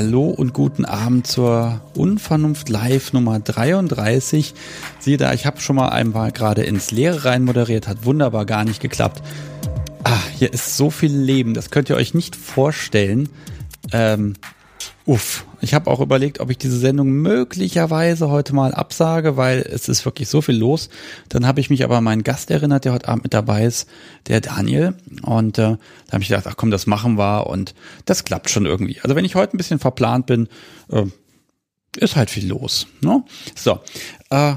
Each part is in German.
Hallo und guten Abend zur Unvernunft Live Nummer 33. Siehe da, ich habe schon mal einmal gerade ins Leere rein moderiert, hat wunderbar gar nicht geklappt. Ah, hier ist so viel Leben, das könnt ihr euch nicht vorstellen. Ähm, uff, ich habe auch überlegt, ob ich diese Sendung möglicherweise heute mal absage, weil es ist wirklich so viel los. Dann habe ich mich aber an meinen Gast erinnert, der heute Abend mit dabei ist, der Daniel. Und äh, da habe ich gedacht, ach komm, das machen wir und das klappt schon irgendwie. Also wenn ich heute ein bisschen verplant bin, äh, ist halt viel los. Ne? So, äh,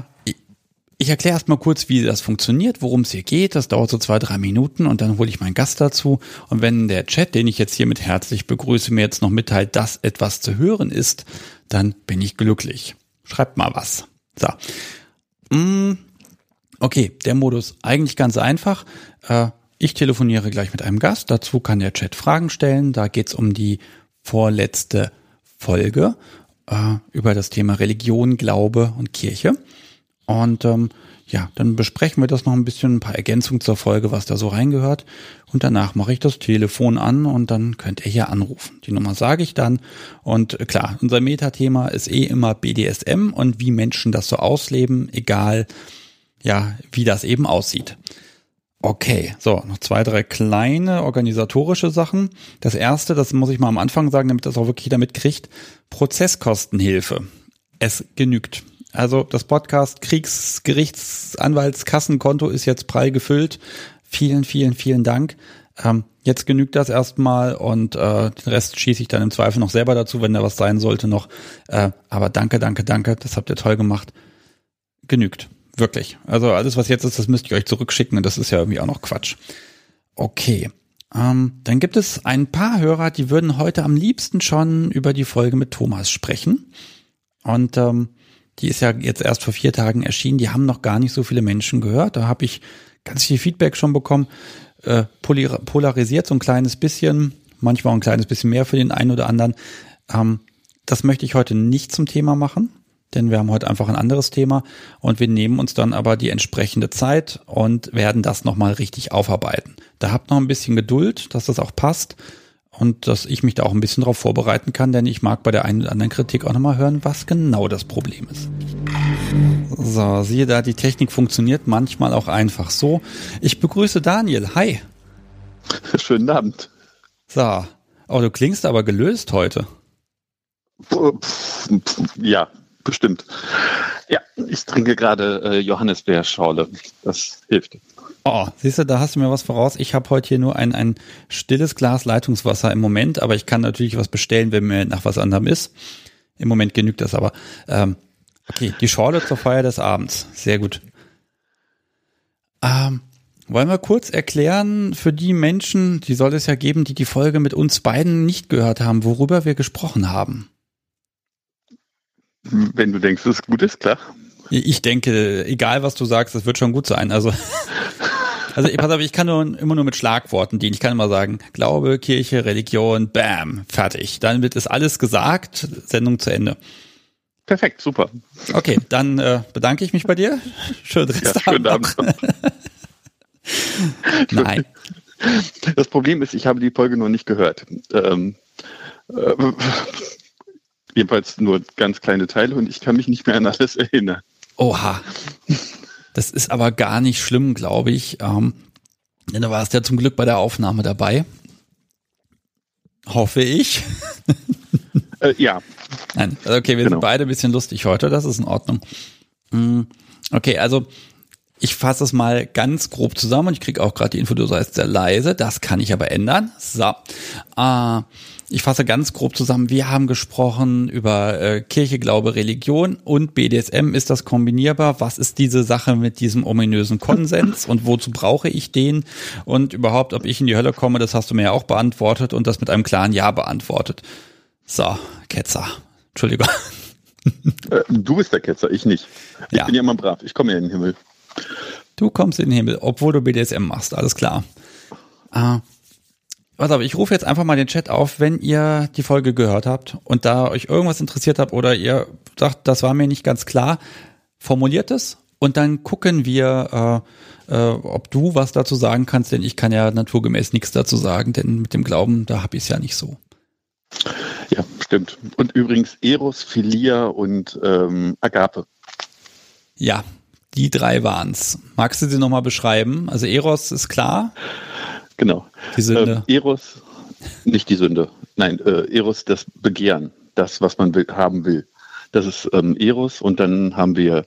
ich erkläre erstmal kurz, wie das funktioniert, worum es hier geht. Das dauert so zwei, drei Minuten und dann hole ich meinen Gast dazu. Und wenn der Chat, den ich jetzt hiermit herzlich begrüße, mir jetzt noch mitteilt, dass etwas zu hören ist, dann bin ich glücklich. Schreibt mal was. So. Mm, okay, der Modus eigentlich ganz einfach. Äh, ich telefoniere gleich mit einem Gast. Dazu kann der Chat Fragen stellen. Da geht's um die vorletzte Folge äh, über das Thema Religion, Glaube und Kirche. Und ähm, ja, dann besprechen wir das noch ein bisschen, ein paar Ergänzungen zur Folge, was da so reingehört. Und danach mache ich das Telefon an und dann könnt ihr hier anrufen. Die Nummer sage ich dann. Und äh, klar, unser Metathema ist eh immer BDSM und wie Menschen das so ausleben, egal ja, wie das eben aussieht. Okay, so, noch zwei, drei kleine organisatorische Sachen. Das erste, das muss ich mal am Anfang sagen, damit das auch wirklich jeder mitkriegt, Prozesskostenhilfe. Es genügt. Also das Podcast Kriegsgerichtsanwaltskassenkonto ist jetzt prall gefüllt. Vielen, vielen, vielen Dank. Ähm, jetzt genügt das erstmal und äh, den Rest schieße ich dann im Zweifel noch selber dazu, wenn da was sein sollte noch. Äh, aber danke, danke, danke. Das habt ihr toll gemacht. Genügt. Wirklich. Also alles, was jetzt ist, das müsst ihr euch zurückschicken und das ist ja irgendwie auch noch Quatsch. Okay. Ähm, dann gibt es ein paar Hörer, die würden heute am liebsten schon über die Folge mit Thomas sprechen. Und ähm, die ist ja jetzt erst vor vier Tagen erschienen. Die haben noch gar nicht so viele Menschen gehört. Da habe ich ganz viel Feedback schon bekommen. Äh, polarisiert so ein kleines bisschen, manchmal ein kleines bisschen mehr für den einen oder anderen. Ähm, das möchte ich heute nicht zum Thema machen, denn wir haben heute einfach ein anderes Thema und wir nehmen uns dann aber die entsprechende Zeit und werden das nochmal richtig aufarbeiten. Da habt noch ein bisschen Geduld, dass das auch passt und dass ich mich da auch ein bisschen darauf vorbereiten kann, denn ich mag bei der einen oder anderen Kritik auch nochmal hören, was genau das Problem ist. So, siehe da, die Technik funktioniert manchmal auch einfach so. Ich begrüße Daniel. Hi. Schönen Abend. So. Oh, du klingst aber gelöst heute. Ja, bestimmt. Ja, ich trinke gerade äh, Johannisbeerschorle. Das hilft. Oh, siehst du, da hast du mir was voraus. Ich habe heute hier nur ein, ein stilles Glas Leitungswasser im Moment, aber ich kann natürlich was bestellen, wenn mir nach was anderem ist. Im Moment genügt das aber. Ähm, okay, die Schorle zur Feier des Abends. Sehr gut. Ähm, wollen wir kurz erklären für die Menschen, die soll es ja geben, die die Folge mit uns beiden nicht gehört haben, worüber wir gesprochen haben? Wenn du denkst, dass es gut ist, klar. Ich denke, egal was du sagst, das wird schon gut sein. Also Also pass auf, ich kann nur, immer nur mit Schlagworten dienen. Ich kann immer sagen, Glaube, Kirche, Religion, bam, fertig. Dann wird es alles gesagt, Sendung zu Ende. Perfekt, super. Okay, dann äh, bedanke ich mich bei dir. Schönen Restabend. Ja, schönen Abend. Nein. Das Problem ist, ich habe die Folge noch nicht gehört. Ähm, äh, jedenfalls nur ganz kleine Teile und ich kann mich nicht mehr an alles erinnern. Oha. Das ist aber gar nicht schlimm, glaube ich. Ähm, denn da war es ja zum Glück bei der Aufnahme dabei. Hoffe ich. Äh, ja. Nein, also okay, wir genau. sind beide ein bisschen lustig heute, das ist in Ordnung. Mm, okay, also ich fasse es mal ganz grob zusammen. Ich kriege auch gerade die Info, du seist sehr leise. Das kann ich aber ändern. So. Äh, ich fasse ganz grob zusammen. Wir haben gesprochen über äh, Kirche, Glaube, Religion und BDSM. Ist das kombinierbar? Was ist diese Sache mit diesem ominösen Konsens und wozu brauche ich den? Und überhaupt, ob ich in die Hölle komme, das hast du mir ja auch beantwortet und das mit einem klaren Ja beantwortet. So, Ketzer. Entschuldigung. Äh, du bist der Ketzer, ich nicht. Ich ja. bin ja immer brav. Ich komme ja in den Himmel. Du kommst in den Himmel, obwohl du BDSM machst, alles klar. Ah, Pass auf, ich rufe jetzt einfach mal den Chat auf, wenn ihr die Folge gehört habt und da euch irgendwas interessiert habt oder ihr sagt, das war mir nicht ganz klar, formuliert es und dann gucken wir, äh, äh, ob du was dazu sagen kannst, denn ich kann ja naturgemäß nichts dazu sagen, denn mit dem Glauben, da habe ich es ja nicht so. Ja, Stimmt. Und übrigens Eros, Philia und ähm, Agape. Ja, die drei waren's. Magst du sie nochmal beschreiben? Also Eros ist klar. Genau. Die Sünde. Ähm, Eros, nicht die Sünde. Nein, äh, Eros, das Begehren, das, was man will, haben will. Das ist ähm, Eros und dann haben wir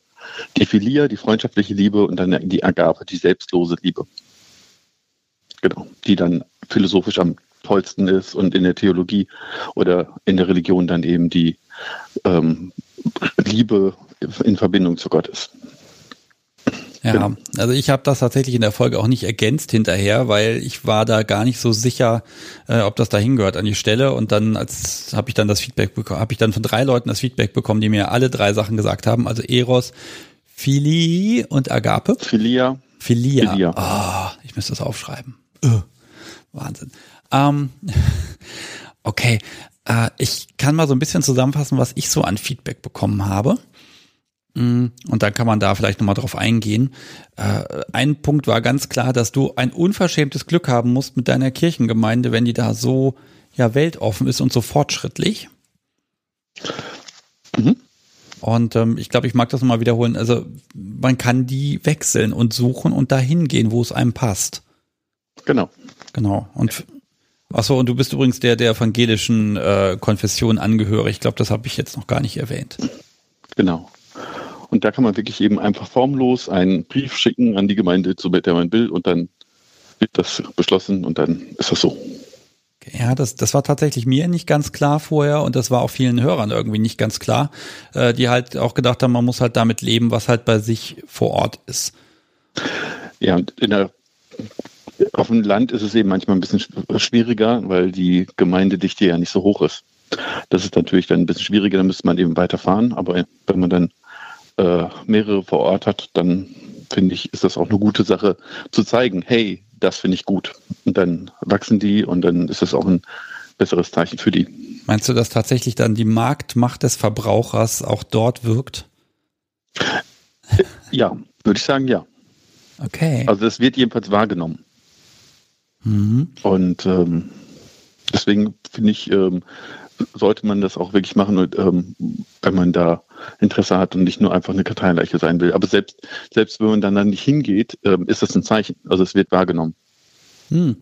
die Philia, die freundschaftliche Liebe und dann die Agape, die selbstlose Liebe. Genau, die dann philosophisch am tollsten ist und in der Theologie oder in der Religion dann eben die ähm, Liebe in Verbindung zu Gott ist. Ja, genau. also ich habe das tatsächlich in der Folge auch nicht ergänzt hinterher, weil ich war da gar nicht so sicher, äh, ob das da hingehört an die Stelle. Und dann als habe ich dann das Feedback bekommen, habe ich dann von drei Leuten das Feedback bekommen, die mir alle drei Sachen gesagt haben. Also Eros, Phili und Agape. Philia. Philia. Philia. Oh, ich müsste das aufschreiben. Uh, Wahnsinn. Ähm, okay, äh, ich kann mal so ein bisschen zusammenfassen, was ich so an Feedback bekommen habe. Mm, und dann kann man da vielleicht nochmal drauf eingehen. Äh, ein Punkt war ganz klar, dass du ein unverschämtes Glück haben musst mit deiner Kirchengemeinde, wenn die da so ja weltoffen ist und so fortschrittlich. Mhm. Und ähm, ich glaube, ich mag das nochmal wiederholen. Also man kann die wechseln und suchen und dahin gehen, wo es einem passt. Genau. Genau. Und achso, und du bist übrigens der der evangelischen äh, Konfession angehörig. Ich glaube, das habe ich jetzt noch gar nicht erwähnt. Genau. Und da kann man wirklich eben einfach formlos einen Brief schicken an die Gemeinde, zu der man will, und dann wird das beschlossen und dann ist das so. Ja, das, das war tatsächlich mir nicht ganz klar vorher und das war auch vielen Hörern irgendwie nicht ganz klar, äh, die halt auch gedacht haben, man muss halt damit leben, was halt bei sich vor Ort ist. Ja, und in der, auf dem Land ist es eben manchmal ein bisschen schwieriger, weil die Gemeindedichte ja nicht so hoch ist. Das ist natürlich dann ein bisschen schwieriger, da müsste man eben weiterfahren, aber wenn man dann äh, mehrere vor Ort hat, dann finde ich, ist das auch eine gute Sache zu zeigen, hey, das finde ich gut. Und dann wachsen die und dann ist das auch ein besseres Zeichen für die. Meinst du, dass tatsächlich dann die Marktmacht des Verbrauchers auch dort wirkt? Ja, würde ich sagen, ja. Okay. Also das wird jedenfalls wahrgenommen. Mhm. Und ähm, deswegen finde ich, ähm, sollte man das auch wirklich machen, ähm, wenn man da Interesse hat und nicht nur einfach eine Karteileiche sein will. Aber selbst, selbst wenn man dann, dann nicht hingeht, ähm, ist das ein Zeichen. Also es wird wahrgenommen. Hm.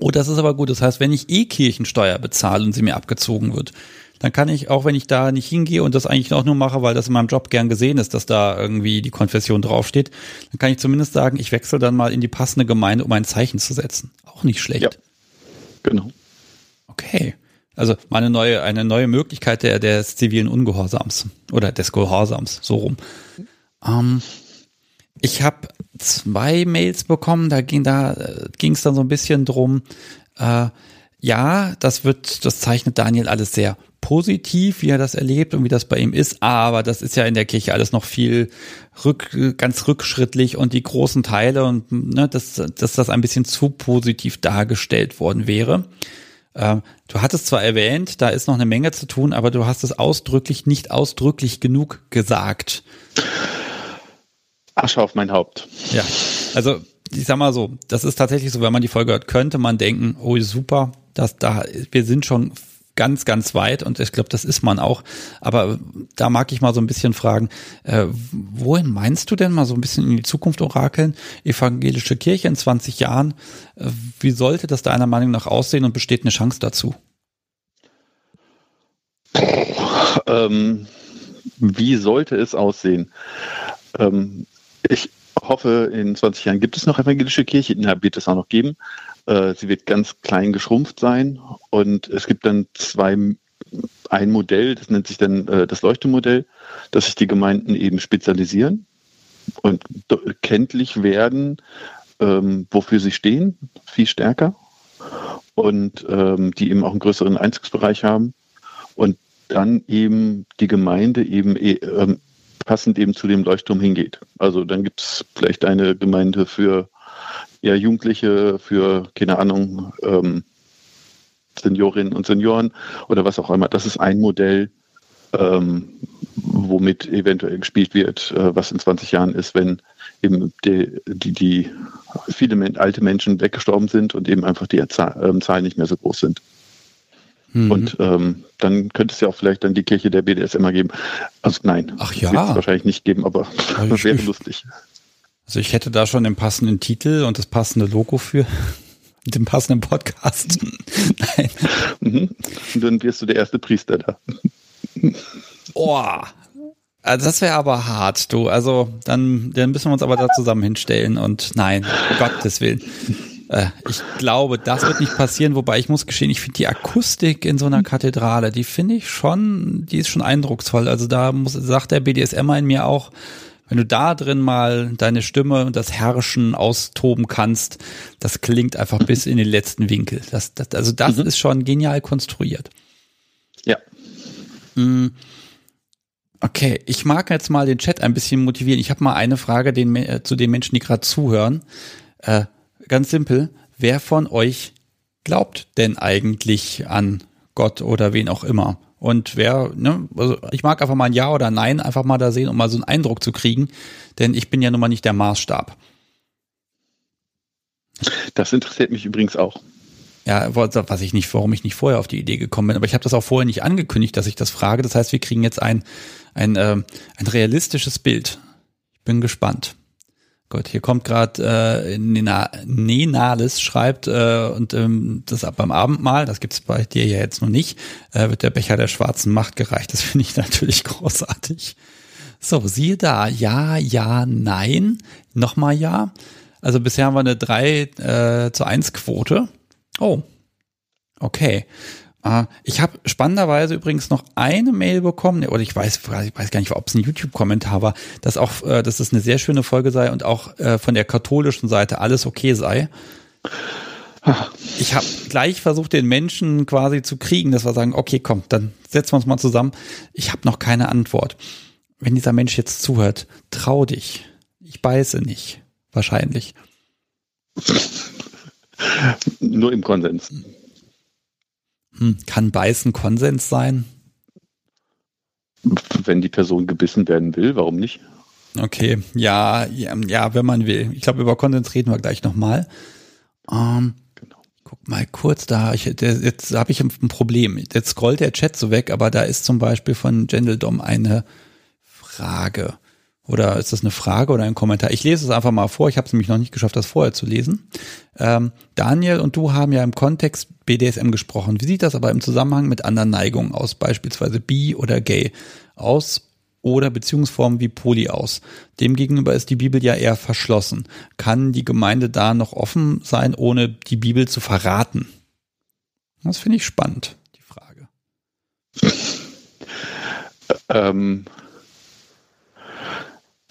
Oh, das ist aber gut. Das heißt, wenn ich eh Kirchensteuer bezahle und sie mir abgezogen wird, dann kann ich, auch wenn ich da nicht hingehe und das eigentlich auch nur mache, weil das in meinem Job gern gesehen ist, dass da irgendwie die Konfession draufsteht, dann kann ich zumindest sagen, ich wechsle dann mal in die passende Gemeinde, um ein Zeichen zu setzen. Auch nicht schlecht. Ja, genau. Okay. Also mal eine neue, eine neue Möglichkeit der, des zivilen Ungehorsams oder des Gehorsams, so rum. Ähm, ich habe zwei Mails bekommen, da ging da äh, es dann so ein bisschen drum. Äh, ja, das wird, das zeichnet Daniel alles sehr positiv, wie er das erlebt und wie das bei ihm ist, aber das ist ja in der Kirche alles noch viel rück, ganz rückschrittlich und die großen Teile und ne, dass, dass das ein bisschen zu positiv dargestellt worden wäre. Ähm, du hattest zwar erwähnt, da ist noch eine Menge zu tun, aber du hast es ausdrücklich nicht ausdrücklich genug gesagt. Asche auf mein Haupt. Ja, also ich sag mal so, das ist tatsächlich so, wenn man die Folge hört, könnte man denken, oh super, dass da, wir sind schon ganz, ganz weit und ich glaube, das ist man auch. Aber da mag ich mal so ein bisschen fragen, äh, wohin meinst du denn mal so ein bisschen in die Zukunft orakeln? Evangelische Kirche in 20 Jahren, äh, wie sollte das deiner Meinung nach aussehen und besteht eine Chance dazu? Ähm, wie sollte es aussehen? Ähm, ich hoffe, in 20 Jahren gibt es noch evangelische Kirche, wird es auch noch geben. Äh, sie wird ganz klein geschrumpft sein. Und es gibt dann zwei, ein Modell, das nennt sich dann äh, das Leuchtemodell, dass sich die Gemeinden eben spezialisieren und kenntlich werden, ähm, wofür sie stehen, viel stärker. Und ähm, die eben auch einen größeren Einzugsbereich haben. Und dann eben die Gemeinde eben äh, passend eben zu dem Leuchtturm hingeht. Also dann gibt es vielleicht eine Gemeinde für ja, Jugendliche, für, keine Ahnung, ähm, Seniorinnen und Senioren oder was auch immer. Das ist ein Modell, ähm, womit eventuell gespielt wird, äh, was in 20 Jahren ist, wenn eben die, die, die viele alte Menschen weggestorben sind und eben einfach die Zahl, äh, Zahlen nicht mehr so groß sind. Mhm. Und ähm, dann könnte es ja auch vielleicht dann die Kirche der BDSM geben. Also nein, Ach ja. wird es wahrscheinlich nicht geben, aber das wäre lustig. Also ich hätte da schon den passenden Titel und das passende Logo für den passenden Podcast. Nein. Mhm. Und dann wirst du der erste Priester da. Oh. Also das wäre aber hart, du. Also dann, dann müssen wir uns aber da zusammen hinstellen und nein, um Gottes Willen. Äh, ich glaube, das wird nicht passieren, wobei ich muss gestehen, ich finde die Akustik in so einer Kathedrale, die finde ich schon, die ist schon eindrucksvoll. Also da muss, sagt der BDSM in mir auch, wenn du da drin mal deine Stimme und das Herrschen austoben kannst, das klingt einfach bis in den letzten Winkel. Das, das, also das mhm. ist schon genial konstruiert. Ja. Mm. Okay, ich mag jetzt mal den Chat ein bisschen motivieren. Ich habe mal eine Frage den, äh, zu den Menschen, die gerade zuhören. Äh, ganz simpel, wer von euch glaubt denn eigentlich an Gott oder wen auch immer? Und wer, ne, also ich mag einfach mal ein Ja oder Nein einfach mal da sehen, um mal so einen Eindruck zu kriegen, denn ich bin ja nun mal nicht der Maßstab. Das interessiert mich übrigens auch. Ja, was ich nicht, warum ich nicht vorher auf die Idee gekommen bin, aber ich habe das auch vorher nicht angekündigt, dass ich das frage. Das heißt, wir kriegen jetzt ein, ein, äh, ein realistisches Bild. Ich bin gespannt. Gott, hier kommt gerade äh, Nenales schreibt äh, und ähm, das beim Abendmahl, das gibt's bei dir ja jetzt noch nicht, äh, wird der Becher der schwarzen Macht gereicht. Das finde ich natürlich großartig. So, siehe da, ja, ja, nein, nochmal ja. Also bisher haben wir eine 3 äh, zu 1 Quote. Oh, okay. Ah, ich habe spannenderweise übrigens noch eine Mail bekommen, oder ich weiß, ich weiß gar nicht, ob es ein YouTube-Kommentar war, dass auch, äh, dass es eine sehr schöne Folge sei und auch äh, von der katholischen Seite alles okay sei. Ich habe gleich versucht, den Menschen quasi zu kriegen, dass wir sagen, okay, komm, dann setzen wir uns mal zusammen. Ich habe noch keine Antwort. Wenn dieser Mensch jetzt zuhört, trau dich. Ich beiße nicht. Wahrscheinlich. Nur im Konsens. Hm, kann Beißen Konsens sein? Wenn die Person gebissen werden will, warum nicht? Okay, ja, ja, ja wenn man will. Ich glaube, über Konsens reden wir gleich nochmal. Ähm, genau. Guck mal kurz, da ich, jetzt habe ich ein Problem. Jetzt scrollt der Chat so weg, aber da ist zum Beispiel von Gendeldom eine Frage. Oder ist das eine Frage oder ein Kommentar? Ich lese es einfach mal vor. Ich habe es nämlich noch nicht geschafft, das vorher zu lesen. Ähm, Daniel und du haben ja im Kontext BDSM gesprochen. Wie sieht das aber im Zusammenhang mit anderen Neigungen aus, beispielsweise bi oder gay aus oder Beziehungsformen wie Poly aus? Demgegenüber ist die Bibel ja eher verschlossen. Kann die Gemeinde da noch offen sein, ohne die Bibel zu verraten? Das finde ich spannend, die Frage. ähm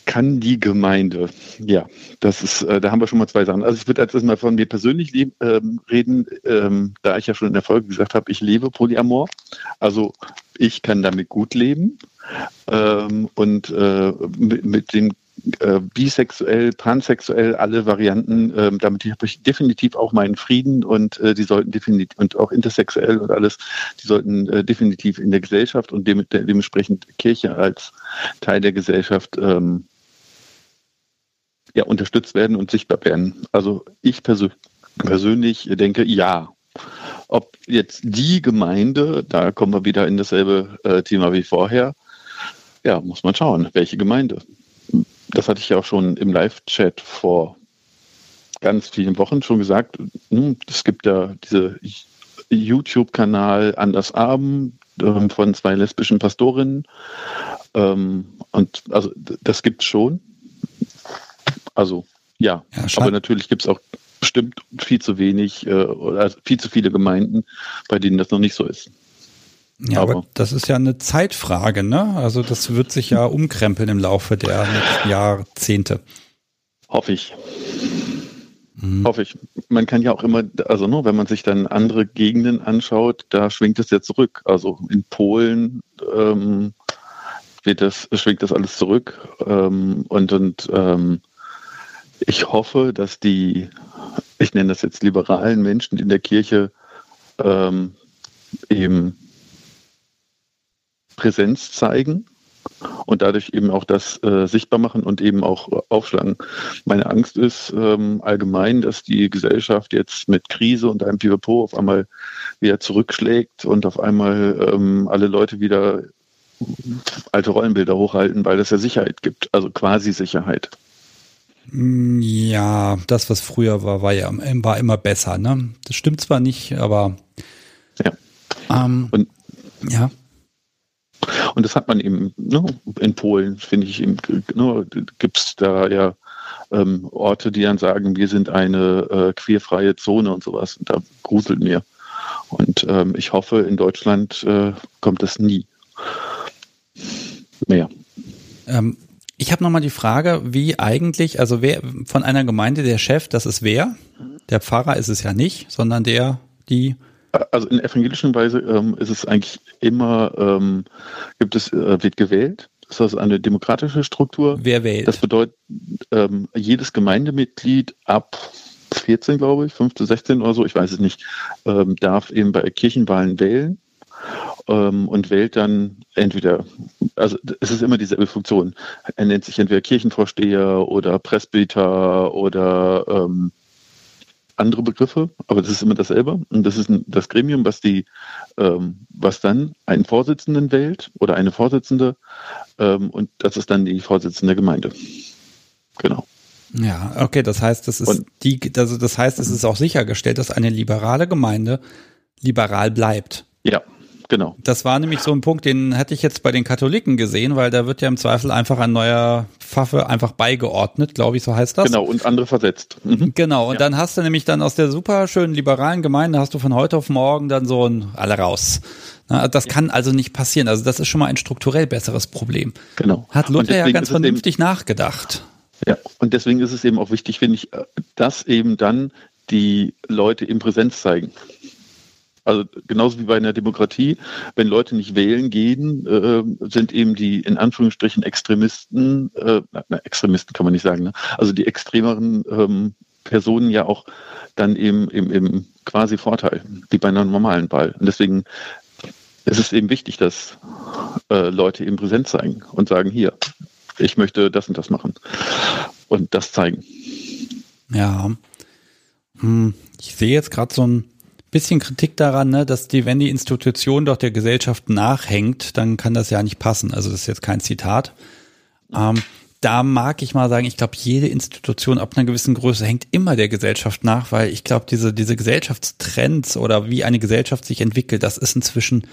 kann die Gemeinde? Ja, das ist, äh, da haben wir schon mal zwei Sachen. Also ich würde jetzt mal von mir persönlich ähm, reden, ähm, da ich ja schon in der Folge gesagt habe, ich lebe Polyamor. Also ich kann damit gut leben ähm, und äh, mit, mit dem äh, bisexuell, pansexuell, alle Varianten, äh, damit habe ich definitiv auch meinen Frieden und äh, die sollten definitiv und auch intersexuell und alles, die sollten äh, definitiv in der Gesellschaft und dem, dementsprechend Kirche als Teil der Gesellschaft ähm, ja, unterstützt werden und sichtbar werden. Also ich persö persönlich denke, ja. Ob jetzt die Gemeinde, da kommen wir wieder in dasselbe äh, Thema wie vorher, ja, muss man schauen, welche Gemeinde. Das hatte ich ja auch schon im Live-Chat vor ganz vielen Wochen schon gesagt. Hm, es gibt ja diese YouTube-Kanal Anders Abend ähm, von zwei lesbischen Pastorinnen. Ähm, und also das gibt es schon. Also ja, ja aber natürlich gibt es auch bestimmt viel zu wenig äh, oder also viel zu viele Gemeinden, bei denen das noch nicht so ist. Ja, aber, aber, das ist ja eine Zeitfrage, ne? Also das wird sich ja umkrempeln im Laufe der nächsten Jahrzehnte. Hoffe ich. Mhm. Hoffe ich. Man kann ja auch immer, also nur, ne, wenn man sich dann andere Gegenden anschaut, da schwingt es ja zurück. Also in Polen ähm, wird das, schwingt das alles zurück. Ähm, und und ähm, ich hoffe, dass die, ich nenne das jetzt liberalen Menschen in der Kirche ähm, eben Präsenz zeigen und dadurch eben auch das äh, sichtbar machen und eben auch aufschlagen. Meine Angst ist ähm, allgemein, dass die Gesellschaft jetzt mit Krise und einem Pipapo auf einmal wieder zurückschlägt und auf einmal ähm, alle Leute wieder alte Rollenbilder hochhalten, weil es ja Sicherheit gibt, also quasi Sicherheit. Mm, ja, das, was früher war, war ja war immer besser. Ne? Das stimmt zwar nicht, aber ja. Ähm, und, ja. Und das hat man eben ne, in Polen, finde ich, ne, gibt es da ja ähm, Orte, die dann sagen, wir sind eine äh, queerfreie Zone und sowas. Und da gruselt mir. Und ähm, ich hoffe, in Deutschland äh, kommt das nie mehr. Ähm, ich habe nochmal die Frage, wie eigentlich, also wer von einer Gemeinde der Chef, das ist wer? Der Pfarrer ist es ja nicht, sondern der, die. Also in evangelischen Weise ähm, ist es eigentlich immer, ähm, gibt es, äh, wird gewählt. Das ist eine demokratische Struktur. Wer wählt? Das bedeutet, ähm, jedes Gemeindemitglied ab 14, glaube ich, 15, 16 oder so, ich weiß es nicht, ähm, darf eben bei Kirchenwahlen wählen ähm, und wählt dann entweder, also es ist immer dieselbe Funktion. Er nennt sich entweder Kirchenvorsteher oder Presbyter oder ähm, andere Begriffe, aber das ist immer dasselbe. Und das ist ein, das Gremium, was die, ähm, was dann einen Vorsitzenden wählt oder eine Vorsitzende, ähm, und das ist dann die Vorsitzende Gemeinde. Genau. Ja, okay, das heißt, das ist und, die, also das heißt, es ist auch sichergestellt, dass eine liberale Gemeinde liberal bleibt. Ja, genau. Das war nämlich so ein Punkt, den hätte ich jetzt bei den Katholiken gesehen, weil da wird ja im Zweifel einfach ein neuer Pfaffe einfach beigeordnet, glaube ich, so heißt das. Genau, und andere versetzt. Mhm. Genau, und ja. dann hast du nämlich dann aus der super schönen liberalen Gemeinde, hast du von heute auf morgen dann so ein alle raus. das kann also nicht passieren. Also das ist schon mal ein strukturell besseres Problem. Genau. Hat Luther ja ganz vernünftig nachgedacht. Ja, und deswegen ist es eben auch wichtig, finde ich, dass eben dann die Leute in Präsenz zeigen. Also genauso wie bei einer Demokratie, wenn Leute nicht wählen gehen, äh, sind eben die in Anführungsstrichen Extremisten, äh, na, Extremisten kann man nicht sagen, ne? also die extremeren ähm, Personen ja auch dann eben im, im quasi Vorteil, wie bei einer normalen Wahl. Und deswegen ist es eben wichtig, dass äh, Leute eben präsent zeigen und sagen, hier, ich möchte das und das machen und das zeigen. Ja, hm, ich sehe jetzt gerade so ein bisschen Kritik daran, ne, dass die, wenn die Institution doch der Gesellschaft nachhängt, dann kann das ja nicht passen. Also das ist jetzt kein Zitat. Ähm, da mag ich mal sagen, ich glaube, jede Institution ab einer gewissen Größe hängt immer der Gesellschaft nach, weil ich glaube, diese, diese Gesellschaftstrends oder wie eine Gesellschaft sich entwickelt, das ist inzwischen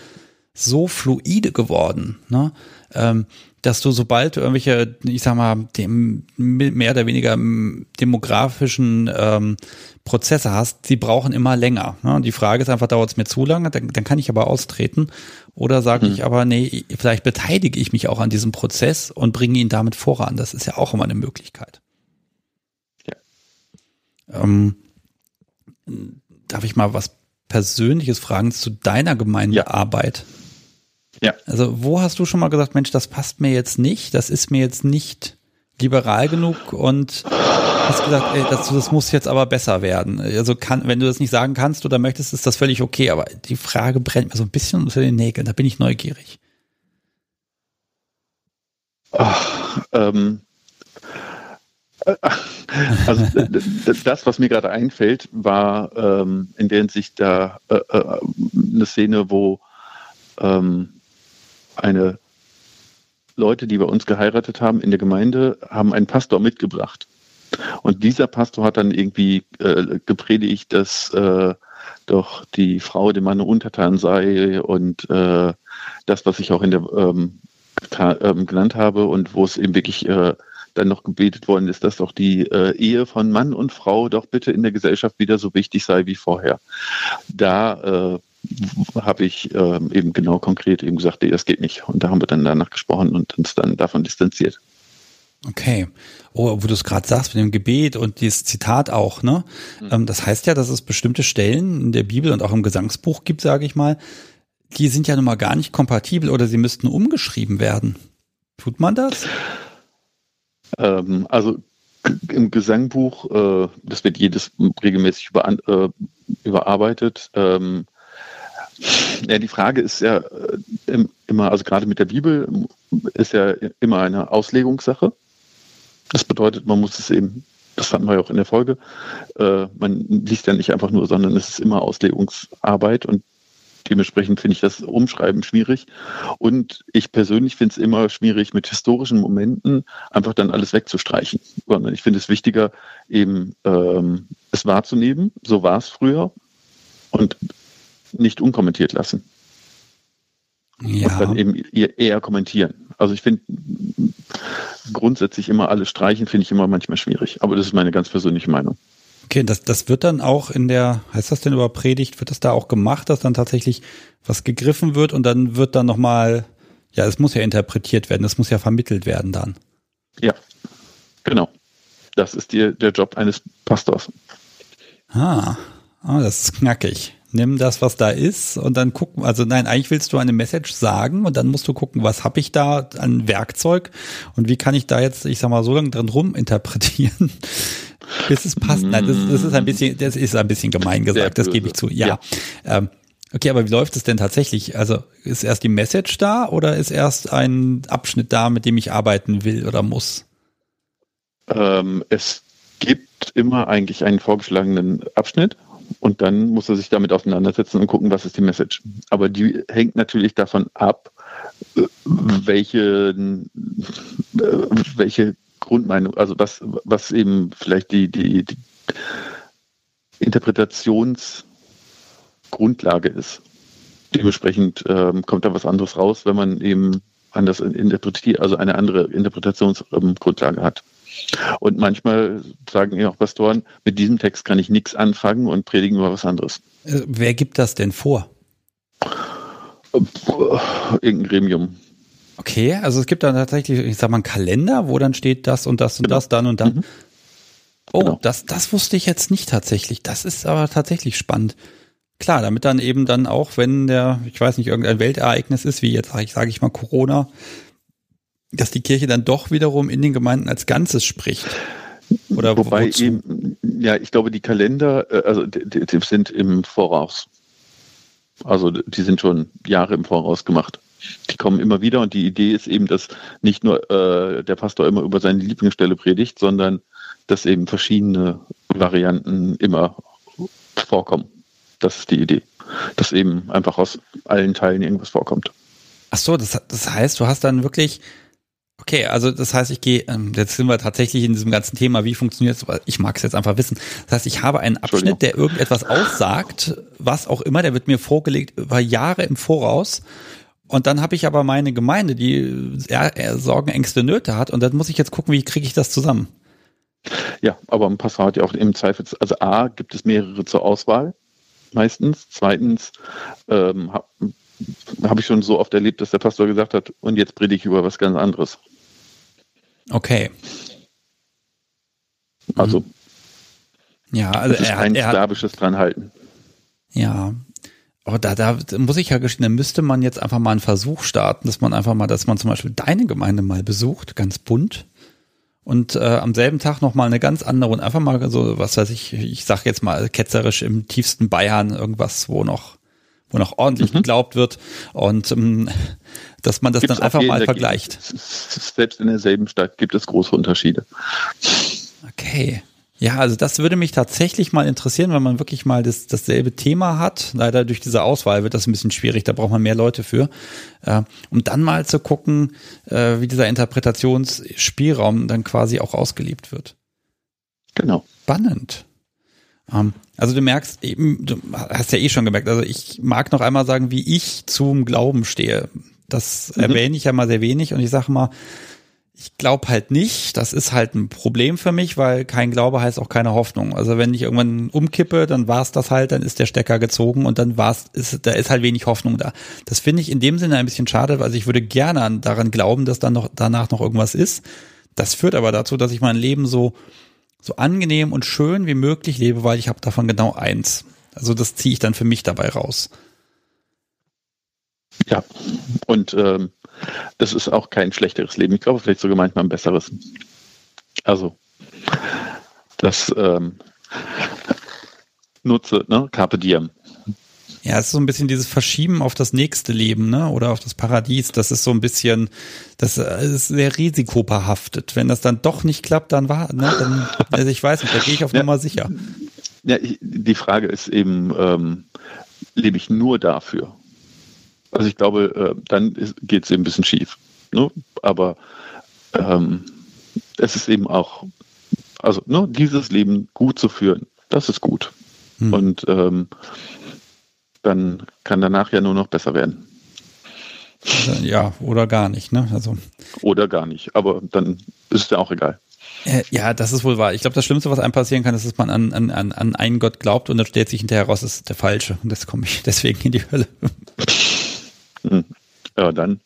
so fluide geworden. Ne? Ähm, dass du sobald du irgendwelche, ich sag mal, dem mehr oder weniger demografischen ähm, Prozesse hast, die brauchen immer länger. Ne? Die Frage ist einfach, dauert es mir zu lange, dann, dann kann ich aber austreten. Oder sage mhm. ich aber, nee, vielleicht beteilige ich mich auch an diesem Prozess und bringe ihn damit voran. Das ist ja auch immer eine Möglichkeit. Ja. Ähm, darf ich mal was Persönliches fragen zu deiner Gemeindearbeit? Ja. Ja. Also wo hast du schon mal gesagt, Mensch, das passt mir jetzt nicht, das ist mir jetzt nicht liberal genug und hast gesagt, ey, das, das muss jetzt aber besser werden. Also kann, wenn du das nicht sagen kannst oder möchtest, ist das völlig okay, aber die Frage brennt mir so ein bisschen unter den Nägeln, da bin ich neugierig. Ach, ähm, äh, also das, was mir gerade einfällt, war ähm, in der Hinsicht da äh, äh, eine Szene, wo ähm, eine Leute, die bei uns geheiratet haben in der Gemeinde, haben einen Pastor mitgebracht. Und dieser Pastor hat dann irgendwie äh, gepredigt, dass äh, doch die Frau dem Mann untertan sei und äh, das, was ich auch in der ähm, ähm, genannt habe und wo es eben wirklich äh, dann noch gebetet worden ist, dass doch die äh, Ehe von Mann und Frau doch bitte in der Gesellschaft wieder so wichtig sei wie vorher. Da äh, habe ich äh, eben genau konkret eben gesagt, nee, das geht nicht. Und da haben wir dann danach gesprochen und uns dann davon distanziert. Okay. Oh, wo du es gerade sagst mit dem Gebet und dieses Zitat auch, ne? Mhm. Ähm, das heißt ja, dass es bestimmte Stellen in der Bibel und auch im Gesangsbuch gibt, sage ich mal, die sind ja nun mal gar nicht kompatibel oder sie müssten umgeschrieben werden. Tut man das? Ähm, also im Gesangbuch, äh, das wird jedes regelmäßig über, äh, überarbeitet. Ähm, ja, die Frage ist ja äh, immer, also gerade mit der Bibel ist ja immer eine Auslegungssache. Das bedeutet, man muss es eben, das hatten wir ja auch in der Folge, äh, man liest ja nicht einfach nur, sondern es ist immer Auslegungsarbeit und dementsprechend finde ich das Umschreiben schwierig. Und ich persönlich finde es immer schwierig, mit historischen Momenten einfach dann alles wegzustreichen. Sondern ich finde es wichtiger, eben ähm, es wahrzunehmen, so war es früher, und nicht unkommentiert lassen. Ja. Und dann eben eher kommentieren. Also ich finde grundsätzlich immer alles streichen, finde ich immer manchmal schwierig. Aber das ist meine ganz persönliche Meinung. Okay, das, das wird dann auch in der, heißt das denn über Predigt, wird das da auch gemacht, dass dann tatsächlich was gegriffen wird und dann wird dann nochmal, ja, es muss ja interpretiert werden, es muss ja vermittelt werden dann. Ja, genau. Das ist die, der Job eines Pastors. Ah, oh, das ist knackig nimm das, was da ist und dann gucken, also nein, eigentlich willst du eine Message sagen und dann musst du gucken, was habe ich da an Werkzeug und wie kann ich da jetzt, ich sag mal, so lange drin ruminterpretieren, bis es passt. Nein, das, das ist ein bisschen, das ist ein bisschen gemein gesagt, das gebe ich zu. Ja. ja. Ähm, okay, aber wie läuft es denn tatsächlich? Also ist erst die Message da oder ist erst ein Abschnitt da, mit dem ich arbeiten will oder muss? Ähm, es gibt immer eigentlich einen vorgeschlagenen Abschnitt und dann muss er sich damit auseinandersetzen und gucken, was ist die Message. Aber die hängt natürlich davon ab, welche, welche Grundmeinung, also was, was eben vielleicht die, die, die Interpretationsgrundlage ist. Dementsprechend ähm, kommt da was anderes raus, wenn man eben anders interpretiert, also eine andere Interpretationsgrundlage hat. Und manchmal sagen ja auch Pastoren, mit diesem Text kann ich nichts anfangen und predigen über was anderes. Äh, wer gibt das denn vor? Irgendein Gremium. Okay, also es gibt dann tatsächlich, ich sag mal, einen Kalender, wo dann steht das und das und genau. das, dann und dann. Mhm. Oh, genau. das, das wusste ich jetzt nicht tatsächlich. Das ist aber tatsächlich spannend. Klar, damit dann eben dann auch, wenn der, ich weiß nicht, irgendein Weltereignis ist, wie jetzt sage ich, sag ich mal Corona, dass die Kirche dann doch wiederum in den Gemeinden als Ganzes spricht. Oder Wobei wozu? eben, ja, ich glaube, die Kalender, äh, also die, die sind im Voraus. Also die sind schon Jahre im Voraus gemacht. Die kommen immer wieder und die Idee ist eben, dass nicht nur äh, der Pastor immer über seine Lieblingsstelle predigt, sondern dass eben verschiedene Varianten immer vorkommen. Das ist die Idee. Dass eben einfach aus allen Teilen irgendwas vorkommt. Ach so, das, das heißt, du hast dann wirklich Okay, also das heißt, ich gehe, ähm, jetzt sind wir tatsächlich in diesem ganzen Thema, wie funktioniert es, ich mag es jetzt einfach wissen. Das heißt, ich habe einen Abschnitt, der irgendetwas aussagt, was auch immer, der wird mir vorgelegt über Jahre im Voraus. Und dann habe ich aber meine Gemeinde, die eher, Sorgen, Ängste, Nöte hat. Und dann muss ich jetzt gucken, wie kriege ich das zusammen. Ja, aber ein Pastor hat ja auch im Zweifel, also A, gibt es mehrere zur Auswahl, meistens. Zweitens ähm, habe hab ich schon so oft erlebt, dass der Pastor gesagt hat, und jetzt predige ich über was ganz anderes. Okay. Also. Mhm. Ja, also er hat, er slawisches dran halten. Ja. Aber da, da muss ich ja gestehen, da müsste man jetzt einfach mal einen Versuch starten, dass man einfach mal, dass man zum Beispiel deine Gemeinde mal besucht, ganz bunt. Und äh, am selben Tag noch mal eine ganz andere und einfach mal so, was weiß ich, ich sag jetzt mal ketzerisch im tiefsten Bayern irgendwas, wo noch wo noch ordentlich mhm. geglaubt wird und ähm, dass man das Gibt's dann einfach mal vergleicht. Selbst in derselben Stadt gibt es große Unterschiede. Okay. Ja, also das würde mich tatsächlich mal interessieren, wenn man wirklich mal das, dasselbe Thema hat. Leider durch diese Auswahl wird das ein bisschen schwierig, da braucht man mehr Leute für. Äh, um dann mal zu gucken, äh, wie dieser Interpretationsspielraum dann quasi auch ausgelebt wird. Genau. Spannend. Ähm, also du merkst eben, du hast ja eh schon gemerkt, also ich mag noch einmal sagen, wie ich zum Glauben stehe. Das mhm. erwähne ich ja mal sehr wenig und ich sage mal, ich glaube halt nicht. Das ist halt ein Problem für mich, weil kein Glaube heißt auch keine Hoffnung. Also wenn ich irgendwann umkippe, dann war es das halt, dann ist der Stecker gezogen und dann war's, ist, da ist halt wenig Hoffnung da. Das finde ich in dem Sinne ein bisschen schade, weil ich würde gerne daran glauben, dass dann noch danach noch irgendwas ist. Das führt aber dazu, dass ich mein Leben so so angenehm und schön wie möglich lebe, weil ich habe davon genau eins. Also das ziehe ich dann für mich dabei raus. Ja, und ähm, das ist auch kein schlechteres Leben. Ich glaube, vielleicht sogar manchmal ein besseres. Also, das ähm, nutze, ne? Carpe diem. Ja, es ist so ein bisschen dieses Verschieben auf das nächste Leben, ne? Oder auf das Paradies. Das ist so ein bisschen, das ist sehr risikobehaftet. Wenn das dann doch nicht klappt, dann war, ne? Dann, also ich weiß nicht, da gehe ich auf ja, Nummer sicher. Ja, die Frage ist eben, ähm, lebe ich nur dafür? Also ich glaube, äh, dann geht es eben ein bisschen schief. Ne? Aber ähm, es ist eben auch, also ne, dieses Leben gut zu führen, das ist gut. Hm. Und ähm, dann kann danach ja nur noch besser werden. Ja, oder gar nicht, ne? Also. Oder gar nicht, aber dann ist es ja auch egal. Äh, ja, das ist wohl wahr. Ich glaube, das Schlimmste, was einem passieren kann, ist, dass man an, an, an einen Gott glaubt und dann stellt sich hinterher raus, das ist der falsche. Und das komme ich deswegen in die Hölle. Hm. Ja, dann.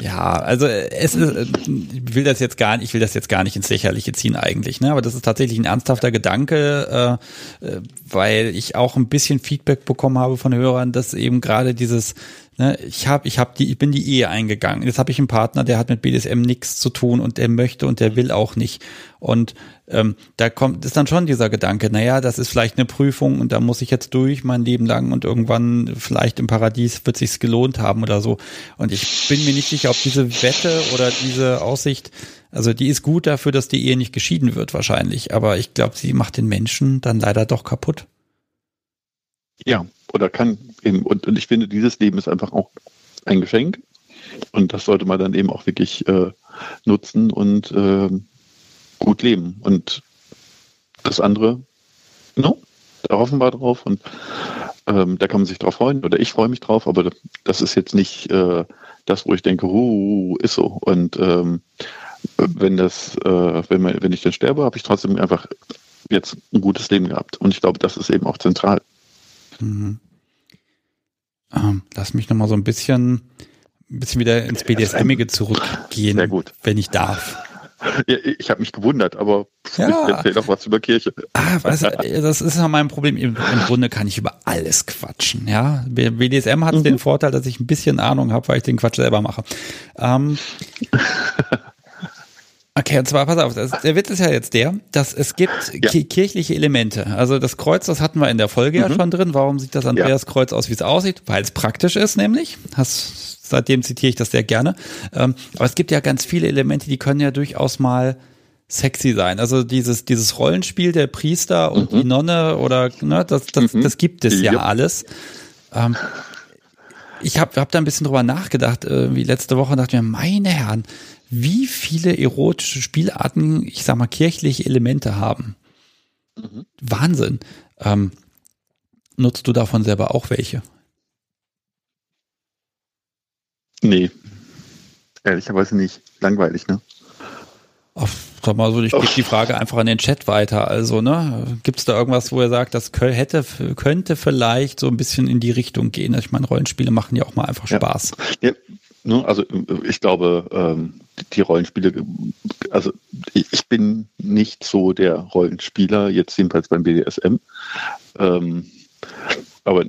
Ja, also es ist, ich will das jetzt gar nicht, ich will das jetzt gar nicht ins Lächerliche ziehen eigentlich, ne? Aber das ist tatsächlich ein ernsthafter Gedanke, äh, äh weil ich auch ein bisschen Feedback bekommen habe von Hörern, dass eben gerade dieses Ne, ich habe, ich habe die, ich bin die Ehe eingegangen. Jetzt habe ich einen Partner, der hat mit BDSM nichts zu tun und der möchte und der will auch nicht. Und ähm, da kommt ist dann schon dieser Gedanke, naja, das ist vielleicht eine Prüfung und da muss ich jetzt durch mein Leben lang und irgendwann vielleicht im Paradies wird sich's gelohnt haben oder so. Und ich bin mir nicht sicher, ob diese Wette oder diese Aussicht, also die ist gut dafür, dass die Ehe nicht geschieden wird wahrscheinlich, aber ich glaube, sie macht den Menschen dann leider doch kaputt. Ja, oder kann eben, und, und ich finde, dieses Leben ist einfach auch ein Geschenk. Und das sollte man dann eben auch wirklich äh, nutzen und äh, gut leben. Und das andere, no, da hoffen wir drauf und ähm, da kann man sich drauf freuen oder ich freue mich drauf, aber das ist jetzt nicht äh, das, wo ich denke, uh, ist so. Und ähm, wenn das, äh, wenn, man, wenn ich dann sterbe, habe ich trotzdem einfach jetzt ein gutes Leben gehabt. Und ich glaube, das ist eben auch zentral. Mhm. Ähm, lass mich nochmal so ein bisschen, ein bisschen wieder ins BDSMige zurückgehen, Sehr gut. wenn ich darf. Ich habe mich gewundert, aber ja. ich erzähle doch was über Kirche. Ah, was, das ist ja mein Problem. Im, Im, Grunde kann ich über alles quatschen. Ja, BDSM hat mhm. den Vorteil, dass ich ein bisschen Ahnung habe, weil ich den Quatsch selber mache. Ähm, Okay, und zwar, pass auf, das, der Witz ist ja jetzt der, dass es gibt ja. kirchliche Elemente. Also das Kreuz, das hatten wir in der Folge mhm. ja schon drin. Warum sieht das Andreaskreuz aus, wie es aussieht? Weil es praktisch ist, nämlich. Hast, seitdem zitiere ich das sehr gerne. Ähm, aber es gibt ja ganz viele Elemente, die können ja durchaus mal sexy sein. Also dieses, dieses Rollenspiel der Priester und mhm. die Nonne oder ne, das, das, mhm. das gibt es ja, ja alles. Ähm, ich habe hab da ein bisschen drüber nachgedacht, äh, wie letzte Woche, dachte mir, meine Herren, wie viele erotische Spielarten, ich sag mal, kirchliche Elemente haben. Mhm. Wahnsinn. Ähm, nutzt du davon selber auch welche? Nee. Ehrlicherweise nicht. Langweilig, ne? Ach, sag mal so, ich gebe die Frage einfach an den Chat weiter. Also, ne, gibt es da irgendwas, wo er sagt, das hätte, könnte vielleicht so ein bisschen in die Richtung gehen? Ich meine, Rollenspiele machen ja auch mal einfach Spaß. Ja, Ne? Also ich glaube, ähm, die Rollenspiele, also ich bin nicht so der Rollenspieler, jetzt jedenfalls beim BDSM. Ähm, aber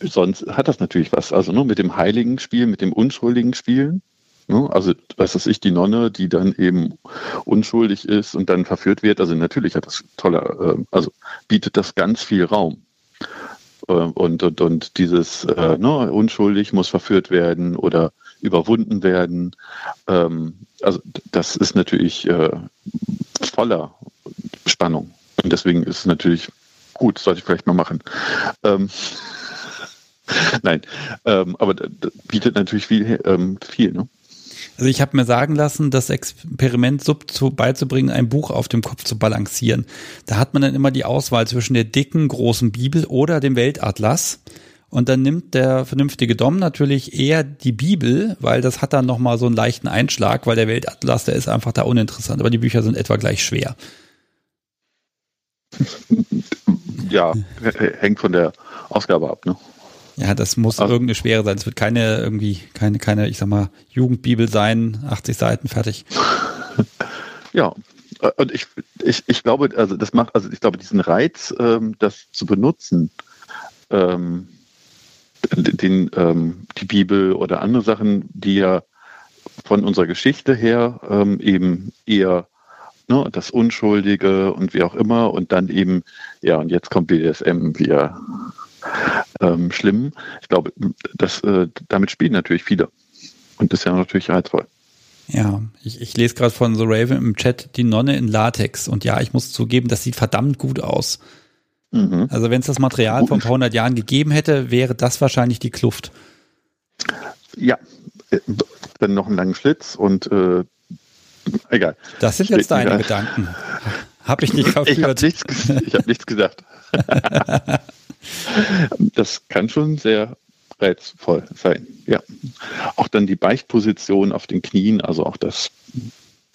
sonst hat das natürlich was. Also nur mit dem heiligen Spiel, mit dem unschuldigen Spielen. Ne? Also, was weiß ich, die Nonne, die dann eben unschuldig ist und dann verführt wird. Also natürlich hat das toller, äh, also bietet das ganz viel Raum. Ähm, und, und, und dieses äh, ne, unschuldig muss verführt werden oder überwunden werden. Ähm, also das ist natürlich äh, voller Spannung. Und deswegen ist es natürlich gut, sollte ich vielleicht mal machen. Ähm, Nein, ähm, aber bietet natürlich viel, ähm, viel ne? Also ich habe mir sagen lassen, das Experiment Sub zu, beizubringen, ein Buch auf dem Kopf zu balancieren. Da hat man dann immer die Auswahl zwischen der dicken, großen Bibel oder dem Weltatlas. Und dann nimmt der vernünftige Dom natürlich eher die Bibel, weil das hat dann nochmal so einen leichten Einschlag, weil der Weltatlas, der ist einfach da uninteressant. Aber die Bücher sind etwa gleich schwer. Ja, hängt von der Ausgabe ab, ne? Ja, das muss also, irgendeine schwere sein. Es wird keine irgendwie, keine, keine, ich sag mal, Jugendbibel sein, 80 Seiten, fertig. Ja, und ich, ich, ich glaube, also das macht, also ich glaube, diesen Reiz, ähm, das zu benutzen, ähm, den, ähm, die Bibel oder andere Sachen, die ja von unserer Geschichte her ähm, eben eher ne, das Unschuldige und wie auch immer und dann eben, ja, und jetzt kommt BDSM, wir ähm, schlimm. Ich glaube, das, äh, damit spielen natürlich viele. Und das ist ja natürlich reizvoll. Ja, ich, ich lese gerade von The Raven im Chat die Nonne in Latex. Und ja, ich muss zugeben, das sieht verdammt gut aus. Mhm. Also wenn es das Material von ein paar hundert Jahren gegeben hätte, wäre das wahrscheinlich die Kluft. Ja, äh, dann noch einen langen Schlitz und äh, egal. Das sind jetzt deine Gedanken. Hab ich nicht verführt. Ich habe nichts, hab nichts gesagt. das kann schon sehr reizvoll sein. Ja. Auch dann die Beichtposition auf den Knien, also auch das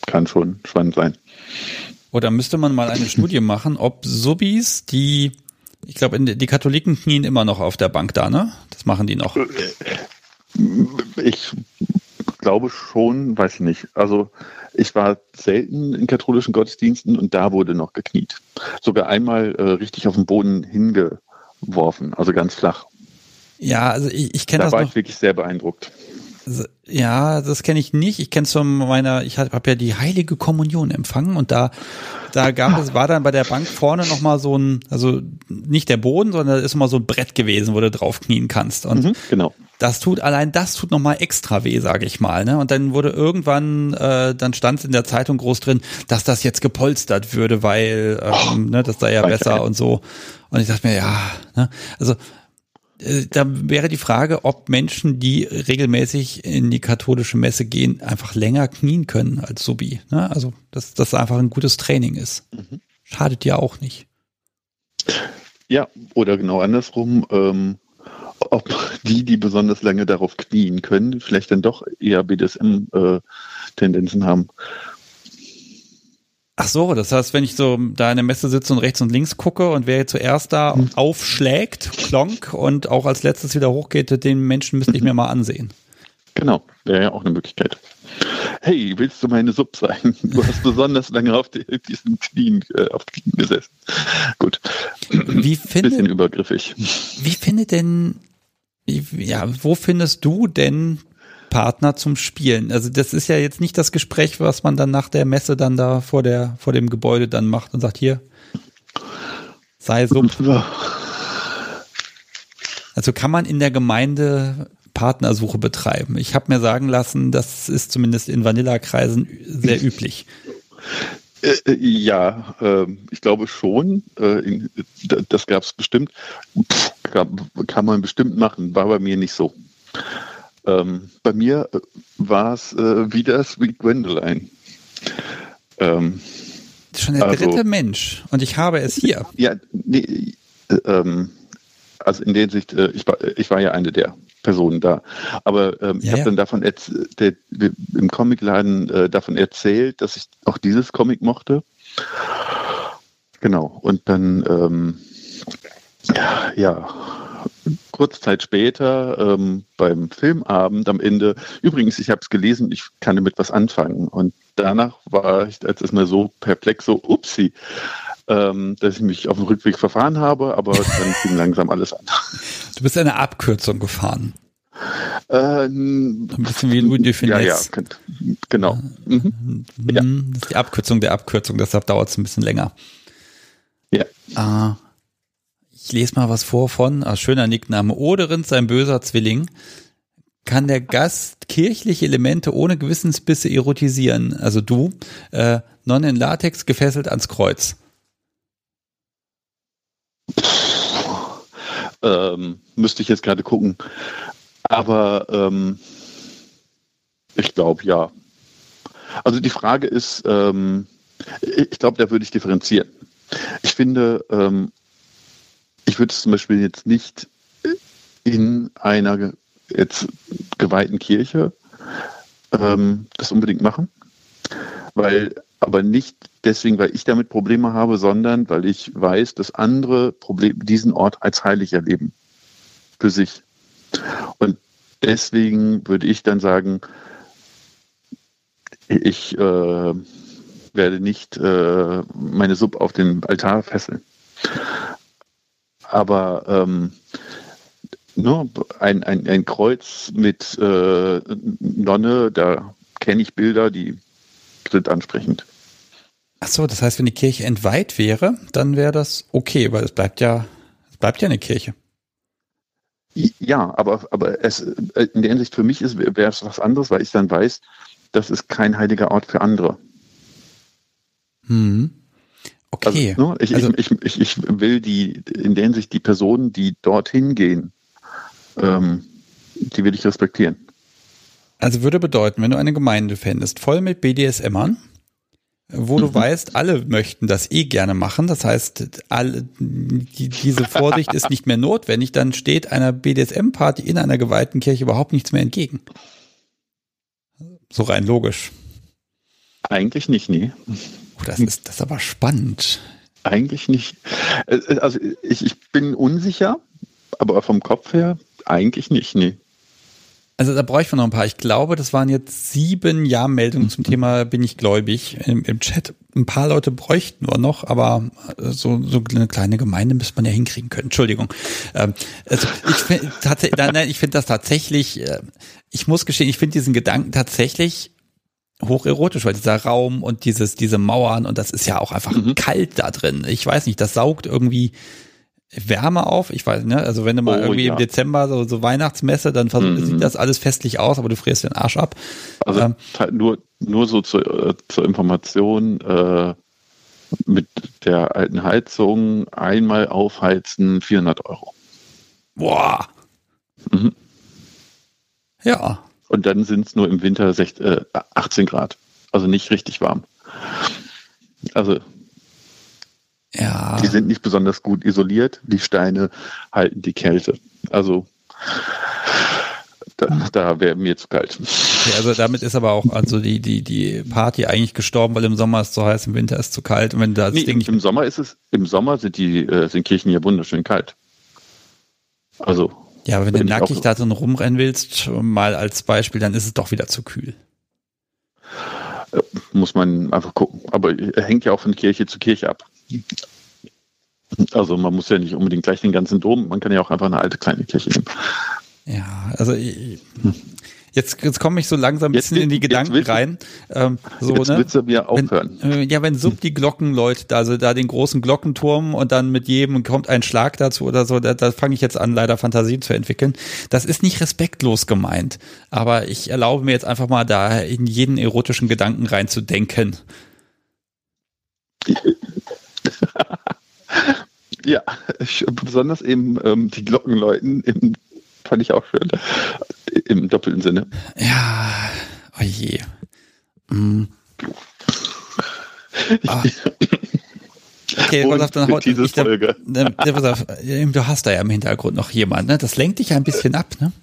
kann schon spannend sein. Oder müsste man mal eine Studie machen, ob Subis, die, ich glaube, die Katholiken knien immer noch auf der Bank da, ne? Das machen die noch. Ich glaube schon, weiß ich nicht. Also ich war selten in katholischen Gottesdiensten und da wurde noch gekniet. Sogar einmal äh, richtig auf den Boden hingeworfen, also ganz flach. Ja, also ich, ich kenne das. Da war noch. ich wirklich sehr beeindruckt. Ja, das kenne ich nicht. Ich kenne es von meiner, ich habe hab ja die heilige Kommunion empfangen und da, da gab es, war dann bei der Bank vorne nochmal so ein, also nicht der Boden, sondern da ist mal so ein Brett gewesen, wo du drauf knien kannst. Und mhm, genau. das tut, allein das tut nochmal extra weh, sage ich mal. Ne? Und dann wurde irgendwann, äh, dann stand es in der Zeitung groß drin, dass das jetzt gepolstert würde, weil ähm, oh, ne, das sei ja besser und so. Und ich dachte mir, ja, ne? also äh, da wäre die Frage, ob Menschen, die regelmäßig in die katholische Messe gehen, einfach länger knien können als Subi. Ne? Also, dass das einfach ein gutes Training ist. Mhm. Schadet ja auch nicht. Ja, oder genau andersrum, ähm, ob die, die besonders lange darauf knien können, vielleicht dann doch eher BDSM-Tendenzen äh, haben. Ach so, das heißt, wenn ich so da in der Messe sitze und rechts und links gucke und wer zuerst da hm. aufschlägt, klonk und auch als letztes wieder hochgeht, den Menschen müsste ich mir mal ansehen. Genau, wäre ja auch eine Möglichkeit. Hey, willst du meine Sub sein? Du hast besonders lange auf die, diesen Knien, äh, auf Knien gesessen. Gut. Wie findet, Bisschen übergriffig. Wie findet denn, ja, wo findest du denn Partner zum Spielen. Also das ist ja jetzt nicht das Gespräch, was man dann nach der Messe dann da vor der vor dem Gebäude dann macht und sagt hier sei so. Also kann man in der Gemeinde Partnersuche betreiben. Ich habe mir sagen lassen, das ist zumindest in Vanilla-Kreisen sehr üblich. Äh, ja, äh, ich glaube schon. Äh, das gab es bestimmt. Pff, kann, kann man bestimmt machen, war bei mir nicht so. Ähm, bei mir äh, war es äh, wieder Sweet Gwendoline. Ähm, Schon der also, dritte Mensch und ich habe es hier. Ja, nee, äh, ähm, also in der Hinsicht, äh, ich, war, ich war ja eine der Personen da. Aber ähm, ja, ich habe ja. dann davon der, im Comicladen äh, davon erzählt, dass ich auch dieses Comic mochte. Genau. Und dann ähm, ja, kurze Zeit später ähm, beim Filmabend am Ende, übrigens, ich habe es gelesen, ich kann damit was anfangen. Und danach war ich als erstmal so perplex, so upsi, ähm, dass ich mich auf dem Rückweg verfahren habe, aber dann fing langsam alles an. Du bist eine Abkürzung gefahren. Äh, ein bisschen wie Louis de Ja, ja, genau. Mhm. Ja. Das ist die Abkürzung der Abkürzung, deshalb dauert es ein bisschen länger. Ja. Ah, ich lese mal was vor von, ah, schöner Nickname, Oderend, sein böser Zwilling. Kann der Gast kirchliche Elemente ohne Gewissensbisse erotisieren? Also du, äh, non in Latex, gefesselt ans Kreuz. Ähm, müsste ich jetzt gerade gucken. Aber ähm, ich glaube ja. Also die Frage ist, ähm, ich glaube, da würde ich differenzieren. Ich finde, ähm, ich würde zum Beispiel jetzt nicht in einer jetzt geweihten Kirche ähm, das unbedingt machen, weil aber nicht deswegen, weil ich damit Probleme habe, sondern weil ich weiß, dass andere Problem, diesen Ort als heilig erleben für sich. Und deswegen würde ich dann sagen, ich äh, werde nicht äh, meine Sub auf den Altar fesseln. Aber ähm, ne, ein, ein, ein Kreuz mit äh, Nonne, da kenne ich Bilder, die sind ansprechend. Ach so, das heißt, wenn die Kirche entweiht wäre, dann wäre das okay, weil es bleibt ja, es bleibt ja eine Kirche. Ja, aber, aber es, äh, in der Hinsicht für mich wäre es was anderes, weil ich dann weiß, das ist kein heiliger Ort für andere. Hm. Okay. Also, ne, ich, also, ich, ich, ich, will die, in der Hinsicht die Personen, die dorthin gehen, ähm, die will ich respektieren. Also würde bedeuten, wenn du eine Gemeinde fändest, voll mit BDSMern, wo du mhm. weißt, alle möchten das eh gerne machen. Das heißt, alle, die, diese Vorsicht ist nicht mehr notwendig. Dann steht einer BDSM-Party in einer geweihten Kirche überhaupt nichts mehr entgegen. So rein logisch. Eigentlich nicht, nee. Oh, das ist das ist aber spannend. Eigentlich nicht. Äh, äh, also ich, ich bin unsicher, aber vom Kopf her eigentlich nicht, nee. Also da bräuchte man noch ein paar. Ich glaube, das waren jetzt sieben Ja-Meldungen zum Thema bin ich gläubig im, im, Chat. Ein paar Leute bräuchten wir noch, aber äh, so, so eine kleine Gemeinde müsste man ja hinkriegen können. Entschuldigung. Ähm, also ich finde ich finde das tatsächlich, ich muss gestehen, ich finde diesen Gedanken tatsächlich hocherotisch, weil dieser Raum und dieses, diese Mauern und das ist ja auch einfach mhm. kalt da drin. Ich weiß nicht, das saugt irgendwie Wärme auf. Ich weiß, ne, also wenn du mal oh, irgendwie ja. im Dezember so, so Weihnachtsmesse, dann mhm. sieht das alles festlich aus, aber du frierst den Arsch ab. Also ähm, nur, nur so zur, äh, zur Information, äh, mit der alten Heizung einmal aufheizen 400 Euro. Boah. Mhm. Ja. Und dann sind es nur im Winter 16, äh, 18 Grad. Also nicht richtig warm. Also ja. Die sind nicht besonders gut isoliert. Die Steine halten die Kälte. Also da, da wäre mir zu kalt. Okay, also damit ist aber auch also die, die, die Party eigentlich gestorben, weil im Sommer ist es zu heiß, im Winter ist es zu kalt. Und wenn das nee, Ding im Sommer ist es, im Sommer sind die äh, sind Kirchen hier wunderschön kalt. Also. Ja, aber wenn du nackig da drin rumrennen willst, mal als Beispiel, dann ist es doch wieder zu kühl. Äh, muss man einfach gucken. Aber hängt ja auch von Kirche zu Kirche ab. Also man muss ja nicht unbedingt gleich den ganzen Dom, man kann ja auch einfach eine alte kleine Kirche nehmen. Ja, also ich, Jetzt, jetzt komme ich so langsam ein bisschen will, in die Gedanken willst, rein. Ähm, so, jetzt ne? willst du mir aufhören. Wenn, äh, ja, wenn Sub die Glocken läutet, also da den großen Glockenturm und dann mit jedem kommt ein Schlag dazu oder so, da, da fange ich jetzt an, leider Fantasien zu entwickeln. Das ist nicht respektlos gemeint, aber ich erlaube mir jetzt einfach mal da in jeden erotischen Gedanken reinzudenken. ja, besonders eben ähm, die Glockenläuten im, fand ich auch schön. Im doppelten Sinne. Ja, oje. Oh mm. Ah. Okay, pass auf, dann haut, ich, ich, Folge. pass auf, du hast da ja im Hintergrund noch jemand, ne? Das lenkt dich ja ein bisschen ab, ne?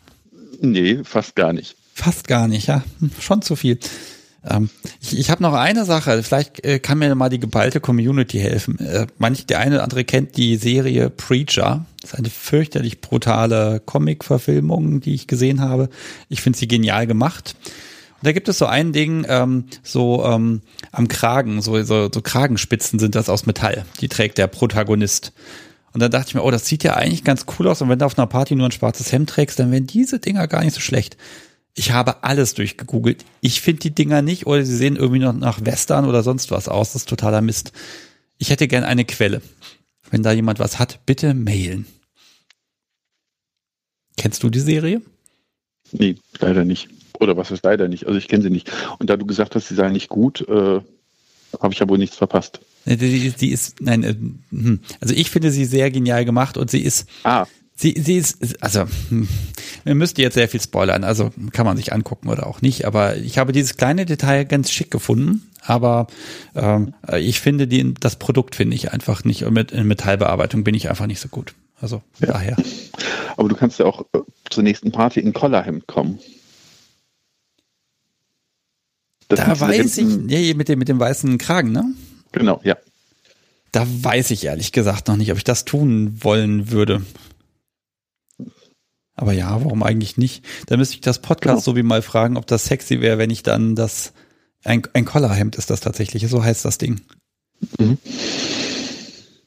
Nee, fast gar nicht. Fast gar nicht, ja. Hm, schon zu viel. Ähm, ich ich habe noch eine Sache, vielleicht äh, kann mir mal die geballte Community helfen. Äh, manch der eine oder andere kennt die Serie Preacher. Das ist eine fürchterlich brutale Comic-Verfilmung, die ich gesehen habe. Ich finde sie genial gemacht. Und da gibt es so ein Ding, ähm, so ähm, am Kragen, so, so, so Kragenspitzen sind das aus Metall. Die trägt der Protagonist. Und dann dachte ich mir, oh, das sieht ja eigentlich ganz cool aus. Und wenn du auf einer Party nur ein schwarzes Hemd trägst, dann wären diese Dinger gar nicht so schlecht. Ich habe alles durchgegoogelt. Ich finde die Dinger nicht oder sie sehen irgendwie noch nach Western oder sonst was aus. Das ist totaler Mist. Ich hätte gern eine Quelle. Wenn da jemand was hat, bitte mailen. Kennst du die Serie? Nee, leider nicht. Oder was ist leider nicht? Also ich kenne sie nicht. Und da du gesagt hast, sie sei nicht gut, äh, habe ich ja wohl nichts verpasst. Die, die ist, nein, äh, hm. also ich finde sie sehr genial gemacht und sie ist, ah. Sie, sie ist, also, hm, wir müssten jetzt sehr viel spoilern, also kann man sich angucken oder auch nicht, aber ich habe dieses kleine Detail ganz schick gefunden, aber ähm, ich finde die, das Produkt finde ich einfach nicht und mit in Metallbearbeitung bin ich einfach nicht so gut. Also ja. daher. Aber du kannst ja auch äh, zur nächsten Party in Collarhemd kommen. Das da weiß ich, ja, mit dem, mit dem weißen Kragen, ne? Genau, ja. Da weiß ich ehrlich gesagt noch nicht, ob ich das tun wollen würde. Aber ja, warum eigentlich nicht? Da müsste ich das Podcast so wie mal fragen, ob das sexy wäre, wenn ich dann das ein, ein Collarhemd ist das tatsächlich, so heißt das Ding. Mhm.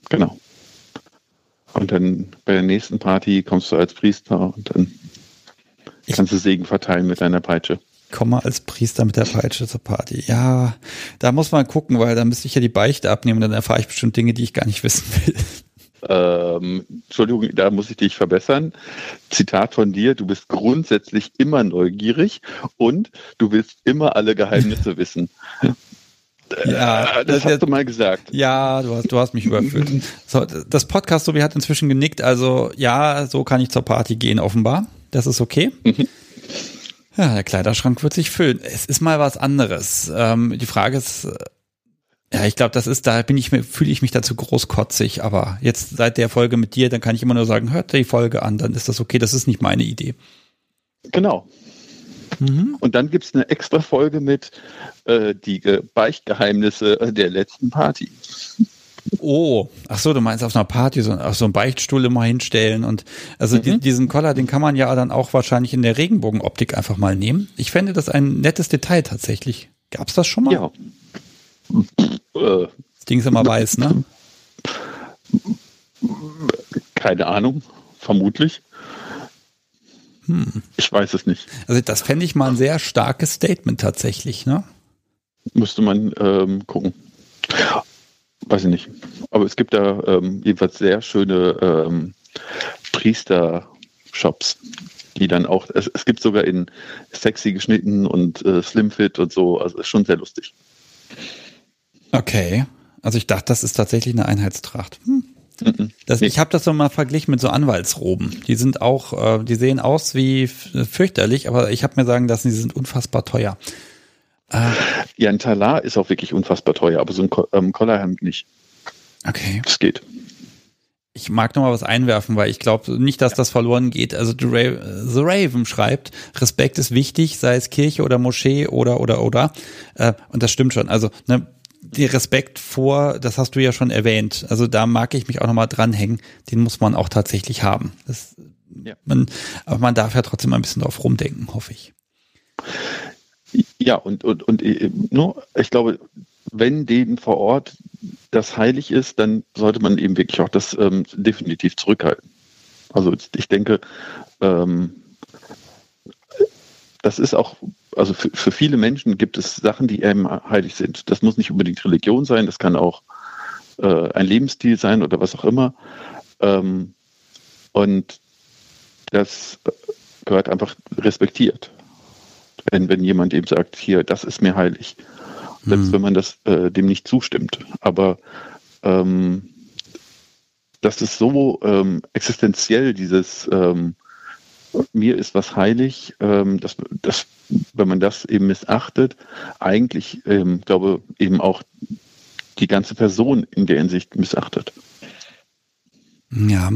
Genau. Und dann bei der nächsten Party kommst du als Priester und dann ich kannst du Segen verteilen mit deiner Peitsche. Komme als Priester mit der Peitsche zur Party. Ja, da muss man gucken, weil da müsste ich ja die Beichte abnehmen und dann erfahre ich bestimmt Dinge, die ich gar nicht wissen will. Ähm, Entschuldigung, da muss ich dich verbessern. Zitat von dir, du bist grundsätzlich immer neugierig und du willst immer alle Geheimnisse wissen. Ja, Äh, das hast du mal gesagt. Ja, du hast, du hast mich überführt. So, das Podcast, so wie hat inzwischen genickt. Also ja, so kann ich zur Party gehen, offenbar. Das ist okay. Ja, der Kleiderschrank wird sich füllen. Es ist mal was anderes. Ähm, die Frage ist, ja, ich glaube, das ist, da bin ich mir, fühle ich mich dazu großkotzig, aber jetzt seit der Folge mit dir, dann kann ich immer nur sagen, hört die Folge an, dann ist das okay. Das ist nicht meine Idee. Genau. Mhm. Und dann gibt es eine extra Folge mit äh, die Ge- Beichtgeheimnisse äh, der letzten Party. Oh, ach so, du meinst auf einer Party so, auf so einen Beichtstuhl immer hinstellen und also die, diesen Collar, den kann man ja dann auch wahrscheinlich in der Regenbogenoptik einfach mal nehmen. Ich fände das ein nettes Detail tatsächlich. Gab's das schon mal? Ja. Äh, Das Ding ist immer weiß, ne? keine Ahnung, vermutlich. Ich weiß es nicht. Also das fände ich mal ein sehr starkes Statement tatsächlich, ne? Müsste man ähm, gucken. Weiß ich nicht. Aber es gibt da ähm, jedenfalls sehr schöne ähm, Priester-Shops, die dann auch, es, es gibt sogar in sexy geschnitten und äh, Slimfit und so, also ist schon sehr lustig. Okay. Also ich dachte, das ist tatsächlich eine Einheitstracht. Hm. Mhm. Das. Ich habe das so mal verglichen mit so Anwaltsroben. Die sind auch, äh, die sehen aus wie fürchterlich, aber ich habe mir sagen lassen, die sind unfassbar teuer. Äh, Ja, ein Talar ist auch wirklich unfassbar teuer, aber so ein Ko ähm, Collarhemd nicht. okay. Das geht. Ich mag noch mal was einwerfen, weil ich glaube nicht, dass das verloren geht. Also The Raven schreibt, Respekt ist wichtig, sei es Kirche oder Moschee oder oder oder. Äh, und das stimmt schon. Also ne, die Respekt vor, das hast du ja schon erwähnt. Also da mag ich mich auch noch mal dranhängen. Den muss man auch tatsächlich haben. Das, Ja. man, aber man darf ja trotzdem ein bisschen drauf rumdenken, hoffe ich. Ja, und, und, und äh, nur, ich glaube, wenn denen vor Ort das heilig ist, dann sollte man eben wirklich auch das ähm, definitiv zurückhalten. Also ich denke, ähm, das ist auch, also für, für viele Menschen gibt es Sachen, die eben heilig sind. Das muss nicht unbedingt Religion sein, das kann auch äh, ein Lebensstil sein oder was auch immer. Ähm, und das gehört einfach respektiert wenn, wenn jemand eben sagt, hier, das ist mir heilig. Selbst Mhm. wenn man das äh, dem nicht zustimmt. Aber ähm, das ist so ähm, existenziell, dieses ähm, mir ist was heilig, ähm, dass, dass, wenn man das eben missachtet, eigentlich, ähm, glaube eben auch die ganze Person in der Hinsicht missachtet. Ja.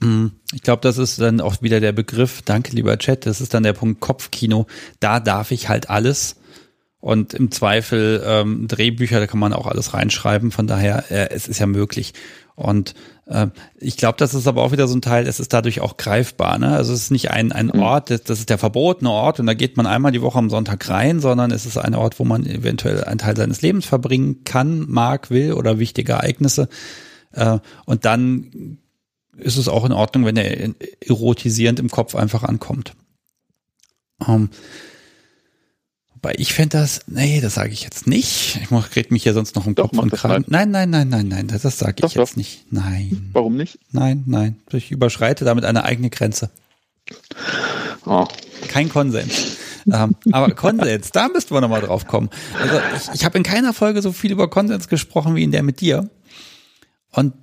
Hm, Ich glaube, das ist dann auch wieder der Begriff, danke lieber Chat, das ist dann der Punkt Kopfkino. Da darf ich halt alles. Und im Zweifel ähm, Drehbücher, da kann man auch alles reinschreiben. Von daher, äh, es ist ja möglich. Und ich glaube, das ist aber auch wieder so ein Teil, es ist dadurch auch greifbar. Ne? Also es ist nicht ein, ein Ort, das, das ist der verbotene Ort und da geht man einmal die Woche am Sonntag rein, sondern es ist ein Ort, wo man eventuell einen Teil seines Lebens verbringen kann, mag, will oder wichtige Ereignisse. Äh, und dann ist es auch in Ordnung, wenn er erotisierend im Kopf einfach ankommt. Wobei ich fände das, nee, das sage ich jetzt nicht. Ich mach- red mich hier sonst noch Doch, Kopf und Kragen. Nein, nein, nein, nein, nein, das, das sage ich Doch, jetzt doch. nicht. Nein, Warum nicht? nein, nein. Ich überschreite damit eine eigene Grenze. Oh. Kein Konsens. ähm, aber Konsens, da müssten wir nochmal drauf kommen. Also ich, ich habe in keiner Folge so viel über Konsens gesprochen wie in der mit dir. Und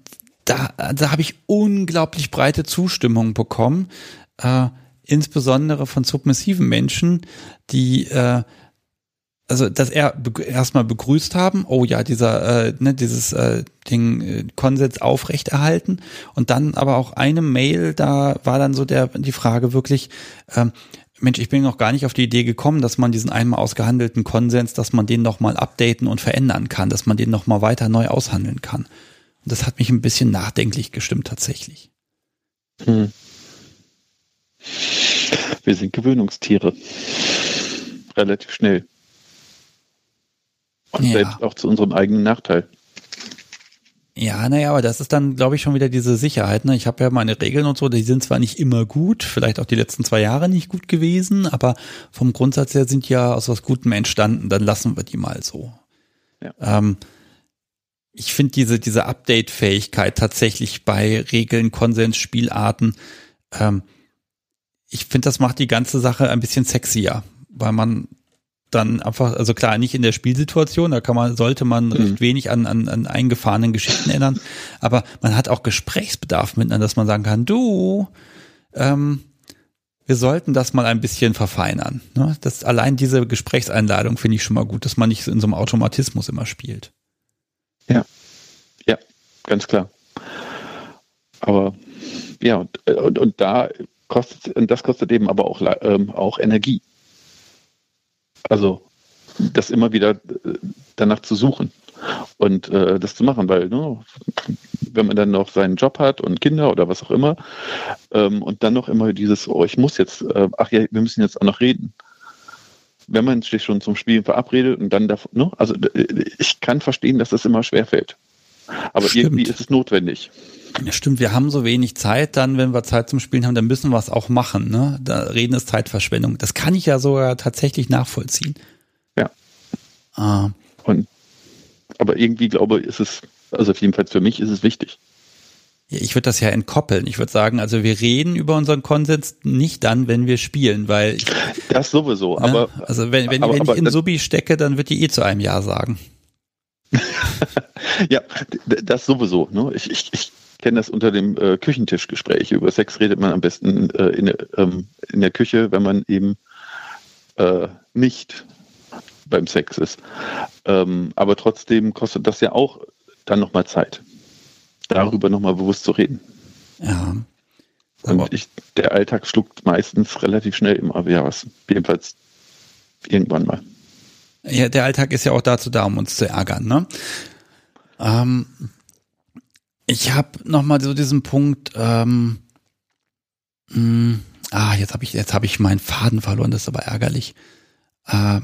da, da habe ich unglaublich breite Zustimmung bekommen, äh, insbesondere von submissiven Menschen, die äh, also dass er erstmal begrüßt haben, oh ja, dieser, äh, ne, dieses äh, Ding äh, Konsens aufrechterhalten und dann aber auch eine Mail, da war dann so der die Frage wirklich, ähm, Mensch, ich bin noch gar nicht auf die Idee gekommen, dass man diesen einmal ausgehandelten Konsens, dass man den nochmal updaten und verändern kann, dass man den nochmal weiter neu aushandeln kann. Und das hat mich ein bisschen nachdenklich gestimmt tatsächlich. Hm. Wir sind Gewöhnungstiere. Relativ schnell. Und Ja. selbst auch zu unserem eigenen Nachteil. Ja, naja, aber das ist dann, glaube ich, schon wieder diese Sicherheit. Ne? Ich habe ja meine Regeln und so, die sind zwar nicht immer gut, vielleicht auch die letzten zwei Jahre nicht gut gewesen, aber vom Grundsatz her sind ja aus was Gutem entstanden, dann lassen wir die mal so. Ja. Ähm, ich finde diese, diese Update-Fähigkeit tatsächlich bei Regeln, Konsens, Spielarten, ähm, ich finde, das macht die ganze Sache ein bisschen sexier, weil man dann einfach, also klar, nicht in der Spielsituation, da kann man, sollte man mhm. recht wenig an, an, an eingefahrenen Geschichten ändern, aber man hat auch Gesprächsbedarf miteinander, dass man sagen kann, du, ähm, wir sollten das mal ein bisschen verfeinern. Ne? Das, allein diese Gesprächseinladung finde ich schon mal gut, dass man nicht in so einem Automatismus immer spielt. Ja, ja, ganz klar. Aber ja, und, und, und da kostet, und das kostet eben aber auch, ähm, auch Energie. Also das immer wieder äh, danach zu suchen und äh, das zu machen, weil ne, wenn man dann noch seinen Job hat und Kinder oder was auch immer ähm, und dann noch immer dieses, oh, ich muss jetzt, äh, ach ja, wir müssen jetzt auch noch reden. Wenn man sich schon zum Spielen verabredet und dann darf, ne, also ich kann verstehen, dass das immer schwerfällt. Aber Stimmt. irgendwie ist es notwendig. Ja, stimmt, wir haben so wenig Zeit, dann, wenn wir Zeit zum Spielen haben, dann müssen wir es auch machen. Ne? Da reden ist Zeitverschwendung. Das kann ich ja sogar tatsächlich nachvollziehen. Ja. Ah. Und aber irgendwie glaube ich, ist es, also jedenfalls für mich ist es wichtig. Ja, ich würde das ja entkoppeln. Ich würde sagen, also wir reden über unseren Konsens nicht dann, wenn wir spielen, weil ich, das sowieso. Ne? Aber also wenn, wenn, aber, wenn ich in Subi stecke, dann wird die eh zu einem Ja sagen. ja, das sowieso. Ne? Ich, ich, ich kenne das unter dem äh, Küchentischgespräch. Über Sex redet man am besten äh, in, ähm, in, der Küche, wenn man eben äh, nicht beim Sex ist. Ähm, aber trotzdem kostet das ja auch dann nochmal Zeit, darüber nochmal bewusst zu reden. Ja. Und ich, der Alltag schluckt meistens relativ schnell immer wieder was. Jedenfalls irgendwann mal. Ja, der Alltag ist ja auch dazu da, um uns zu ärgern, ne? Ähm, ich habe noch mal so diesen Punkt. Ähm, mh, hm, ah, jetzt habe ich jetzt habe ich meinen Faden verloren. Das ist aber ärgerlich. Äh,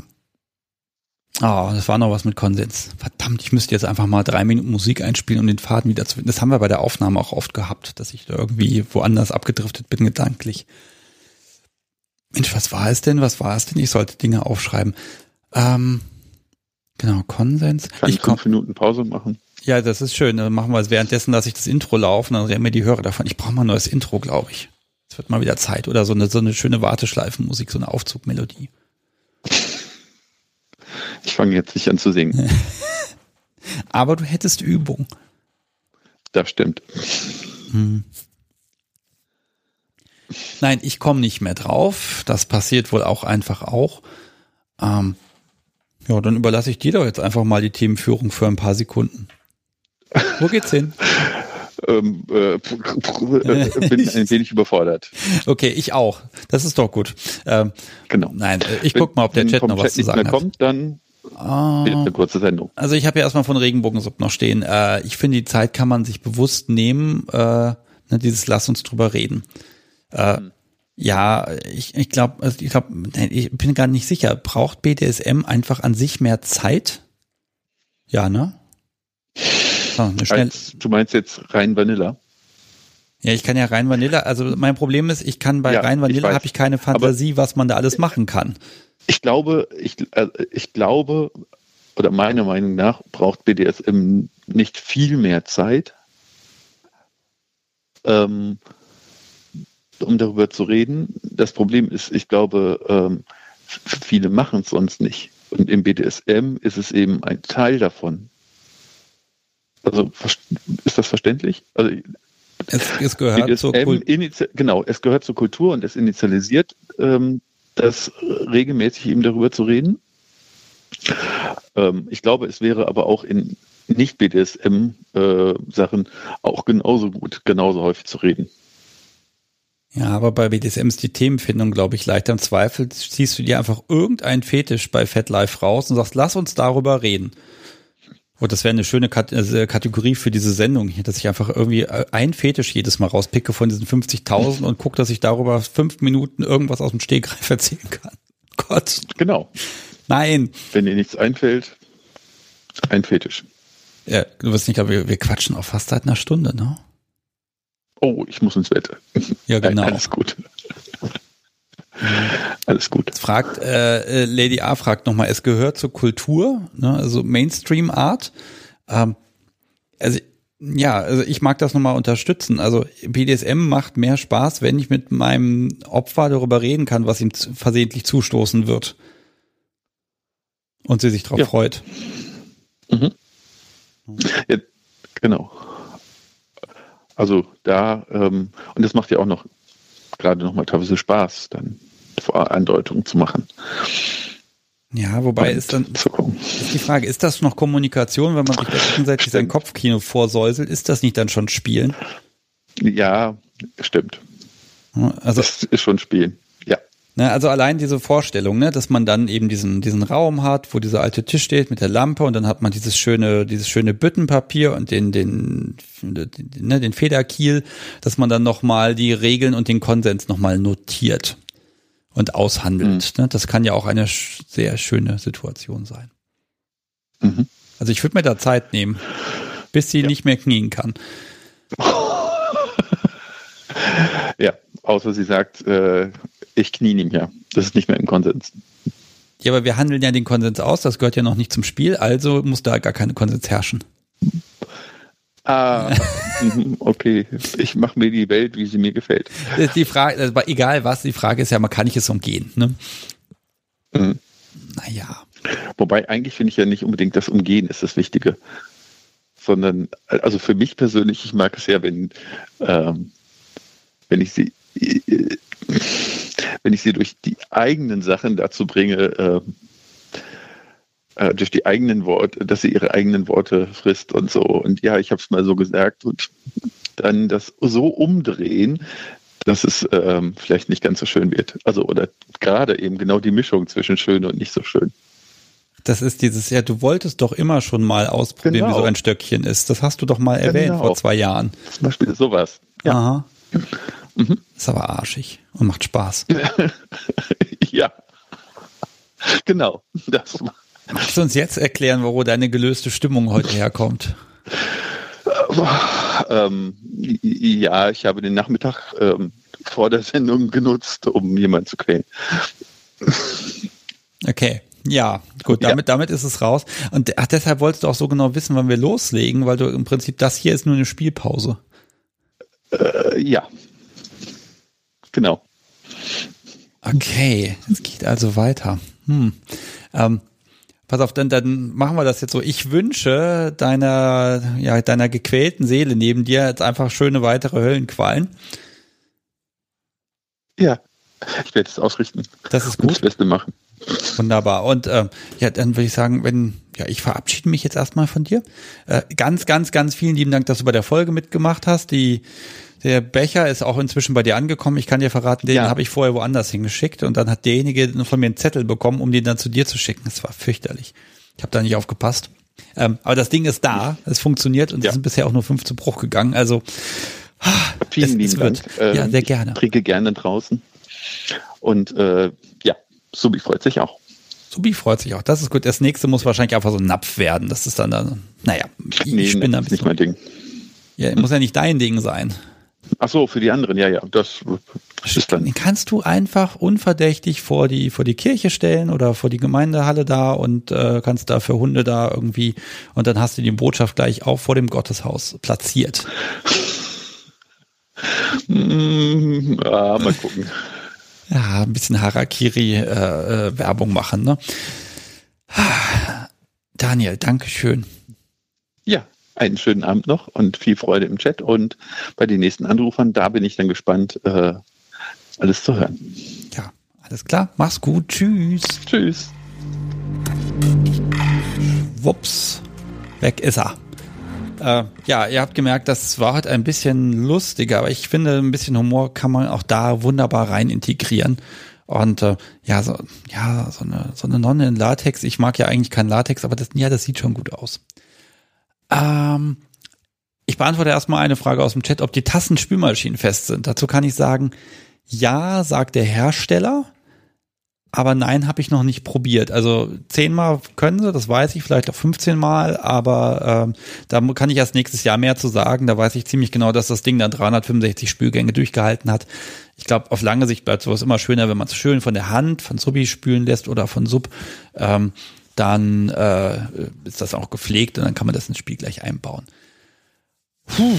oh, das war noch was mit Konsens. Verdammt, ich müsste jetzt einfach mal drei Minuten Musik einspielen, um den Faden wieder zu finden. Das haben wir bei der Aufnahme auch oft gehabt, dass ich da irgendwie woanders abgedriftet bin gedanklich. Mensch, was war es denn? Was war es denn? Ich sollte Dinge aufschreiben. Ähm, genau, Konsens. Kann ich fünf Minuten Pause machen? Ja, das ist schön. Dann machen wir es währenddessen, dass ich das Intro laufe, dann rennen mir die Hörer davon. Ich brauche mal ein neues Intro, glaube ich. Es wird mal wieder Zeit. Oder so eine, so eine schöne Warteschleifenmusik, so eine Aufzugmelodie. Ich fange jetzt nicht an zu singen. Aber du hättest Übung. Das stimmt. Hm. Nein, ich komme nicht mehr drauf. Das passiert wohl auch einfach auch. Ähm, ja, dann überlasse ich dir doch jetzt einfach mal die Themenführung für ein paar Sekunden. Wo geht's hin? ähm, äh, äh, bin ein wenig überfordert. Okay, ich auch. Das ist doch gut. Ähm, genau. Nein, ich guck mal, ob der Chat noch was Chat zu sagen hat. kommt, dann Oh, eine kurze Sendung. Also ich habe ja erstmal von Regenbogensub noch stehen. Äh, ich finde, die Zeit kann man sich bewusst nehmen, äh, ne, dieses Lass uns drüber reden. Äh, hm. Ja, ich, ich glaube, also ich glaube, ich bin gar nicht sicher. Braucht BDSM einfach an sich mehr Zeit? Ja, ne? Ah, Als, du meinst jetzt rein Vanilla? Ja, ich kann ja rein Vanilla. Also mein Problem ist, ich kann bei ja, rein Vanilla habe ich keine Fantasie, Aber was man da alles machen kann. Ich glaube, ich, äh, ich glaube, oder meiner Meinung nach braucht BDSM nicht viel mehr Zeit, ähm, um darüber zu reden. Das Problem ist, ich glaube, ähm, viele machen es sonst nicht. Und im BDSM ist es eben ein Teil davon. Also ist das verständlich? Also, es, es gehört zur Kultur. Genau, es gehört zur Kultur und es initialisiert, ähm, das regelmäßig eben darüber zu reden. Ähm, ich glaube, es wäre aber auch in Nicht-BDSM-Sachen äh, auch genauso gut, genauso häufig zu reden. Ja, aber bei BDSM ist die Themenfindung, glaube ich, leichter. Im Zweifel ziehst du dir einfach irgendein Fetisch bei FetLife raus und sagst, lass uns darüber reden. Und das wäre eine schöne äh, Kategorie für diese Sendung hier, dass ich einfach irgendwie äh, ein Fetisch jedes Mal rauspicke von diesen 50.000 und gucke, dass ich darüber fünf Minuten irgendwas aus dem Stegreif erzählen kann. Gott. Genau. Nein. Wenn dir nichts einfällt, ein Fetisch. Ja, du wirst nicht, aber wir, wir quatschen auch fast seit einer Stunde, ne? Oh, ich muss ins Bett. Ja, genau. Nein, alles gut. Alles gut. Fragt äh, äh Lady A fragt nochmal, es gehört zur Kultur, ne, also Mainstream Art. Ähm, Also ja, also ich mag das nochmal unterstützen. Also BDSM macht mehr Spaß, wenn ich mit meinem Opfer darüber reden kann, was ihm versehentlich zustoßen wird. Und sie sich darauf ja. freut. Mhm. Ja, genau. Also da, ähm, und das macht ja auch noch gerade nochmal teilweise Spaß, dann Andeutungen zu machen. Ja, wobei ist dann ist die Frage, ist das noch Kommunikation, wenn man sich gegenseitig sein Kopfkino vorsäuselt? Ist das nicht dann schon Spielen? Ja, stimmt. Also, das ist schon Spielen. Ja. Ne, also allein diese Vorstellung, ne, dass man dann eben diesen, diesen Raum hat, wo dieser alte Tisch steht mit der Lampe und dann hat man dieses schöne, dieses schöne Büttenpapier und den, den, den, ne, den Federkiel, dass man dann nochmal die Regeln und den Konsens nochmal notiert und aushandelt. Mhm. Ne? Das kann ja auch eine sehr schöne Situation sein. Mhm. Also ich würde mir da Zeit nehmen, bis sie ja. nicht mehr knien kann. ja, außer sie sagt, äh, ich knie nicht mehr. Das ist nicht mehr im Konsens. Ja, aber wir handeln ja den Konsens aus, das gehört ja noch nicht zum Spiel, also muss da gar kein Konsens herrschen. Ah, okay. Ich mache mir die Welt, wie sie mir gefällt. Die Frage, also egal was, die Frage ist ja, man kann ich es umgehen. Ne? Mhm. Naja. Wobei eigentlich finde ich ja nicht unbedingt das Umgehen ist das Wichtige, sondern also für mich persönlich, ich mag es ja, wenn ähm, wenn ich sie wenn ich sie durch die eigenen Sachen dazu bringe, ähm, äh, durch die eigenen Worte, dass sie ihre eigenen Worte frisst und so. Und ja, ich habe es mal so gesagt und dann das so umdrehen, dass es ähm, vielleicht nicht ganz so schön wird. Also oder gerade eben genau die Mischung zwischen schön und nicht so schön. Das ist dieses, ja, du wolltest doch immer schon mal ausprobieren, genau. wie so ein Stöckchen ist. Das hast du doch mal erwähnt genau. vor zwei Jahren. Zum Beispiel sowas. Ja. Aha. Mhm. Ist aber arschig und macht Spaß. ja. Genau. Das Magst du uns jetzt erklären, wo deine gelöste Stimmung heute herkommt? Ähm, ja, ich habe den Nachmittag ähm, vor der Sendung genutzt, um jemanden zu quälen. Okay. Ja, gut, damit, ja. damit ist es raus. Und ach, deshalb wolltest du auch so genau wissen, wann wir loslegen, weil du im Prinzip, das hier ist nur eine Spielpause. Äh, ja. Genau. Okay, es geht also weiter. Hm. Ähm, Pass auf, dann, dann machen wir das jetzt so. Ich wünsche deiner, ja, deiner gequälten Seele neben dir jetzt einfach schöne weitere Höllenqualen. Ja, ich werde es ausrichten. Das ist gut. das Beste machen. Wunderbar. Und äh, ja, dann würde ich sagen, wenn, ja, ich verabschiede mich jetzt erstmal von dir. Äh, ganz, ganz, ganz vielen lieben Dank, dass du bei der Folge mitgemacht hast. Die der Becher ist auch inzwischen bei dir angekommen. Ich kann dir verraten, den ja. habe ich vorher woanders hingeschickt und dann hat derjenige von mir einen Zettel bekommen, um den dann zu dir zu schicken. Das war fürchterlich. Ich habe da nicht aufgepasst. Ähm, aber das Ding ist da, es funktioniert und ja. es sind bisher auch nur fünf zu Bruch gegangen. Also vielen es, lieben Dank. Ähm, ja, sehr gerne. Ich trinke gerne draußen. Und äh, ja, Subi freut sich auch. Subi freut sich auch. Das ist gut. Das nächste muss wahrscheinlich einfach so ein Napf werden. Das ist dann, dann naja, ich nee, bin da ein bisschen. Nicht mein Ding. Ja, muss ja nicht dein Ding sein. Ach so, für die anderen, ja, ja. Das ist dann. Den kannst du einfach unverdächtig vor die, vor die Kirche stellen oder vor die Gemeindehalle da und äh, kannst da für Hunde da irgendwie und dann hast du die Botschaft gleich auch vor dem Gotteshaus platziert. Mm, ah, mal gucken. Ja, ein bisschen Harakiri-Werbung äh, äh, machen, ne? Daniel, Dankeschön. Ja, einen schönen Abend noch und viel Freude im Chat. Und bei den nächsten Anrufern, da bin ich dann gespannt, äh, alles zu hören. Ja, alles klar. Mach's gut. Tschüss. Tschüss. Wups. Weg ist er. Äh, ja, ihr habt gemerkt, das war heute ein bisschen lustiger, aber ich finde, ein bisschen Humor kann man auch da wunderbar rein integrieren. Und äh, ja, so, ja, so eine, so eine Nonne in Latex. Ich mag ja eigentlich kein Latex, aber das, ja, das sieht schon gut aus. Ähm, ich beantworte erstmal eine Frage aus dem Chat, ob die Tassen spülmaschinenfest sind. Dazu kann ich sagen, ja, sagt der Hersteller, aber nein, habe ich noch nicht probiert. Also zehnmal können sie, das weiß ich, vielleicht auch 15 Mal, aber ähm, da kann ich erst nächstes Jahr mehr zu sagen. Da weiß ich ziemlich genau, dass das Ding dann 365 Spülgänge durchgehalten hat. Ich glaube, auf lange Sicht bleibt sowas immer schöner, wenn man es schön von der Hand, von Subi spülen lässt oder von Sub. Ähm, dann äh, ist das auch gepflegt und dann kann man das ins Spiel gleich einbauen. Puh.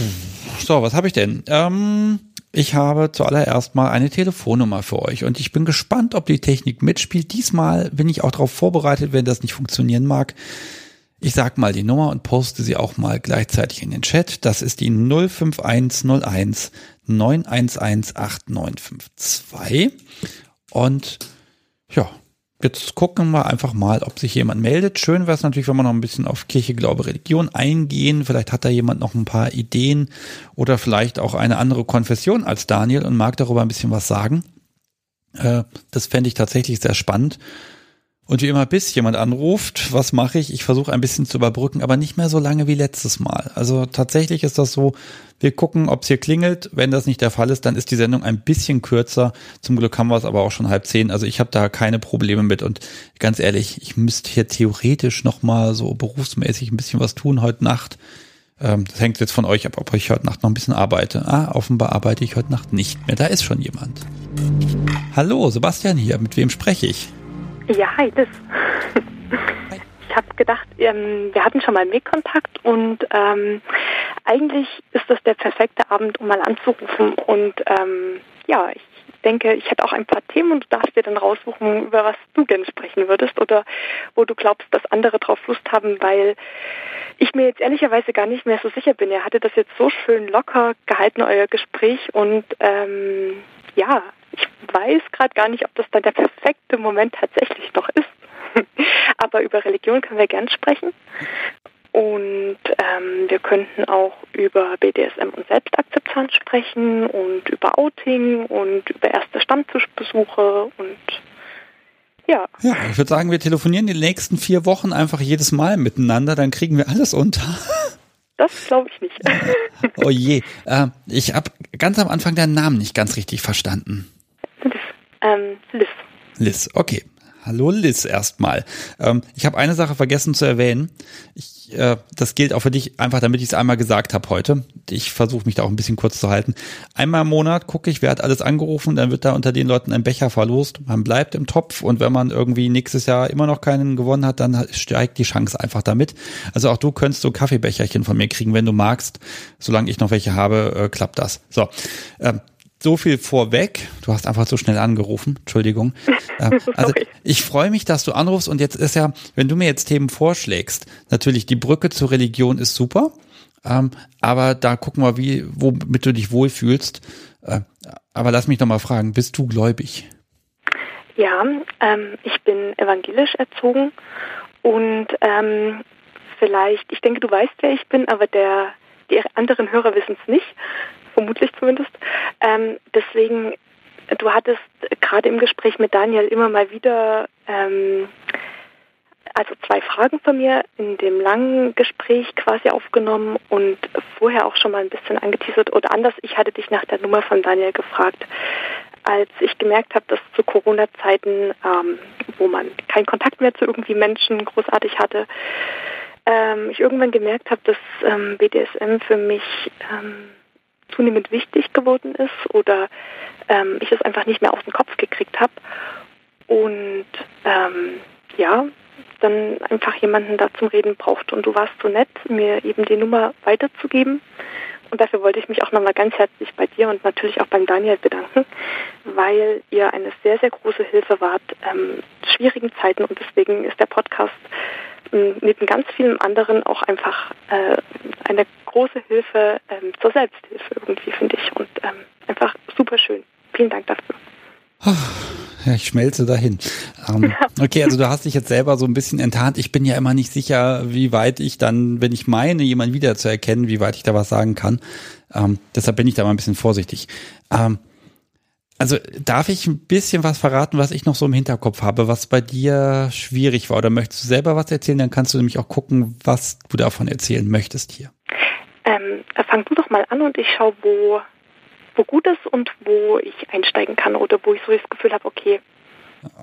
So, was habe ich denn? Ähm, ich habe zuallererst mal eine Telefonnummer für euch und ich bin gespannt, ob die Technik mitspielt. Diesmal bin ich auch darauf vorbereitet, wenn das nicht funktionieren mag. Ich sag mal die Nummer und poste sie auch mal gleichzeitig in den Chat. Das ist die 05101 911 8952. Und ja, Jetzt gucken wir einfach mal, ob sich jemand meldet. Schön wäre es natürlich, wenn wir noch ein bisschen auf Kirche, Glaube, Religion eingehen. Vielleicht hat da jemand noch ein paar Ideen oder vielleicht auch eine andere Konfession als Daniel und mag darüber ein bisschen was sagen. Äh, das fände ich tatsächlich sehr spannend. Und wie immer, bis jemand anruft, was mache ich? Ich versuche ein bisschen zu überbrücken, aber nicht mehr so lange wie letztes Mal. Also tatsächlich ist das so, wir gucken, ob es hier klingelt. Wenn das nicht der Fall ist, dann ist die Sendung ein bisschen kürzer. Zum Glück haben wir es aber auch schon halb zehn. Also ich habe da keine Probleme mit. Und ganz ehrlich, ich müsste hier theoretisch nochmal so berufsmäßig ein bisschen was tun heute Nacht. Ähm, das hängt jetzt von euch ab, ob ich heute Nacht noch ein bisschen arbeite. Ah, offenbar arbeite ich heute Nacht nicht mehr. Da ist schon jemand. Hallo, Sebastian hier. Mit wem spreche ich? Ja, hi, das. Ich habe gedacht, ähm, wir hatten schon mal Mailkontakt und ähm, eigentlich ist das der perfekte Abend, um mal anzurufen. Und ähm, ja, ich denke, ich hätte auch ein paar Themen und du darfst dir dann raussuchen, über was du gerne sprechen würdest oder wo du glaubst, dass andere drauf Lust haben, weil ich mir jetzt ehrlicherweise gar nicht mehr so sicher bin. Ihr hattet das jetzt so schön locker gehalten, euer Gespräch und ähm, ja, ich weiß gerade gar nicht, ob das dann der perfekte Moment tatsächlich noch ist. Aber über Religion können wir gern sprechen. Und ähm, wir könnten auch über BDSM und Selbstakzeptanz sprechen und über Outing und über erste Stammtischbesuche und ja. Ja, ich würde sagen, wir telefonieren die nächsten vier Wochen einfach jedes Mal miteinander, dann kriegen wir alles unter. Das glaube ich nicht. oh je, äh, ich habe ganz am Anfang deinen Namen nicht ganz richtig verstanden. Ähm, Liz. Liz, okay. Hallo Liz erstmal. Ähm, ich habe eine Sache vergessen zu erwähnen. Ich, äh, das gilt auch für dich, einfach damit ich es einmal gesagt habe heute. Ich versuche mich da auch ein bisschen kurz zu halten. Einmal im Monat gucke ich, wer hat alles angerufen, dann wird da unter den Leuten ein Becher verlost. Man bleibt im Topf und wenn man irgendwie nächstes Jahr immer noch keinen gewonnen hat, dann steigt die Chance einfach damit. Also auch du könntest so Kaffeebecherchen von mir kriegen, wenn du magst. Solange ich noch welche habe, äh, klappt das. So. Ähm, so viel vorweg. Du hast einfach so schnell angerufen. Entschuldigung. Äh, also ich freue mich, dass du anrufst und jetzt ist ja, wenn du mir jetzt Themen vorschlägst, natürlich die Brücke zur Religion ist super. Ähm, aber da gucken wir, wie, womit du dich wohlfühlst. Äh, aber lass mich doch mal fragen, bist du gläubig? Ja, ähm, ich bin evangelisch erzogen und ähm, vielleicht, ich denke, du weißt, wer ich bin, aber der, die anderen Hörer wissen es nicht vermutlich zumindest. Ähm, deswegen, du hattest gerade im Gespräch mit Daniel immer mal wieder ähm, also zwei Fragen von mir in dem langen Gespräch quasi aufgenommen und vorher auch schon mal ein bisschen angeteasert oder anders, ich hatte dich nach der Nummer von Daniel gefragt, als ich gemerkt habe, dass zu Corona-Zeiten, ähm, wo man keinen Kontakt mehr zu irgendwie Menschen großartig hatte, ähm, ich irgendwann gemerkt habe, dass ähm, BDSM für mich ähm, zunehmend wichtig geworden ist oder ähm, ich es einfach nicht mehr aus dem Kopf gekriegt habe. Und ähm, ja, dann einfach jemanden da zum Reden braucht. Und du warst so nett, mir eben die Nummer weiterzugeben. Und dafür wollte ich mich auch nochmal ganz herzlich bei dir und natürlich auch beim Daniel bedanken, weil ihr eine sehr, sehr große Hilfe wart ähm, schwierigen Zeiten. Und deswegen ist der Podcast neben ganz vielen anderen auch einfach äh, eine große Hilfe ähm, zur Selbsthilfe irgendwie, finde ich. Und ähm, einfach super schön. Vielen Dank dafür. Ja, ich schmelze dahin. Ähm, okay, also du hast dich jetzt selber so ein bisschen enttarnt. Ich bin ja immer nicht sicher, wie weit ich dann, wenn ich meine, jemanden wiederzuerkennen, wie weit ich da was sagen kann. Ähm, deshalb bin ich da mal ein bisschen vorsichtig. Ähm, also darf ich ein bisschen was verraten, was ich noch so im Hinterkopf habe, was bei dir schwierig war? Oder möchtest du selber was erzählen? Dann kannst du nämlich auch gucken, was du davon erzählen möchtest hier. Ähm, fang du doch mal an und ich schaue, wo, wo gut ist und wo ich einsteigen kann oder wo ich so das Gefühl habe, okay,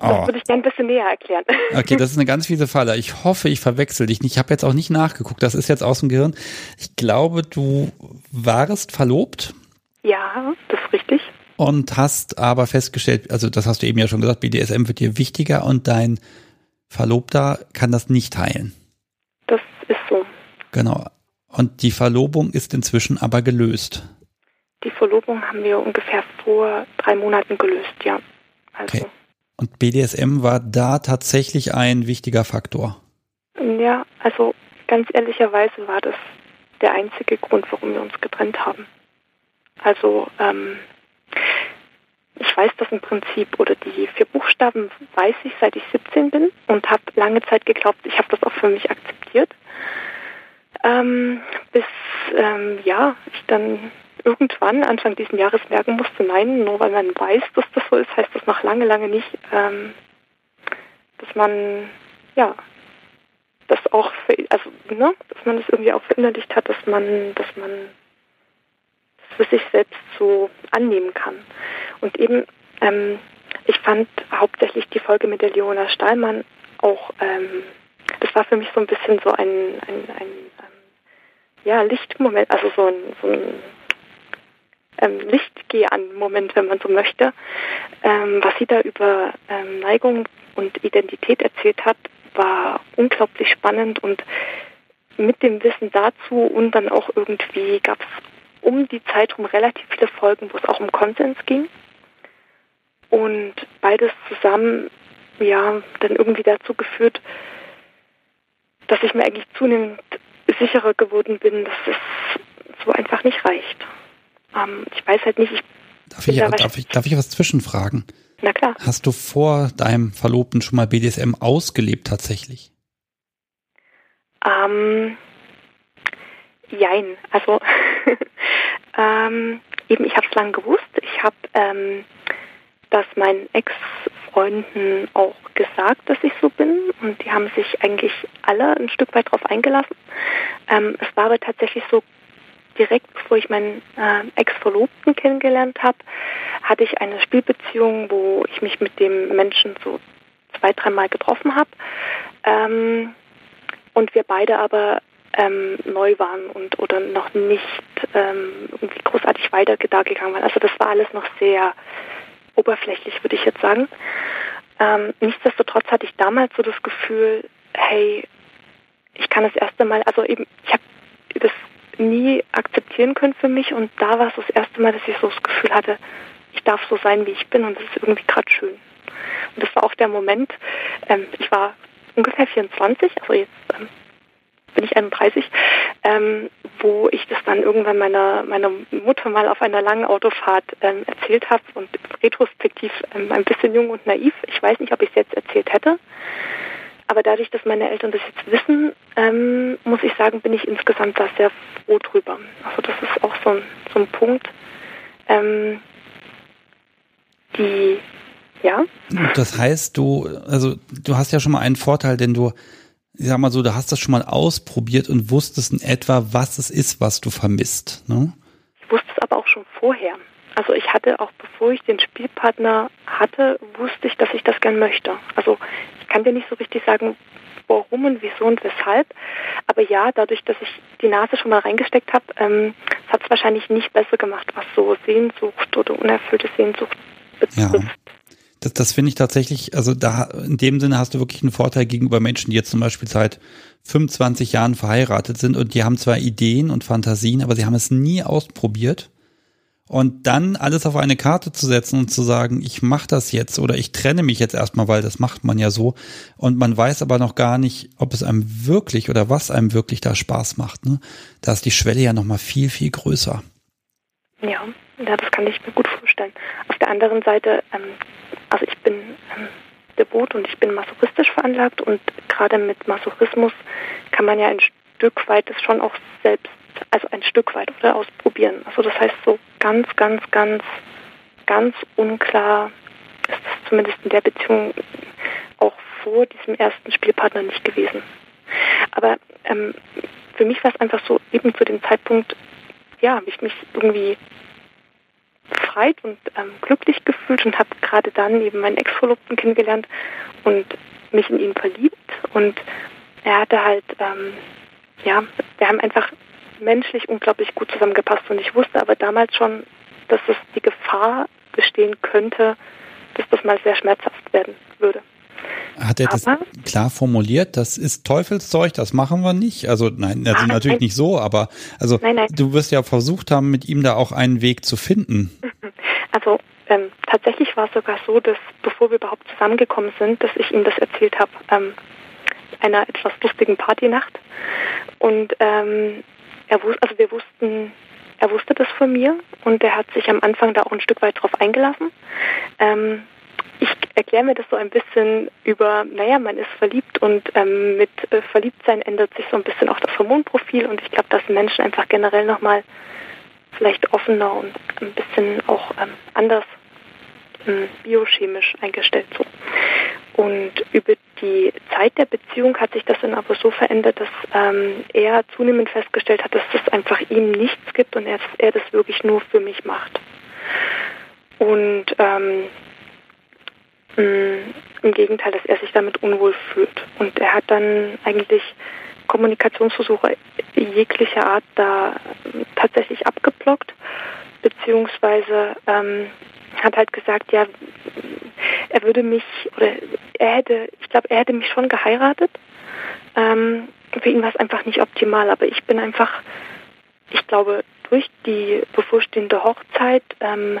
Oh. Das würde ich gerne ein bisschen näher erklären. Okay, das ist eine ganz fiese Falle. Ich hoffe, ich verwechsel dich nicht. Ich habe jetzt auch nicht nachgeguckt. Das ist jetzt aus dem Gehirn. Ich glaube, du warst verlobt. Ja, das ist richtig und hast aber festgestellt, also das hast du eben ja schon gesagt, BDSM wird dir wichtiger und dein Verlobter kann das nicht teilen. Das ist so. Genau. Und die Verlobung ist inzwischen aber gelöst. Die Verlobung haben wir ungefähr vor drei Monaten gelöst, ja. Also. Okay. Und BDSM war da tatsächlich ein wichtiger Faktor. Ja, also ganz ehrlicherweise war das der einzige Grund, warum wir uns getrennt haben. Also ähm, ich weiß das im Prinzip oder die vier Buchstaben weiß ich, seit ich 17 bin und habe lange Zeit geglaubt, ich habe das auch für mich akzeptiert. Ähm, bis ähm, ja, ich dann irgendwann Anfang dieses Jahres merken musste, nein, nur weil man weiß, dass das so ist, heißt das noch lange, lange nicht, ähm, dass man ja das auch für, also ne, dass man das irgendwie auch verinnerlicht hat, dass man, dass man für sich selbst so annehmen kann. Und eben, ähm, ich fand hauptsächlich die Folge mit der Leona Stahlmann auch, ähm, das war für mich so ein bisschen so ein, ein, ein ähm, ja, Lichtmoment, also so ein, so ein ähm, Lichtgeh an Moment, wenn man so möchte. Ähm, was sie da über ähm, Neigung und Identität erzählt hat, war unglaublich spannend und mit dem Wissen dazu und dann auch irgendwie gab es um die Zeit herum relativ viele Folgen, wo es auch um Konsens ging. Und beides zusammen, ja, dann irgendwie dazu geführt, dass ich mir eigentlich zunehmend sicherer geworden bin, dass es so einfach nicht reicht. Ähm, ich weiß halt nicht, ich darf ich, darf, ich, darf ich was zwischenfragen? Na klar. Hast du vor deinem Verlobten schon mal BDSM ausgelebt tatsächlich? Ähm, jein. Also ähm, eben, ich habe es lange gewusst. Ich habe ähm, das meinen Ex-Freunden auch gesagt, dass ich so bin. Und die haben sich eigentlich alle ein Stück weit darauf eingelassen. Ähm, es war aber tatsächlich so direkt bevor ich meinen äh, Ex-Verlobten kennengelernt habe, hatte ich eine Spielbeziehung, wo ich mich mit dem Menschen so zwei, dreimal getroffen habe. Ähm, und wir beide aber ähm, neu waren und oder noch nicht ähm, irgendwie großartig weiter da gegangen waren. Also das war alles noch sehr oberflächlich, würde ich jetzt sagen. Ähm, nichtsdestotrotz hatte ich damals so das Gefühl, hey, ich kann das erste Mal, also eben, ich habe das nie akzeptieren können für mich und da war es das erste Mal, dass ich so das Gefühl hatte, ich darf so sein, wie ich bin und das ist irgendwie gerade schön. Und das war auch der Moment, ähm, ich war ungefähr 24, also jetzt ähm, bin ich 31, ähm, wo ich das dann irgendwann meiner, meiner Mutter mal auf einer langen Autofahrt ähm, erzählt habe und retrospektiv ähm, ein bisschen jung und naiv. Ich weiß nicht, ob ich es jetzt erzählt hätte. Aber dadurch, dass meine Eltern das jetzt wissen, ähm, muss ich sagen, bin ich insgesamt da sehr froh drüber. Also das ist auch so ein, so ein Punkt, ähm, die, ja. Das heißt, du, also du hast ja schon mal einen Vorteil, denn du, ich sag mal so, du hast das schon mal ausprobiert und wusstest in etwa, was es ist, was du vermisst. Ne? Ich wusste es aber auch schon vorher. Also ich hatte auch bevor ich den Spielpartner hatte, wusste ich, dass ich das gern möchte. Also ich kann dir nicht so richtig sagen, warum und wieso und weshalb. Aber ja, dadurch, dass ich die Nase schon mal reingesteckt habe, ähm, hat es wahrscheinlich nicht besser gemacht, was so Sehnsucht oder unerfüllte Sehnsucht betrifft. Ja. Das, das finde ich tatsächlich, also da in dem Sinne hast du wirklich einen Vorteil gegenüber Menschen, die jetzt zum Beispiel seit 25 Jahren verheiratet sind und die haben zwar Ideen und Fantasien, aber sie haben es nie ausprobiert und dann alles auf eine Karte zu setzen und zu sagen, ich mache das jetzt oder ich trenne mich jetzt erstmal, weil das macht man ja so. Und man weiß aber noch gar nicht, ob es einem wirklich oder was einem wirklich da Spaß macht. Ne? Da ist die Schwelle ja nochmal viel, viel größer. Ja, das kann ich mir gut vorstellen. Auf der anderen Seite, ähm, also ich bin ähm, devot und ich bin masochistisch veranlagt und gerade mit Masochismus kann man ja ein Stück weit es schon auch selbst also ein Stück weit oder ausprobieren. Also das heißt so ganz, ganz, ganz, ganz unklar ist das zumindest in der Beziehung auch vor diesem ersten Spielpartner nicht gewesen. Aber ähm, für mich war es einfach so, eben zu dem Zeitpunkt, ja, habe ich mich irgendwie befreit und ähm, glücklich gefühlt und habe gerade dann eben meinen Ex-Verlobten kennengelernt und mich in ihn verliebt und er hatte halt, ähm, ja, wir haben einfach menschlich unglaublich gut zusammengepasst. Und ich wusste aber damals schon, dass es die Gefahr bestehen könnte, dass das mal sehr schmerzhaft werden würde. Hat er das klar formuliert? Das ist Teufelszeug, das machen wir nicht. Also nein, also natürlich nicht so, aber also nein, nein. du wirst ja versucht haben, mit ihm da auch einen Weg zu finden. Also ähm, tatsächlich war es sogar so, dass bevor wir überhaupt zusammengekommen sind, dass ich ihm das erzählt habe, ähm, einer etwas lustigen Partynacht. Und ähm, er wusste, also wir wussten, er wusste das von mir und er hat sich am Anfang da auch ein Stück weit drauf eingelassen. Ähm, ich erkläre mir das so ein bisschen über, naja, man ist verliebt und ähm, mit äh, Verliebtsein ändert sich so ein bisschen auch das Hormonprofil und ich glaube, dass Menschen einfach generell nochmal vielleicht offener und ein bisschen auch ähm, anders ähm, biochemisch eingestellt so. Und über die Zeit der Beziehung hat sich das dann aber so verändert, dass ähm, er zunehmend festgestellt hat, dass es einfach ihm nichts gibt und er, er das wirklich nur für mich macht. Und ähm, im Gegenteil, dass er sich damit unwohl fühlt. Und er hat dann eigentlich Kommunikationsversuche jeglicher Art da tatsächlich abgeblockt, beziehungsweise ähm, hat halt gesagt, ja, er würde mich, oder er hätte, ich glaube, er hätte mich schon geheiratet. Ähm, für ihn war es einfach nicht optimal, aber ich bin einfach, ich glaube, durch die bevorstehende Hochzeit ähm,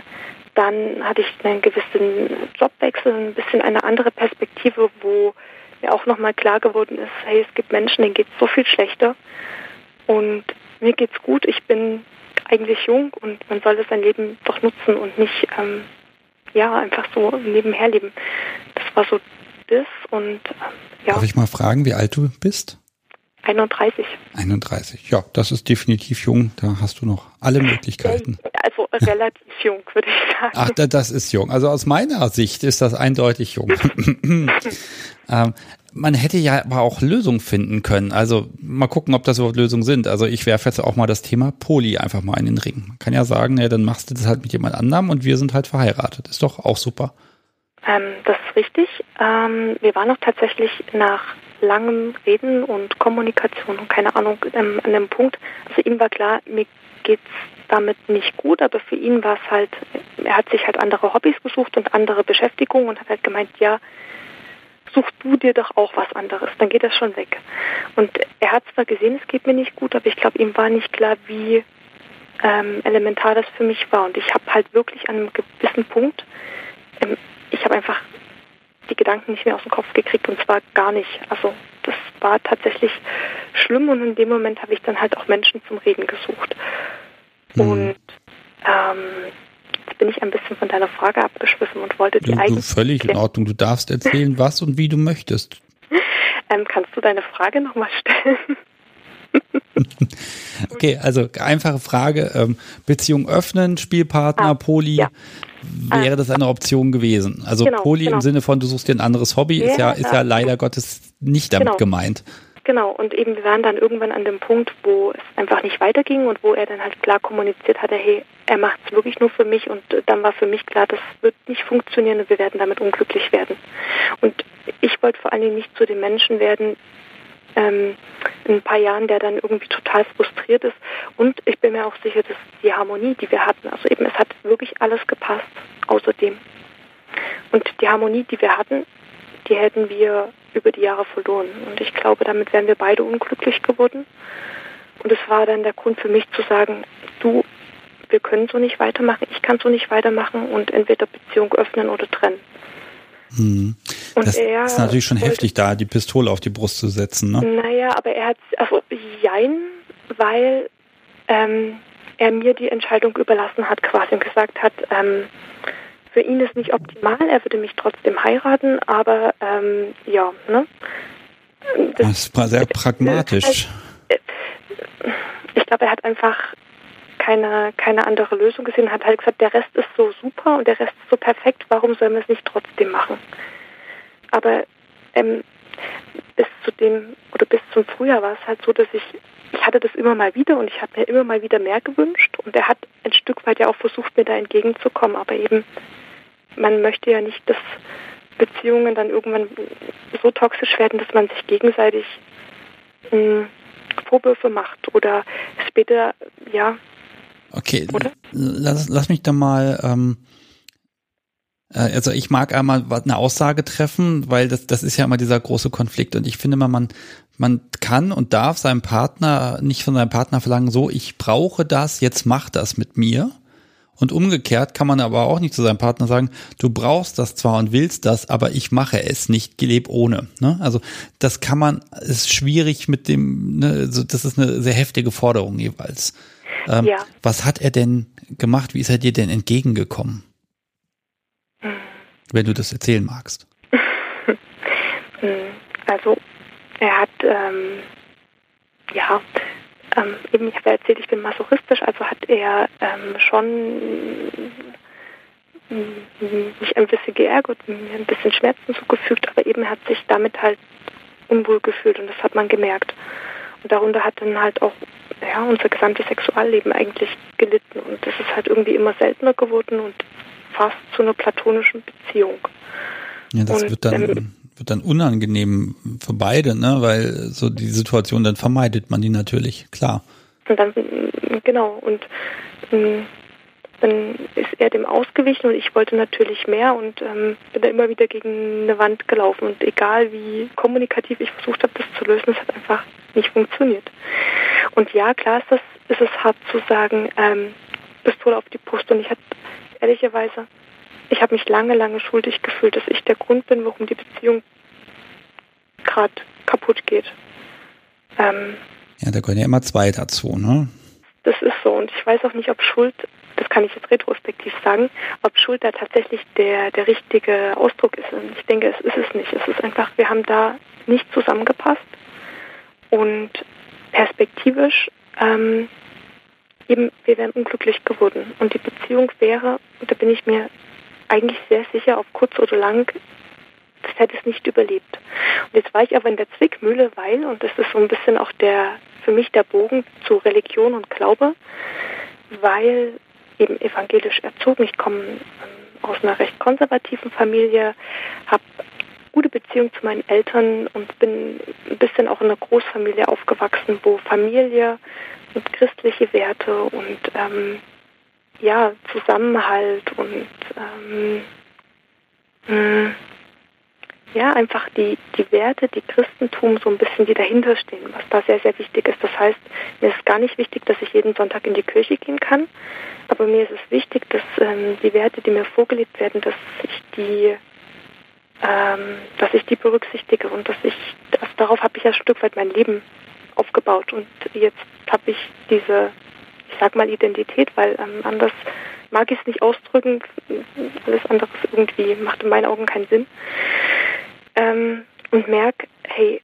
dann hatte ich einen gewissen Jobwechsel, ein bisschen eine andere Perspektive, wo mir auch nochmal klar geworden ist, hey, es gibt Menschen, denen geht es so viel schlechter und mir geht's gut, ich bin eigentlich jung und man sollte sein Leben doch nutzen und nicht ähm, ja einfach so nebenher leben. Das war so das und ähm, ja. Darf ich mal fragen, wie alt du bist? 31. 31, ja, das ist definitiv jung. Da hast du noch alle Möglichkeiten. Also relativ jung, würde ich sagen. Ach, das ist jung. Also aus meiner Sicht ist das eindeutig jung. ähm, man hätte ja aber auch Lösungen finden können. Also mal gucken, ob das überhaupt Lösungen sind. Also ich werfe jetzt auch mal das Thema Poli einfach mal in den Ring. Man kann ja sagen, ja, dann machst du das halt mit jemand anderem und wir sind halt verheiratet. Ist doch auch super. Ähm, das ist richtig. Ähm, wir waren auch tatsächlich nach langem Reden und Kommunikation und keine Ahnung ähm, an dem Punkt. Also ihm war klar, mir geht's damit nicht gut, aber für ihn war es halt, er hat sich halt andere Hobbys gesucht und andere Beschäftigungen und hat halt gemeint, ja, such du dir doch auch was anderes, dann geht das schon weg. Und er hat zwar gesehen, es geht mir nicht gut, aber ich glaube, ihm war nicht klar, wie ähm, elementar das für mich war. Und ich habe halt wirklich an einem gewissen Punkt, ähm, ich habe einfach die Gedanken nicht mehr aus dem Kopf gekriegt und zwar gar nicht. Also das war tatsächlich schlimm und in dem Moment habe ich dann halt auch Menschen zum Reden gesucht. Mhm. Und ähm, jetzt bin ich ein bisschen von deiner Frage abgeschwiffen und wollte die eigentlich. Völlig in Ordnung. Du darfst erzählen, was und wie du möchtest. Ähm, kannst du deine Frage nochmal stellen? okay, also einfache Frage. Ähm, Beziehung öffnen, Spielpartner, ah, Poli. Ja wäre das eine Option gewesen. Also genau, Poli genau. im Sinne von, du suchst dir ein anderes Hobby, ja, ist ja, ist ja leider Gottes nicht damit genau. gemeint. Genau, und eben wir waren dann irgendwann an dem Punkt, wo es einfach nicht weiterging und wo er dann halt klar kommuniziert hatte, hey, er macht es wirklich nur für mich und dann war für mich klar, das wird nicht funktionieren und wir werden damit unglücklich werden. Und ich wollte vor allen Dingen nicht zu den Menschen werden, ähm, in ein paar Jahren, der dann irgendwie total frustriert ist. Und ich bin mir auch sicher, dass die Harmonie, die wir hatten, also eben es hat wirklich alles gepasst, außerdem. Und die Harmonie, die wir hatten, die hätten wir über die Jahre verloren. Und ich glaube, damit wären wir beide unglücklich geworden. Und es war dann der Grund für mich zu sagen, du, wir können so nicht weitermachen, ich kann so nicht weitermachen und entweder Beziehung öffnen oder trennen. Hm. Und das er ist natürlich schon heftig, da die Pistole auf die Brust zu setzen. Ne? Naja, aber er hat, also jein, weil ähm, er mir die Entscheidung überlassen hat, quasi und gesagt hat, ähm, für ihn ist nicht optimal, er würde mich trotzdem heiraten, aber ähm, ja, ne? Das, das war sehr pragmatisch. Äh, ich glaube, er hat einfach keine, keine andere Lösung gesehen, hat halt gesagt, der Rest ist so super und der Rest ist so perfekt, warum sollen wir es nicht trotzdem machen? Aber ähm, bis zu dem oder bis zum Frühjahr war es halt so, dass ich ich hatte das immer mal wieder und ich habe mir immer mal wieder mehr gewünscht und er hat ein Stück weit ja auch versucht, mir da entgegenzukommen, aber eben man möchte ja nicht, dass Beziehungen dann irgendwann so toxisch werden, dass man sich gegenseitig mh, hm, Vorwürfe macht oder später ja Okay, Oder? lass, lass mich da mal ähm, Äh, also ich mag einmal eine Aussage treffen, weil das, das ist ja immer dieser große Konflikt. Und ich finde immer, man, man kann und darf seinem Partner nicht von seinem Partner verlangen, so, ich brauche das, jetzt mach das mit mir. Und umgekehrt kann man aber auch nicht zu seinem Partner sagen, du brauchst das zwar und willst das, aber ich mache es nicht, leb ohne. Ne? Also das kann man, ist schwierig mit dem, ne, also das ist eine sehr heftige Forderung jeweils. Ähm, ja. Was hat er denn gemacht? Wie ist er dir denn entgegengekommen? Hm. Wenn du das erzählen magst. Hm. also er hat ähm, ja ähm, eben, ich habe ja erzählt, ich bin masochistisch, also hat er ähm, schon mich ein bisschen geärgert, mir ein bisschen Schmerzen zugefügt, aber eben hat sich damit halt unwohl gefühlt und das hat man gemerkt. Und darunter hat dann halt auch ja, unser gesamtes Sexualleben eigentlich gelitten und das ist halt irgendwie immer seltener geworden und fast zu einer platonischen Beziehung. Ja, das und, wird dann ähm, wird dann unangenehm für beide, ne? Weil so die Situation, dann vermeidet man die natürlich, klar. Und dann, genau, und ähm, dann ist er dem ausgewichen und ich wollte natürlich mehr und ähm, bin da immer wieder gegen eine Wand gelaufen. Und egal wie kommunikativ ich versucht habe, das zu lösen, es hat einfach nicht funktioniert. Und ja, klar ist das, ist es hart zu sagen, ähm, Pistole auf die Brust. Und ich hatte ehrlicherweise ich habe mich lange, lange schuldig gefühlt, dass ich der Grund bin, warum die Beziehung gerade kaputt geht. Ähm, ja, da gehören ja immer zwei dazu, ne? Das ist so und ich weiß auch nicht, ob Schuld, das kann ich jetzt retrospektiv sagen, ob Schuld da tatsächlich der, der richtige Ausdruck ist. Und ich denke, es ist es nicht. Es ist einfach, wir haben da nicht zusammengepasst und perspektivisch ähm, eben, wir wären unglücklich geworden. Und die Beziehung wäre, und da bin ich mir eigentlich sehr sicher, auf kurz oder lang, das hätte es nicht überlebt. Und jetzt war ich aber in der Zwickmühle, weil, und das ist so ein bisschen auch der, für mich der Bogen zu Religion und Glaube, weil eben evangelisch erzogen, ich komme ähm, aus einer recht konservativen Familie, habe gute Beziehung zu meinen Eltern und bin ein bisschen auch in einer Großfamilie aufgewachsen, wo Familie und christliche Werte und ähm, ja, Zusammenhalt und ähm, mh, ja, einfach die, die Werte, die Christentum so ein bisschen, die dahinter stehen, was da sehr, sehr wichtig ist. Das heißt, mir ist gar nicht wichtig, dass ich jeden Sonntag in die Kirche gehen kann, aber mir ist es wichtig, dass ähm, die Werte, die mir vorgelebt werden, dass ich die ähm, dass ich die berücksichtige und dass ich, also darauf habe ich ja ein Stück weit mein Leben aufgebaut und jetzt habe ich diese ich sag mal Identität, weil ähm, anders mag ich es nicht ausdrücken. Alles andere irgendwie macht in meinen Augen keinen Sinn. Ähm, und merke, hey,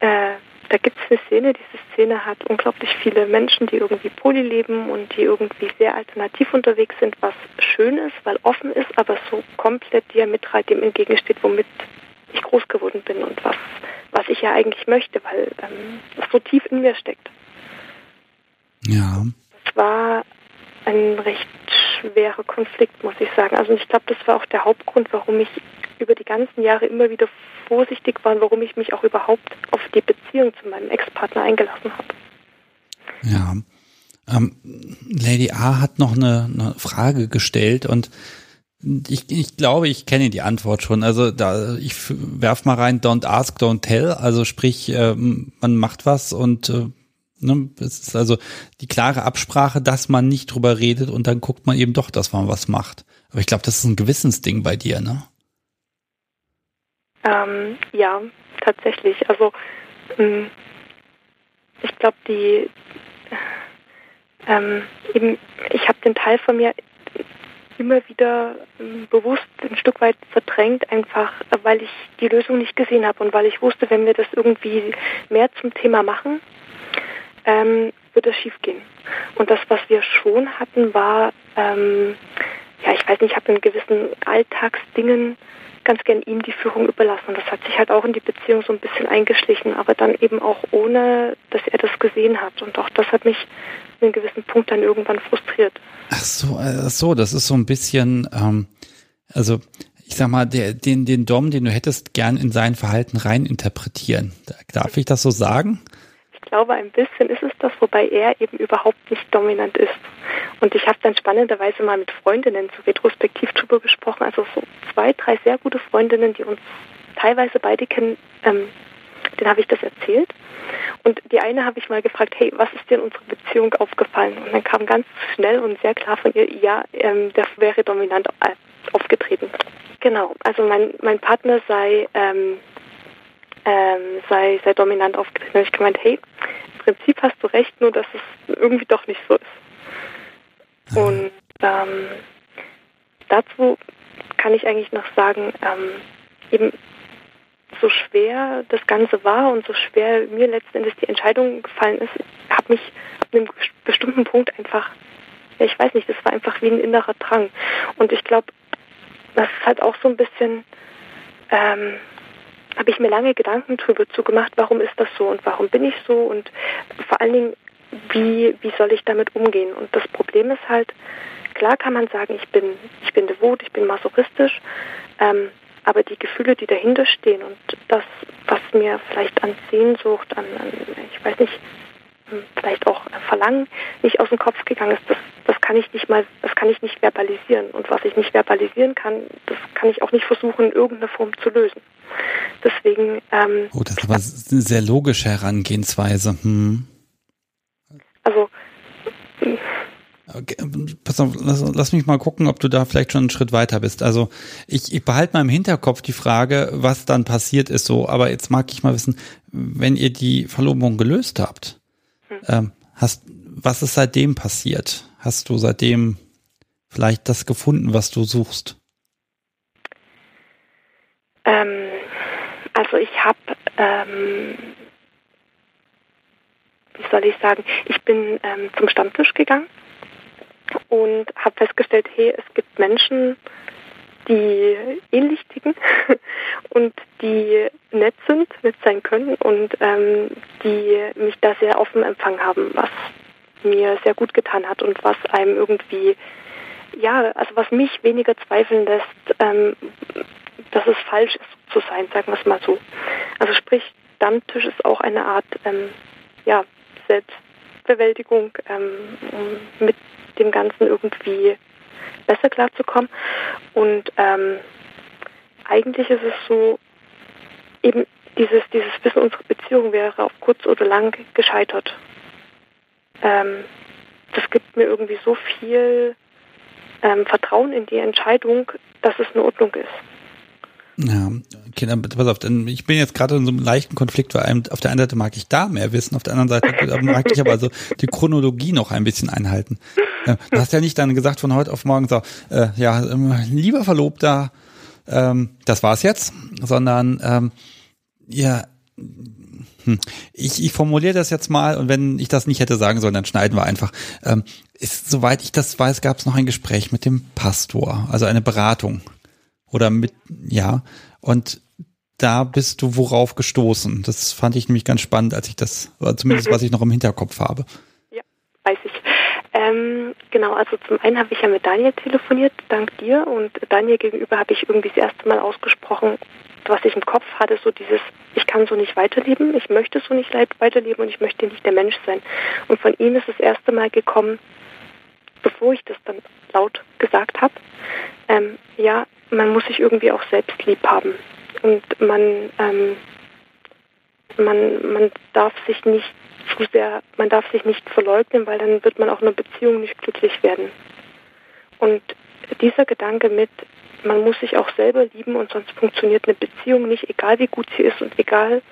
äh, da gibt es eine Szene, diese Szene hat unglaublich viele Menschen, die irgendwie poly leben und die irgendwie sehr alternativ unterwegs sind, was schön ist, weil offen ist, aber so komplett diametral dem entgegensteht, womit ich groß geworden bin und was, was ich ja eigentlich möchte, weil ähm, das so tief in mir steckt. Ja war ein recht schwerer Konflikt, muss ich sagen. Also ich glaube, das war auch der Hauptgrund, warum ich über die ganzen Jahre immer wieder vorsichtig war und warum ich mich auch überhaupt auf die Beziehung zu meinem Ex-Partner eingelassen habe. Ja. Ähm, Lady A hat noch eine, eine Frage gestellt und ich, ich glaube, ich kenne die Antwort schon. Also da ich werf mal rein, don't ask, don't tell. Also sprich, ähm, man macht was und äh, Ne? Es ist also die klare Absprache, dass man nicht drüber redet und dann guckt man eben doch, dass man was macht. Aber ich glaube, das ist ein Gewissensding bei dir, ne? Ähm, ja, tatsächlich. Also ähm, ich glaube, die ähm, eben, ich habe den Teil von mir immer wieder ähm, bewusst ein Stück weit verdrängt, einfach weil ich die Lösung nicht gesehen habe und weil ich wusste, wenn wir das irgendwie mehr zum Thema machen, ähm, wird es schief gehen. Und das, was wir schon hatten, war, ähm, ja, ich weiß nicht, ich habe in gewissen Alltagsdingen ganz gern ihm die Führung überlassen. Und das hat sich halt auch in die Beziehung so ein bisschen eingeschlichen, aber dann eben auch ohne, dass er das gesehen hat. Und auch das hat mich in einem gewissen Punkt dann irgendwann frustriert. Ach so, ach so, das ist so ein bisschen, ähm, also ich sag mal, der, den, den Dom, den du hättest gern in sein Verhalten reininterpretieren. Darf ich das so sagen? Glaube, ein bisschen ist es das, wobei er eben überhaupt nicht dominant ist. Und ich habe dann spannenderweise mal mit Freundinnen zu retrospektiv drüber gesprochen, also so zwei, drei sehr gute Freundinnen, die uns teilweise beide kennen, ähm, denen habe ich das erzählt. Und die eine habe ich mal gefragt, hey, was ist dir in unserer Beziehung aufgefallen? Und dann kam ganz schnell und sehr klar von ihr, ja, ähm, der wäre dominant aufgetreten. Genau, also mein, mein Partner sei, ähm, ähm, sei, sei dominant aufgetreten. Und ich gemeint, hey, im Prinzip hast du recht, nur dass es irgendwie doch nicht so ist. Und ähm, dazu kann ich eigentlich noch sagen, ähm, eben so schwer das Ganze war und so schwer mir letzten Endes die Entscheidung gefallen ist, habe mich ab einem bestimmten Punkt einfach, ja, ich weiß nicht, das war einfach wie ein innerer Drang. Und ich glaube, das ist halt auch so ein bisschen, ähm, habe ich mir lange Gedanken drüber zugemacht, warum ist das so und warum bin ich so und vor allen Dingen, wie, wie soll ich damit umgehen? Und das Problem ist halt, klar kann man sagen, ich bin, ich bin devot, ich bin masochistisch, ähm, aber die Gefühle, die dahinter stehen und das, was mir vielleicht an Sehnsucht, an, an ich weiß nicht, hm, vielleicht auch Verlangen nicht aus dem Kopf gegangen ist, das, das kann ich nicht mal, das kann ich nicht verbalisieren. Und was ich nicht verbalisieren kann, das kann ich auch nicht versuchen, in irgendeiner Form zu lösen. Deswegen. Ähm, oh, das ist aber eine sehr logische Herangehensweise. Hm. Also Okay, pass auf, lass, lass, mich mal gucken, ob du da vielleicht schon einen Schritt weiter bist. Also ich, ich behalte mal im Hinterkopf die Frage, was dann passiert ist so, aber jetzt mag ich mal wissen, wenn ihr die Verlobung gelöst habt, hm. ähm, hast, was ist seitdem passiert? Hast du seitdem vielleicht das gefunden, was du suchst? Ähm, also ich habe, ähm, wie soll ich sagen, ich bin ähm, zum Stammtisch gegangen und habe festgestellt, hey, es gibt Menschen, die ähnlich ticken und die nett sind, nett sein können und ähm, die mich da sehr offen empfangen haben, was mir sehr gut getan hat und was einem irgendwie, ja, also was mich weniger zweifeln lässt, ähm, dass es falsch ist, zu sein, sagen wir es mal so. Also sprich, Stammtisch ist auch eine Art, ähm, ja, Selbstbewältigung, ähm, um mit dem Ganzen irgendwie besser klarzukommen. Und ähm, eigentlich ist es so, eben dieses, dieses Wissen, unsere Beziehung wäre auf kurz oder lang gescheitert. Ähm, das gibt mir irgendwie so viel ähm, Vertrauen in die Entscheidung, dass es in Ordnung ist. Ja, okay, dann pass auf, denn ich bin jetzt gerade in so einem leichten Konflikt, weil auf der einen Seite mag ich da mehr wissen, auf der anderen Seite mag ich aber also die Chronologie noch ein bisschen einhalten. Du hast ja nicht dann gesagt von heute auf morgen so, äh, ja, ähm, lieber Verlobter, ähm, das war's jetzt, sondern ähm, ja, hm, ich, ich formuliere das jetzt mal und wenn ich das nicht hätte sagen sollen, dann schneiden wir einfach. Ähm, ist, soweit ich das weiß, gab es noch ein Gespräch mit dem Pastor, also eine Beratung. Oder mit, ja, und da bist du worauf gestoßen? Das fand ich nämlich ganz spannend, als ich das, zumindest was ich noch im Hinterkopf habe. Ja, weiß ich. Ähm, genau, also zum einen habe ich ja mit Daniel telefoniert, dank dir. Und Daniel gegenüber habe ich irgendwie das erste Mal ausgesprochen, was ich im Kopf hatte, so dieses, ich kann so nicht weiterleben, ich möchte so nicht weiterleben und ich möchte nicht der Mensch sein. Und von ihm ist das erste Mal gekommen, bevor ich das dann laut gesagt habe, ähm, ja, man muss sich irgendwie auch selbst lieb haben. Und man, ähm, man, man darf sich nicht zu sehr, man darf sich nicht verleugnen, weil dann wird man auch in einer Beziehung nicht glücklich werden. Und dieser Gedanke mit, man muss sich auch selber lieben und sonst funktioniert eine Beziehung nicht, egal wie gut sie ist und egal,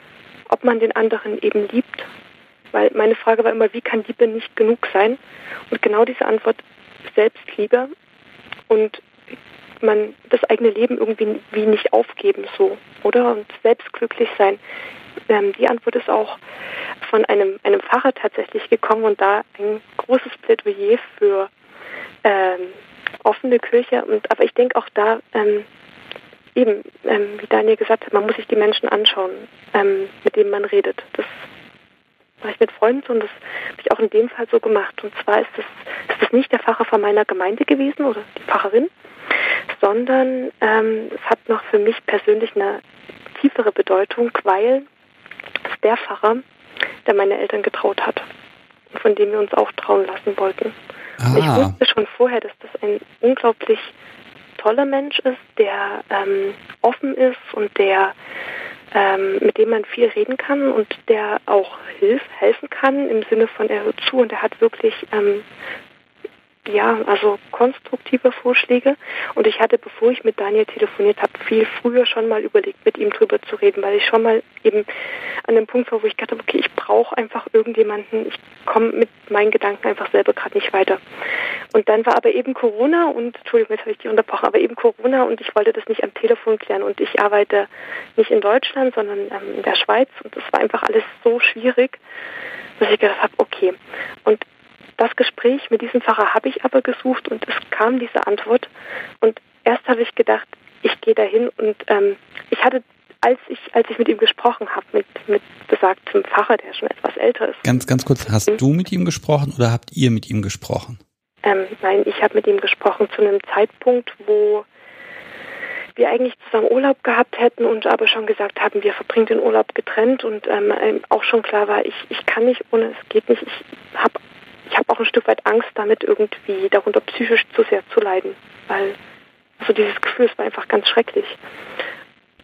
ob man den anderen eben liebt. Weil meine Frage war immer, wie kann Liebe nicht genug sein? Und genau diese Antwort, Selbstliebe und man das eigene Leben irgendwie wie nicht aufgeben so, oder? Und selbst glücklich sein. Ähm, die Antwort ist auch von einem, einem Pfarrer tatsächlich gekommen und da ein großes Plädoyer für ähm, offene Kirche. Und aber ich denke auch da ähm, eben, ähm, wie Daniel gesagt hat, man muss sich die Menschen anschauen, ähm, mit denen man redet. Das war ich mit Freunden so und das habe ich auch in dem Fall so gemacht. Und zwar ist das, ist das nicht der Pfarrer von meiner Gemeinde gewesen oder die Pfarrerin, sondern ähm, es hat noch für mich persönlich eine tiefere Bedeutung, weil der Pfarrer der meine Eltern getraut hat und von dem wir uns auch trauen lassen wollten. Ah. Ich wusste schon vorher, dass das ein unglaublich toller Mensch ist, der ähm, offen ist und der ähm, mit dem man viel reden kann und der auch hilf, helfen kann im Sinne von er hört zu und er hat wirklich ähm, ja, also konstruktive Vorschläge. Und ich hatte, bevor ich mit Daniel telefoniert habe, viel früher schon mal überlegt, mit ihm drüber zu reden, weil ich schon mal eben an dem Punkt war, wo ich gedacht habe, okay, ich brauche einfach irgendjemanden, ich komme mit meinen Gedanken einfach selber gerade nicht weiter. Und dann war aber eben Corona und, Entschuldigung, jetzt habe ich dich unterbrochen, aber eben Corona und ich wollte das nicht am Telefon klären und ich arbeite nicht in Deutschland, sondern ähm, in der Schweiz und das war einfach alles so schwierig, dass ich gedacht habe, okay. Und das Gespräch mit diesem Pfarrer habe ich aber gesucht und es kam diese Antwort. Und erst habe ich gedacht, ich gehe dahin und ähm, ich hatte, als ich, als ich mit ihm gesprochen habe, mit, mit besagtem Pfarrer, der schon etwas älter ist. Ganz, ganz kurz, hast mhm. du mit ihm gesprochen oder habt ihr mit ihm gesprochen? Ähm, nein, ich habe mit ihm gesprochen zu einem Zeitpunkt, wo wir eigentlich zusammen Urlaub gehabt hätten und aber schon gesagt haben, wir verbringen den Urlaub getrennt und ähm, auch schon klar war, ich, ich kann nicht ohne, es geht nicht, ich habe ich habe auch ein Stück weit Angst, damit irgendwie darunter psychisch zu sehr zu leiden, weil also dieses Gefühl es war einfach ganz schrecklich.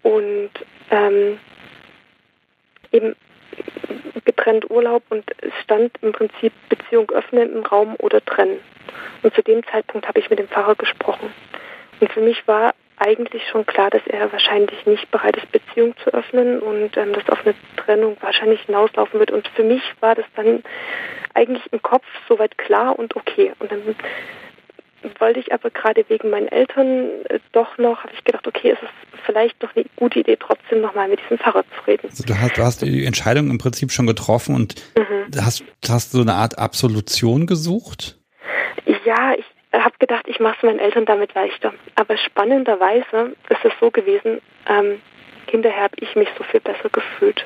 Und ähm, eben getrennt Urlaub und es stand im Prinzip Beziehung öffnen im Raum oder trennen. Und zu dem Zeitpunkt habe ich mit dem Pfarrer gesprochen. Und für mich war eigentlich schon klar, dass er wahrscheinlich nicht bereit ist, Beziehung zu öffnen und ähm, dass auf eine Trennung wahrscheinlich hinauslaufen wird. Und für mich war das dann eigentlich im Kopf soweit klar und okay. Und dann wollte ich aber gerade wegen meinen Eltern äh, doch noch, habe ich gedacht, okay, es ist vielleicht doch eine gute Idee, trotzdem nochmal mit diesem Pfarrer zu reden. Also du hast, du hast die Entscheidung im Prinzip schon getroffen und mhm. hast, hast so eine Art Absolution gesucht? Ja, ich habe gedacht, ich mache es meinen Eltern damit leichter. Aber spannenderweise ist es so gewesen, ähm, hinterher habe ich mich so viel besser gefühlt.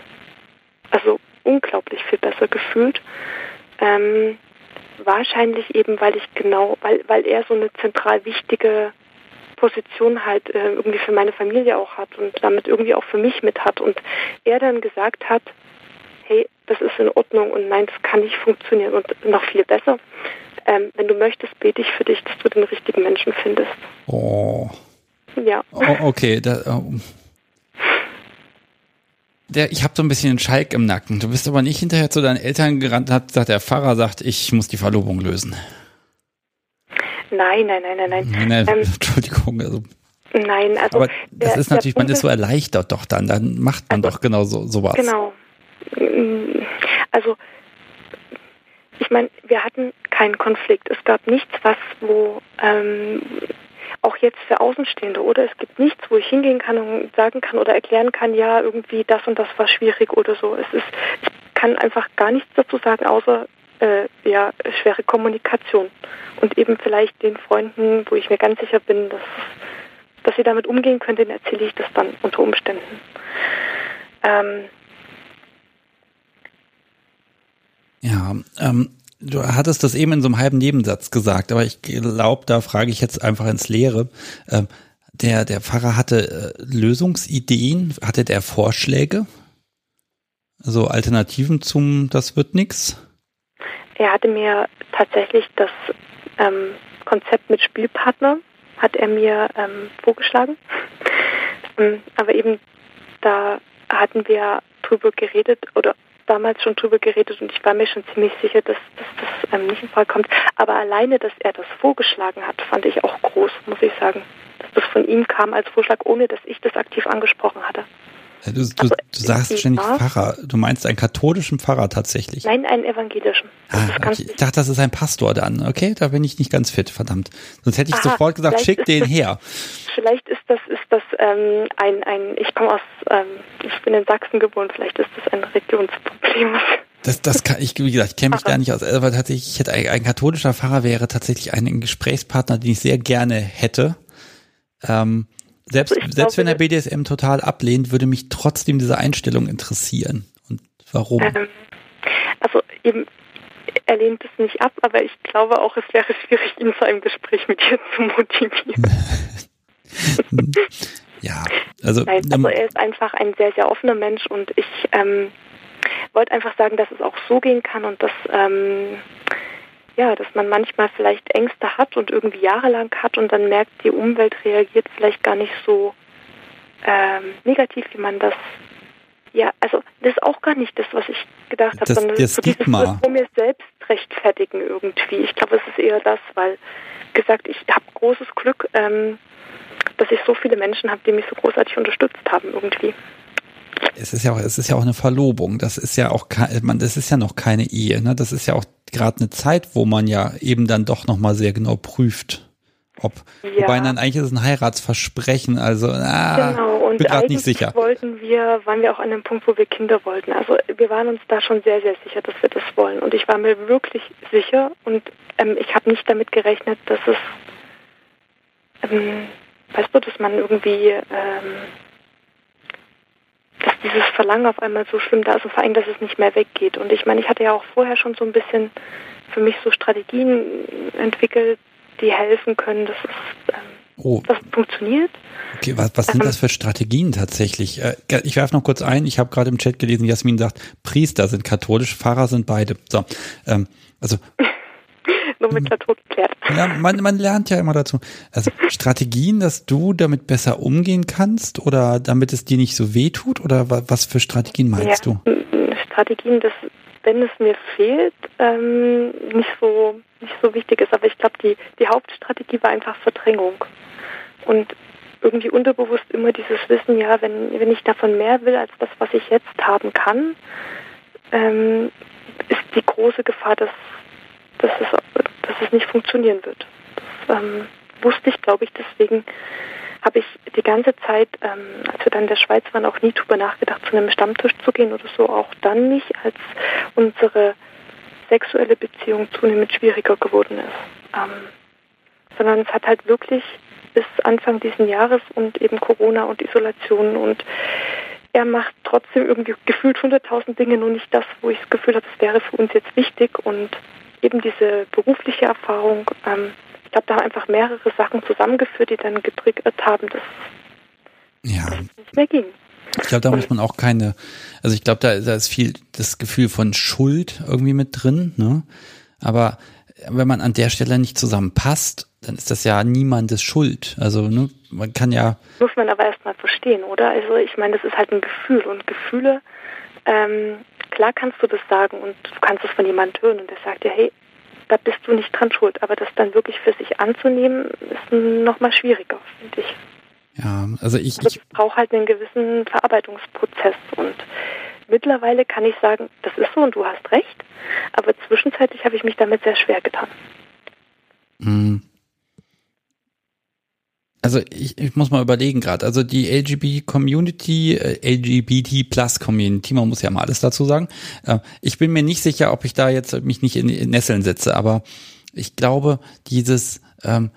Also unglaublich viel besser gefühlt. Ähm, wahrscheinlich eben, weil ich genau, weil, weil er so eine zentral wichtige Position halt äh, irgendwie für meine Familie auch hat und damit irgendwie auch für mich mit hat. Und er dann gesagt hat, hey, das ist in Ordnung und nein, das kann nicht funktionieren und noch viel besser. Ähm, wenn du möchtest, bete ich für dich, dass du den richtigen Menschen findest. Oh. Ja. Oh, okay. Da, oh. Der, ich habe so ein bisschen einen Schalk im Nacken. Du bist aber nicht hinterher zu deinen Eltern gerannt und hast gesagt, der Pfarrer sagt, ich muss die Verlobung lösen. Nein, nein, nein, nein, nein. nein ähm, Entschuldigung. Also, nein, also. Aber das der, ist natürlich, man ist so erleichtert doch dann. Dann macht man also, doch genau so sowas. Genau. Also ich meine, wir hatten keinen Konflikt. Es gab nichts, was wo ähm, auch jetzt für Außenstehende, oder? Es gibt nichts, wo ich hingehen kann und sagen kann oder erklären kann, ja, irgendwie das und das war schwierig oder so. Es ist, ich kann einfach gar nichts dazu sagen, außer äh, ja, schwere Kommunikation. Und eben vielleicht den Freunden, wo ich mir ganz sicher bin, dass, dass sie damit umgehen können, denen erzähle ich das dann unter Umständen. Ähm, ja, ähm, Du hattest das eben in so einem halben Nebensatz gesagt, aber ich glaube, da frage ich jetzt einfach ins Leere. Ähm, der, der Pfarrer hatte äh, Lösungsideen, hatte der Vorschläge? Also Alternativen zum Das wird nix? Er hatte mir tatsächlich das ähm, Konzept mit Spielpartner, hat er mir ähm, vorgeschlagen. Ähm, aber eben da hatten wir drüber geredet oder damals schon drüber geredet und ich war mir schon ziemlich sicher, dass, das ähm, nicht in Frage kommt. Aber alleine, dass er das vorgeschlagen hat, fand ich auch groß, muss ich sagen. Dass das von ihm kam als Vorschlag, ohne dass ich das aktiv angesprochen hatte. Du, du, du sagst ständig Pfarrer. Du meinst einen katholischen Pfarrer tatsächlich? Nein, einen evangelischen. Ah, okay. Ich dachte, das ist ein Pastor dann. Okay, da bin ich nicht ganz fit, verdammt. Sonst hätte ich Aha, sofort gesagt, schick den her. Vielleicht ist das, ist das ähm, ein, ein, ich komme aus, ähm, ich bin in Sachsen geboren, vielleicht ist das ein Religionsproblem. Das, das kann ich, wie gesagt, ich kenne mich gar nicht aus. Aber tatsächlich, ich hätte ein, ein katholischer Pfarrer wäre tatsächlich ein Gesprächspartner, den ich sehr gerne hätte. Ähm, selbst, also selbst glaube, wenn er BDSM total ablehnt, würde mich trotzdem diese Einstellung interessieren. Und warum? Ähm, also eben, er lehnt es nicht ab, aber ich glaube auch, es wäre schwierig, ihn zu einem Gespräch mit dir zu motivieren. ja, also, Nein, also er ist einfach ein sehr, sehr offener Mensch und ich, ähm, wollte einfach sagen, dass es auch so gehen kann und dass ähm, ja, dass man manchmal vielleicht Ängste hat und irgendwie jahrelang hat und dann merkt, die Umwelt reagiert vielleicht gar nicht so ähm, negativ, wie man das ja, also das ist auch gar nicht das, was ich gedacht habe, sondern das ist so dieses vor mir selbst rechtfertigen irgendwie. Ich glaube, es ist eher das, weil gesagt, ich habe großes Glück, ähm, dass ich so viele Menschen habe, die mich so großartig unterstützt haben irgendwie. Es ist ja auch, es ist ja auch eine Verlobung. Das ist ja auch, man, das ist ja noch keine Ehe. Ne? Das ist ja auch gerade eine Zeit, wo man ja eben dann doch noch mal sehr genau prüft, ob. Ja. Wobei dann eigentlich ist es ein Heiratsversprechen. Also ah, genau. Und bin gerade nicht sicher. Wollten wir, waren wir auch an dem Punkt, wo wir Kinder wollten. Also wir waren uns da schon sehr, sehr sicher, dass wir das wollen. Und ich war mir wirklich sicher und ähm, ich habe nicht damit gerechnet, dass es, ähm, weißt du, dass man irgendwie ähm, dass dieses Verlangen auf einmal so schlimm da ist und vor allem, dass es nicht mehr weggeht. Und ich meine, ich hatte ja auch vorher schon so ein bisschen für mich so Strategien entwickelt, die helfen können, dass es ähm, oh. das funktioniert. Okay, was, was sind ähm, das für Strategien tatsächlich? Äh, ich werfe noch kurz ein, ich habe gerade im Chat gelesen, Jasmin sagt, Priester sind katholisch, Pfarrer sind beide. So, ähm, also mit Plateau geklärt. Ja, man, man lernt ja immer dazu. Also Strategien, dass du damit besser umgehen kannst oder damit es dir nicht so weh tut oder was für Strategien meinst ja, du? Strategien, dass wenn es mir fehlt, ähm, nicht so nicht so wichtig ist. Aber ich glaube, die, die Hauptstrategie war einfach Verdrängung. Und irgendwie unterbewusst immer dieses Wissen, ja, wenn, wenn ich davon mehr will als das, was ich jetzt haben kann, ähm, ist die große Gefahr, dass, dass es dass es nicht funktionieren wird. Das ähm, wusste ich, glaube ich, deswegen habe ich die ganze Zeit, ähm, als wir dann in der Schweiz waren, auch nie darüber nachgedacht, zu einem Stammtisch zu gehen oder so, auch dann nicht, als unsere sexuelle Beziehung zunehmend schwieriger geworden ist. Ähm, sondern es hat halt wirklich bis Anfang dieses Jahres und eben Corona und Isolation und er macht trotzdem irgendwie gefühlt hunderttausend Dinge, nur nicht das, wo ich das Gefühl habe, das wäre für uns jetzt wichtig und eben diese berufliche Erfahrung, ähm, ich glaube, da haben einfach mehrere Sachen zusammengeführt, die dann getriggert haben, dass ja. es nicht mehr ging. Ich glaube, da muss man auch keine, also ich glaube, da, da ist viel das Gefühl von Schuld irgendwie mit drin, ne? Aber wenn man an der Stelle nicht zusammenpasst, dann ist das ja niemandes Schuld. Also ne, man kann ja. Muss man aber erstmal verstehen, oder? Also ich meine, das ist halt ein Gefühl und Gefühle ähm, klar kannst du das sagen und du kannst es von jemandem hören und der sagt dir, hey, da bist du nicht dran schuld. Aber das dann wirklich für sich anzunehmen, ist nochmal schwieriger, finde ich. Ja, also ich, also ich brauche halt einen gewissen Verarbeitungsprozess und mittlerweile kann ich sagen, das ist so und du hast recht, aber zwischenzeitlich habe ich mich damit sehr schwer getan. Mhm. Also ich, ich muss mal überlegen gerade. Also die LGBT Community, äh, LGBT Plus Community, man muss ja mal alles dazu sagen. Äh, ich bin mir nicht sicher, ob ich da jetzt mich nicht in, in Nesseln setze, aber ich glaube, dieses ähm,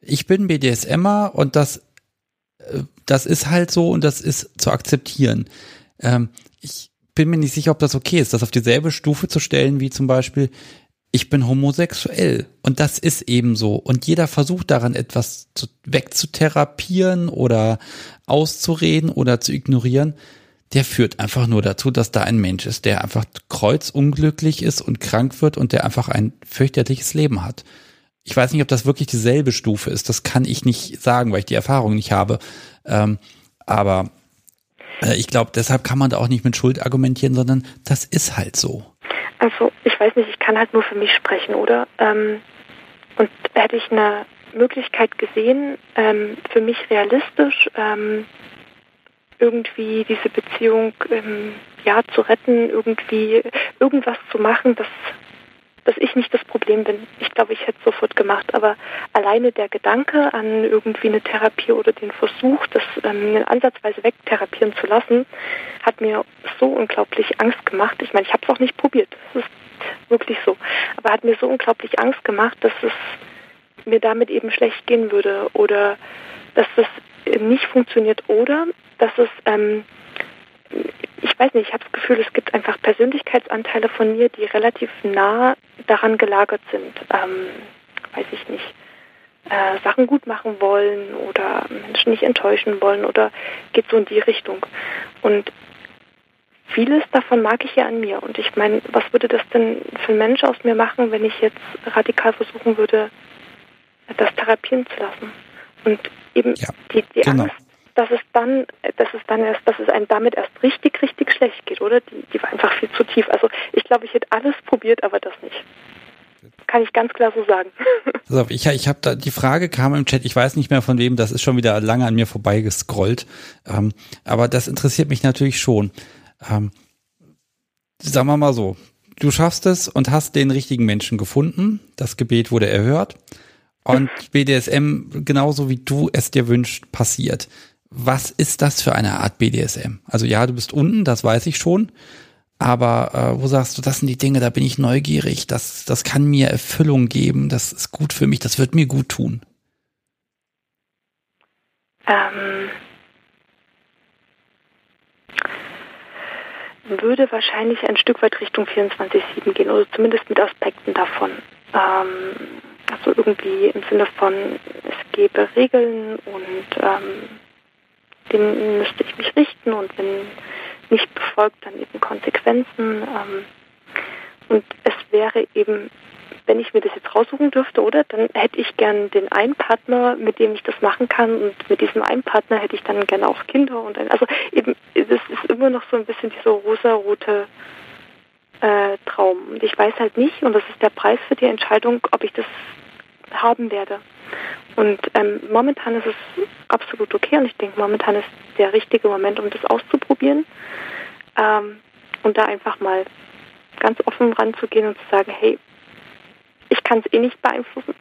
ich bin BDSMer und das äh, das ist halt so und das ist zu akzeptieren. Ähm, ich bin mir nicht sicher, ob das okay ist, das auf dieselbe Stufe zu stellen wie zum Beispiel ich bin homosexuell und das ist eben so. Und jeder versucht daran etwas zu, wegzutherapieren oder auszureden oder zu ignorieren. Der führt einfach nur dazu, dass da ein Mensch ist, der einfach kreuzunglücklich ist und krank wird und der einfach ein fürchterliches Leben hat. Ich weiß nicht, ob das wirklich dieselbe Stufe ist. Das kann ich nicht sagen, weil ich die Erfahrung nicht habe. Ähm, aber äh, ich glaube, deshalb kann man da auch nicht mit Schuld argumentieren, sondern das ist halt so. Also ich weiß nicht, ich kann halt nur für mich sprechen, oder? Ähm, und hätte ich eine Möglichkeit gesehen, ähm, für mich realistisch ähm, irgendwie diese Beziehung ähm, ja zu retten, irgendwie irgendwas zu machen, das dass ich nicht das Problem bin. Ich glaube, ich hätte es sofort gemacht, aber alleine der Gedanke an irgendwie eine Therapie oder den Versuch, das ähm, ansatzweise wegtherapieren zu lassen, hat mir so unglaublich Angst gemacht. Ich meine, ich habe es auch nicht probiert. Das ist wirklich so. Aber hat mir so unglaublich Angst gemacht, dass es mir damit eben schlecht gehen würde oder dass das nicht funktioniert oder dass es ähm, ich weiß nicht, ich habe das Gefühl, es gibt einfach Persönlichkeitsanteile von mir, die relativ nah daran gelagert sind. Ähm, weiß ich nicht. Äh, Sachen gut machen wollen oder Menschen nicht enttäuschen wollen oder geht so in die Richtung. Und vieles davon mag ich ja an mir. Und ich meine, was würde das denn für ein Mensch aus mir machen, wenn ich jetzt radikal versuchen würde, das therapieren zu lassen? Und eben ja, die, die genau. Angst, dass es dann, dass es dann erst, dass es einem damit erst richtig, richtig schlecht geht, oder? Die, die war einfach viel zu tief. Also ich glaube, ich hätte alles probiert, aber das nicht. Kann ich ganz klar so sagen. Also ich, ich habe da, die Frage kam im Chat, ich weiß nicht mehr von wem, das ist schon wieder lange an mir vorbeigescrollt. Ähm, aber das interessiert mich natürlich schon. Ähm, sagen wir mal so, du schaffst es und hast den richtigen Menschen gefunden. Das Gebet wurde erhört. Und BDSM, genauso wie du es dir wünschst, passiert. Was ist das für eine Art BDSM? Also ja, du bist unten, das weiß ich schon. Aber äh, wo sagst du, das sind die Dinge, da bin ich neugierig, das, das kann mir Erfüllung geben, das ist gut für mich, das wird mir gut tun. Ähm, würde wahrscheinlich ein Stück weit Richtung 24-7 gehen, oder zumindest mit Aspekten davon. Ähm, also irgendwie im Sinne von, es gäbe Regeln und ähm, denen müsste ich mich richten und wenn nicht befolgt, dann eben Konsequenzen. Ähm, und es wäre eben, wenn ich mir das jetzt raussuchen dürfte, oder, dann hätte ich gern den einen Partner, mit dem ich das machen kann und mit diesem einen Partner hätte ich dann gerne auch Kinder und ein, also eben, das ist immer noch so ein bisschen dieser rosa-rote äh, Traum. Und ich weiß halt nicht, und das ist der Preis für die Entscheidung, ob ich das haben werde. Und ähm, momentan ist es absolut okay und ich denke, momentan ist der richtige Moment, um das auszuprobieren ähm, und da einfach mal ganz offen ranzugehen und zu sagen, hey, ich kann es eh nicht beeinflussen.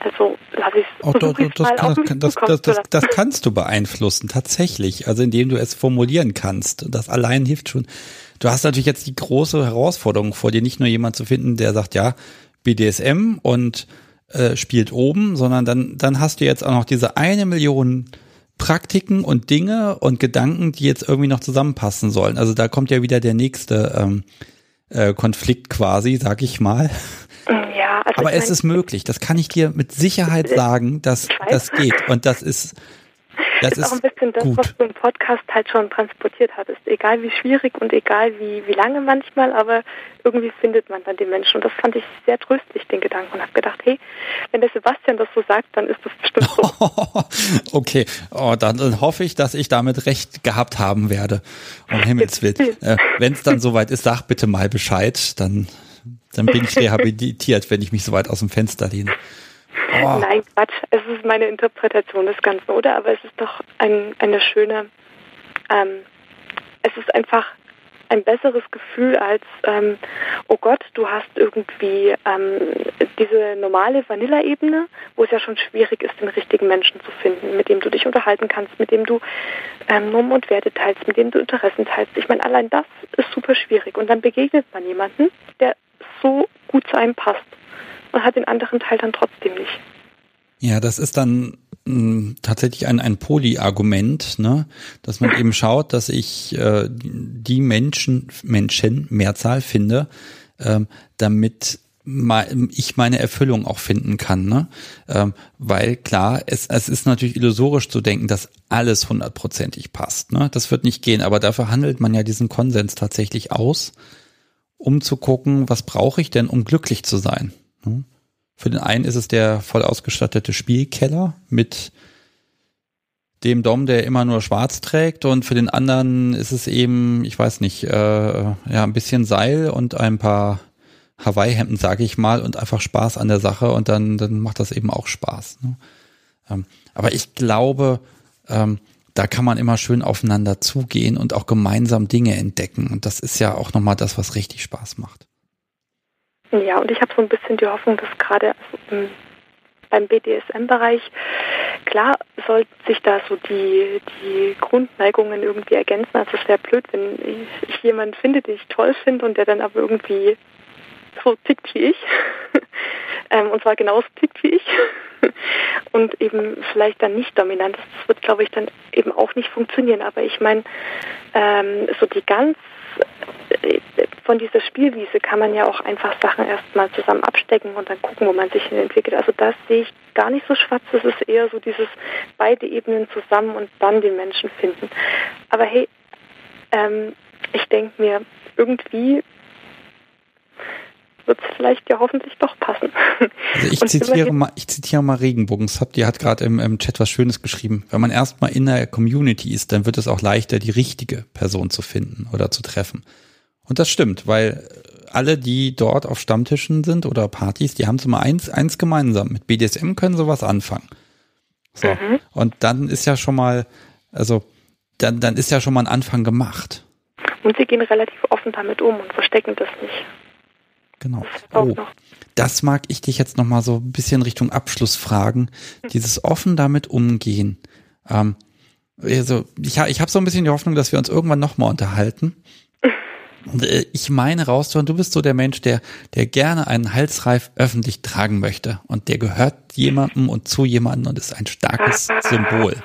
Also lass ich es oh, das, das, das, das, das kannst du beeinflussen, tatsächlich. Also indem du es formulieren kannst. Das allein hilft schon. Du hast natürlich jetzt die große Herausforderung vor dir, nicht nur jemand zu finden, der sagt, ja, BDSM und äh, spielt oben, sondern dann, dann hast du jetzt auch noch diese eine Million Praktiken und Dinge und Gedanken, die jetzt irgendwie noch zusammenpassen sollen. Also da kommt ja wieder der nächste ähm, äh, Konflikt quasi, sag ich mal. Ja, also Aber es ist möglich, das kann ich dir mit Sicherheit sagen, dass das geht. Und das ist das ist, ist auch ein bisschen das, gut. was du im Podcast halt schon transportiert hattest. Egal wie schwierig und egal wie, wie lange manchmal, aber irgendwie findet man dann die Menschen. Und das fand ich sehr tröstlich, den Gedanken. Und habe gedacht, hey, wenn der Sebastian das so sagt, dann ist das bestimmt so. okay, oh, dann, dann, hoffe ich, dass ich damit recht gehabt haben werde. Um Himmels Willen. Äh, wenn es dann soweit ist, sag bitte mal Bescheid. Dann, dann bin ich rehabilitiert, wenn ich mich so weit aus dem Fenster lehne. Oh. Nein, Quatsch. Es ist meine Interpretation des Ganzen, oder? Aber es ist doch ein, eine schöne, ähm, es ist einfach ein besseres Gefühl als, ähm, oh Gott, du hast irgendwie ähm, diese normale Vanilla-Ebene, wo es ja schon schwierig ist, den richtigen Menschen zu finden, mit dem du dich unterhalten kannst, mit dem du ähm, Normen und Werte teilst, mit dem du Interessen teilst. Ich meine, allein das ist super schwierig. Und dann begegnet man jemanden, der so gut zu einem passt und hat den anderen Teil dann trotzdem nicht. Ja, das ist dann hm, tatsächlich ein, ein Poly-Argument, ne? dass man eben schaut, dass ich äh, die Menschen, Menschen, Mehrzahl finde, ähm, damit ich meine Erfüllung auch finden kann, ne? Ähm, weil klar, es, es ist natürlich illusorisch zu denken, dass alles hundertprozentig passt. Ne? Das wird nicht gehen, aber dafür handelt man ja diesen Konsens tatsächlich aus, um zu gucken, was brauche ich denn, um glücklich zu sein. Ne? Für den einen ist es der voll ausgestattete Spielkeller mit dem Dom, der immer nur schwarz trägt und für den anderen ist es eben, ich weiß nicht, äh, ja, ein bisschen Seil und ein paar Hawaii-Hemden, sage ich mal, und einfach Spaß an der Sache und dann, dann macht das eben auch Spaß. Ne? Ähm, aber ich glaube, ähm, da kann man immer schön aufeinander zugehen und auch gemeinsam Dinge entdecken. Und das ist ja auch nochmal das, was richtig Spaß macht. Ja, und ich habe so ein bisschen die Hoffnung, dass gerade also beim BDSM-Bereich, klar sollten sich da so die, die Grundneigungen irgendwie ergänzen. Also es wäre blöd, wenn ich, ich jemanden finde, den ich toll finde und der dann aber irgendwie so tickt wie ich. ähm, und zwar genauso tickt wie ich. und eben vielleicht dann nicht dominant ist. Das wird, glaube ich, dann eben auch nicht funktionieren. Aber ich meine, ähm, so die ganz von dieser Spielwiese kann man ja auch einfach Sachen erstmal zusammen abstecken und dann gucken, wo man sich hin entwickelt. Also das sehe ich gar nicht so schwarz. Das ist eher so dieses beide Ebenen zusammen und dann den Menschen finden. Aber hey, ähm, ich denke mir, irgendwie wird es vielleicht ja hoffentlich doch passen. Also ich zitiere mal, ich zitiere mal Regenbogens. Die hat gerade im, im Chat was Schönes geschrieben. Wenn man erstmal in der Community ist, dann wird es auch leichter, die richtige Person zu finden oder zu treffen. Und das stimmt, weil alle, die dort auf Stammtischen sind oder Partys, die haben so mal eins, eins gemeinsam. Mit BDSM können sie was anfangen. So. Mhm. Und dann ist ja schon mal, also, dann, dann ist ja schon mal ein Anfang gemacht. Und sie gehen relativ offen damit um und verstecken das nicht. Genau. Oh, das mag ich dich jetzt noch mal so ein bisschen Richtung Abschluss fragen. Dieses offen damit umgehen. Ähm, also ich, ich habe so ein bisschen die Hoffnung, dass wir uns irgendwann noch mal unterhalten. Und äh, ich meine rauszuhören, du bist so der Mensch, der, der gerne einen Halsreif öffentlich tragen möchte. Und der gehört jemandem und zu jemandem und ist ein starkes Symbol.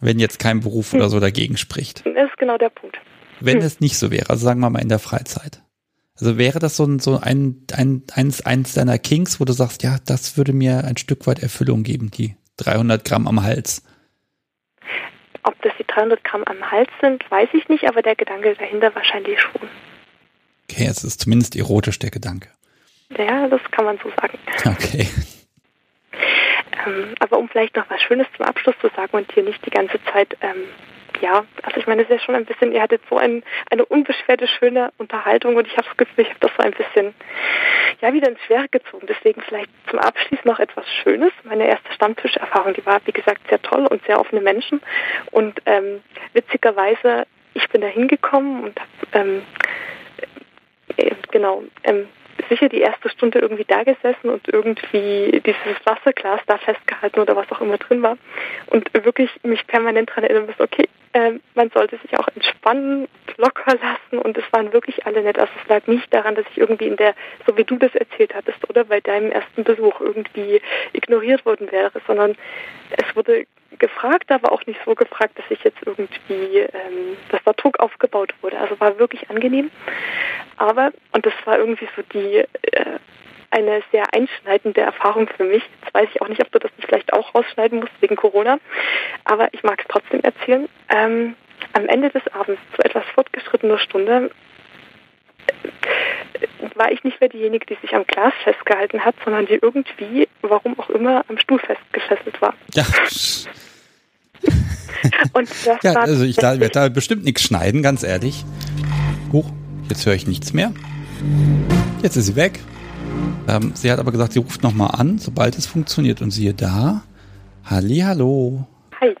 Wenn jetzt kein Beruf oder so dagegen spricht. Das ist genau der Punkt. Wenn es nicht so wäre, also sagen wir mal in der Freizeit. Also wäre das so ein, so ein, ein eins, eins deiner Kings, wo du sagst, ja, das würde mir ein Stück weit Erfüllung geben, die 300 Gramm am Hals. Ob das die 300 Gramm am Hals sind, weiß ich nicht, aber der Gedanke dahinter wahrscheinlich schon. Okay, es ist zumindest erotisch der Gedanke. Ja, das kann man so sagen. Okay. Ähm, aber um vielleicht noch was Schönes zum Abschluss zu sagen und hier nicht die ganze Zeit ähm, ja, also ich meine, es ist ja schon ein bisschen, ihr hattet so ein, eine unbeschwerte, schöne Unterhaltung und ich habe das Gefühl, ich habe das so ein bisschen, ja, wieder ins Schwere gezogen. Deswegen vielleicht zum Abschluss noch etwas Schönes. Meine erste Stammtischerfahrung, die war, wie gesagt, sehr toll und sehr offene Menschen und ähm, witzigerweise, ich bin da hingekommen und habe, ähm, äh, genau, ähm, sicher die erste Stunde irgendwie da gesessen und irgendwie dieses Wasserglas da festgehalten oder was auch immer drin war und wirklich mich permanent daran erinnern muss, okay, äh, man sollte sich auch entspannen, locker lassen und es waren wirklich alle nett. Also es lag nicht daran, dass ich irgendwie in der, so wie du das erzählt hattest, oder bei deinem ersten Besuch irgendwie ignoriert worden wäre, sondern es wurde gefragt, aber auch nicht so gefragt, dass ich jetzt irgendwie, ähm, dass da Druck aufgebaut wurde. Also war wirklich angenehm. Aber, und das war irgendwie so die, äh, eine sehr einschneidende Erfahrung für mich. Jetzt weiß ich auch nicht, ob du das nicht vielleicht auch rausschneiden musst wegen Corona, aber ich mag es trotzdem erzählen. Ähm, am Ende des Abends, zu etwas fortgeschrittener Stunde, war ich nicht mehr diejenige, die sich am Glas festgehalten hat, sondern die irgendwie, warum auch immer, am Stuhl festgefesselt war. Ja. Und das ja, war also ich werde da bestimmt nichts schneiden, ganz ehrlich. Huch, jetzt höre ich nichts mehr. Jetzt ist sie weg. Ähm, sie hat aber gesagt, sie ruft nochmal an, sobald es funktioniert. Und siehe da, Halli, hallo. Hi.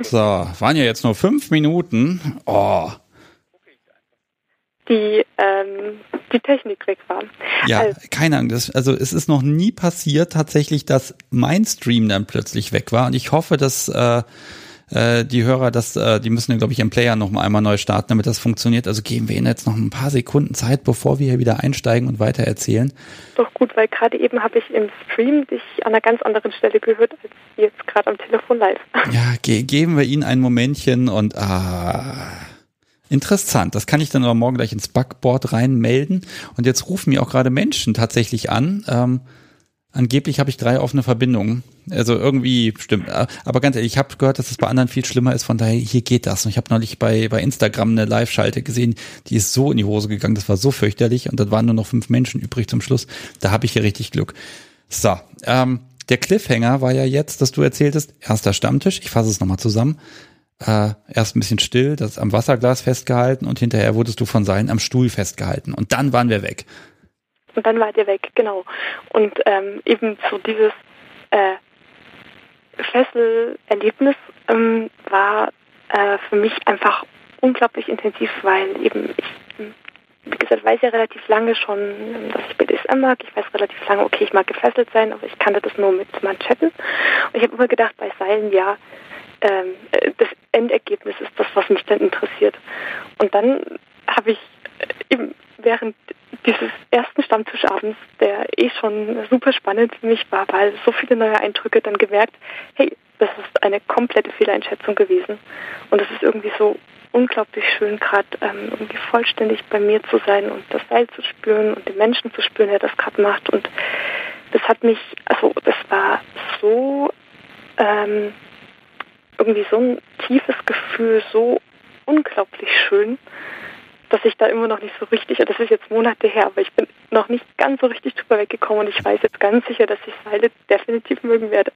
so, waren ja jetzt nur fünf Minuten. Oh. Die, ähm, die Technik weg war. Ja, also, keine. Das, also es ist noch nie passiert tatsächlich, dass mein Stream dann plötzlich weg war. Und ich hoffe, dass äh, äh, die Hörer, das, äh, die müssen, glaube ich, im Player noch mal einmal neu starten, damit das funktioniert. Also geben wir ihnen jetzt noch ein paar Sekunden Zeit, bevor wir hier wieder einsteigen und weiter erzählen. Doch gut, weil gerade eben habe ich im Stream dich an einer ganz anderen Stelle gehört, als jetzt gerade am Telefon live. Ja, ge geben wir ihnen ein Momentchen und ah. Interessant. Das kann ich dann aber morgen gleich ins Backboard reinmelden. Und jetzt rufen mir auch gerade Menschen tatsächlich an. Ähm, Angeblich habe ich drei offene Verbindungen. Also irgendwie stimmt. Aber ganz ehrlich, ich habe gehört, dass es bei anderen viel schlimmer ist. Von daher, hier geht das. Und ich habe neulich bei, bei Instagram eine Live-Schalte gesehen, die ist so in die Hose gegangen. Das war so fürchterlich. Und dann waren nur noch fünf Menschen übrig zum Schluss. Da habe ich hier richtig Glück. So, ähm, der Cliffhanger war ja jetzt, dass du erzähltest, erster Stammtisch. Ich fasse es nochmal zusammen. Äh, erst ein bisschen still, das am Wasserglas festgehalten und hinterher wurdest du von Seilen am Stuhl festgehalten. Und dann waren wir weg und dann war der weg, genau. Und ähm, eben so dieses äh, Fesselerlebnis ähm, war äh, für mich einfach unglaublich intensiv, weil eben ich, wie gesagt, weiß ja relativ lange schon, dass ich BDSM mag. Ich weiß relativ lange, okay, ich mag gefesselt sein, aber ich kannte das nur mit Manschetten. Und ich habe immer gedacht, bei Seilen, ja, ähm, das Endergebnis ist das, was mich dann interessiert. Und dann habe ich eben während dieses ersten Stammtischabends, der eh schon super spannend für mich war, weil so viele neue Eindrücke, dann gemerkt, hey, das ist eine komplette Fehleinschätzung gewesen. Und es ist irgendwie so unglaublich schön, gerade ähm, irgendwie vollständig bei mir zu sein und das Seil zu spüren und den Menschen zu spüren, der das gerade macht. Und das hat mich, also das war so ähm, irgendwie so ein tiefes Gefühl, so unglaublich schön, dass ich da immer noch nicht so richtig, das ist jetzt Monate her, aber ich bin noch nicht ganz so richtig drüber weggekommen und ich weiß jetzt ganz sicher, dass ich Seile definitiv mögen werde.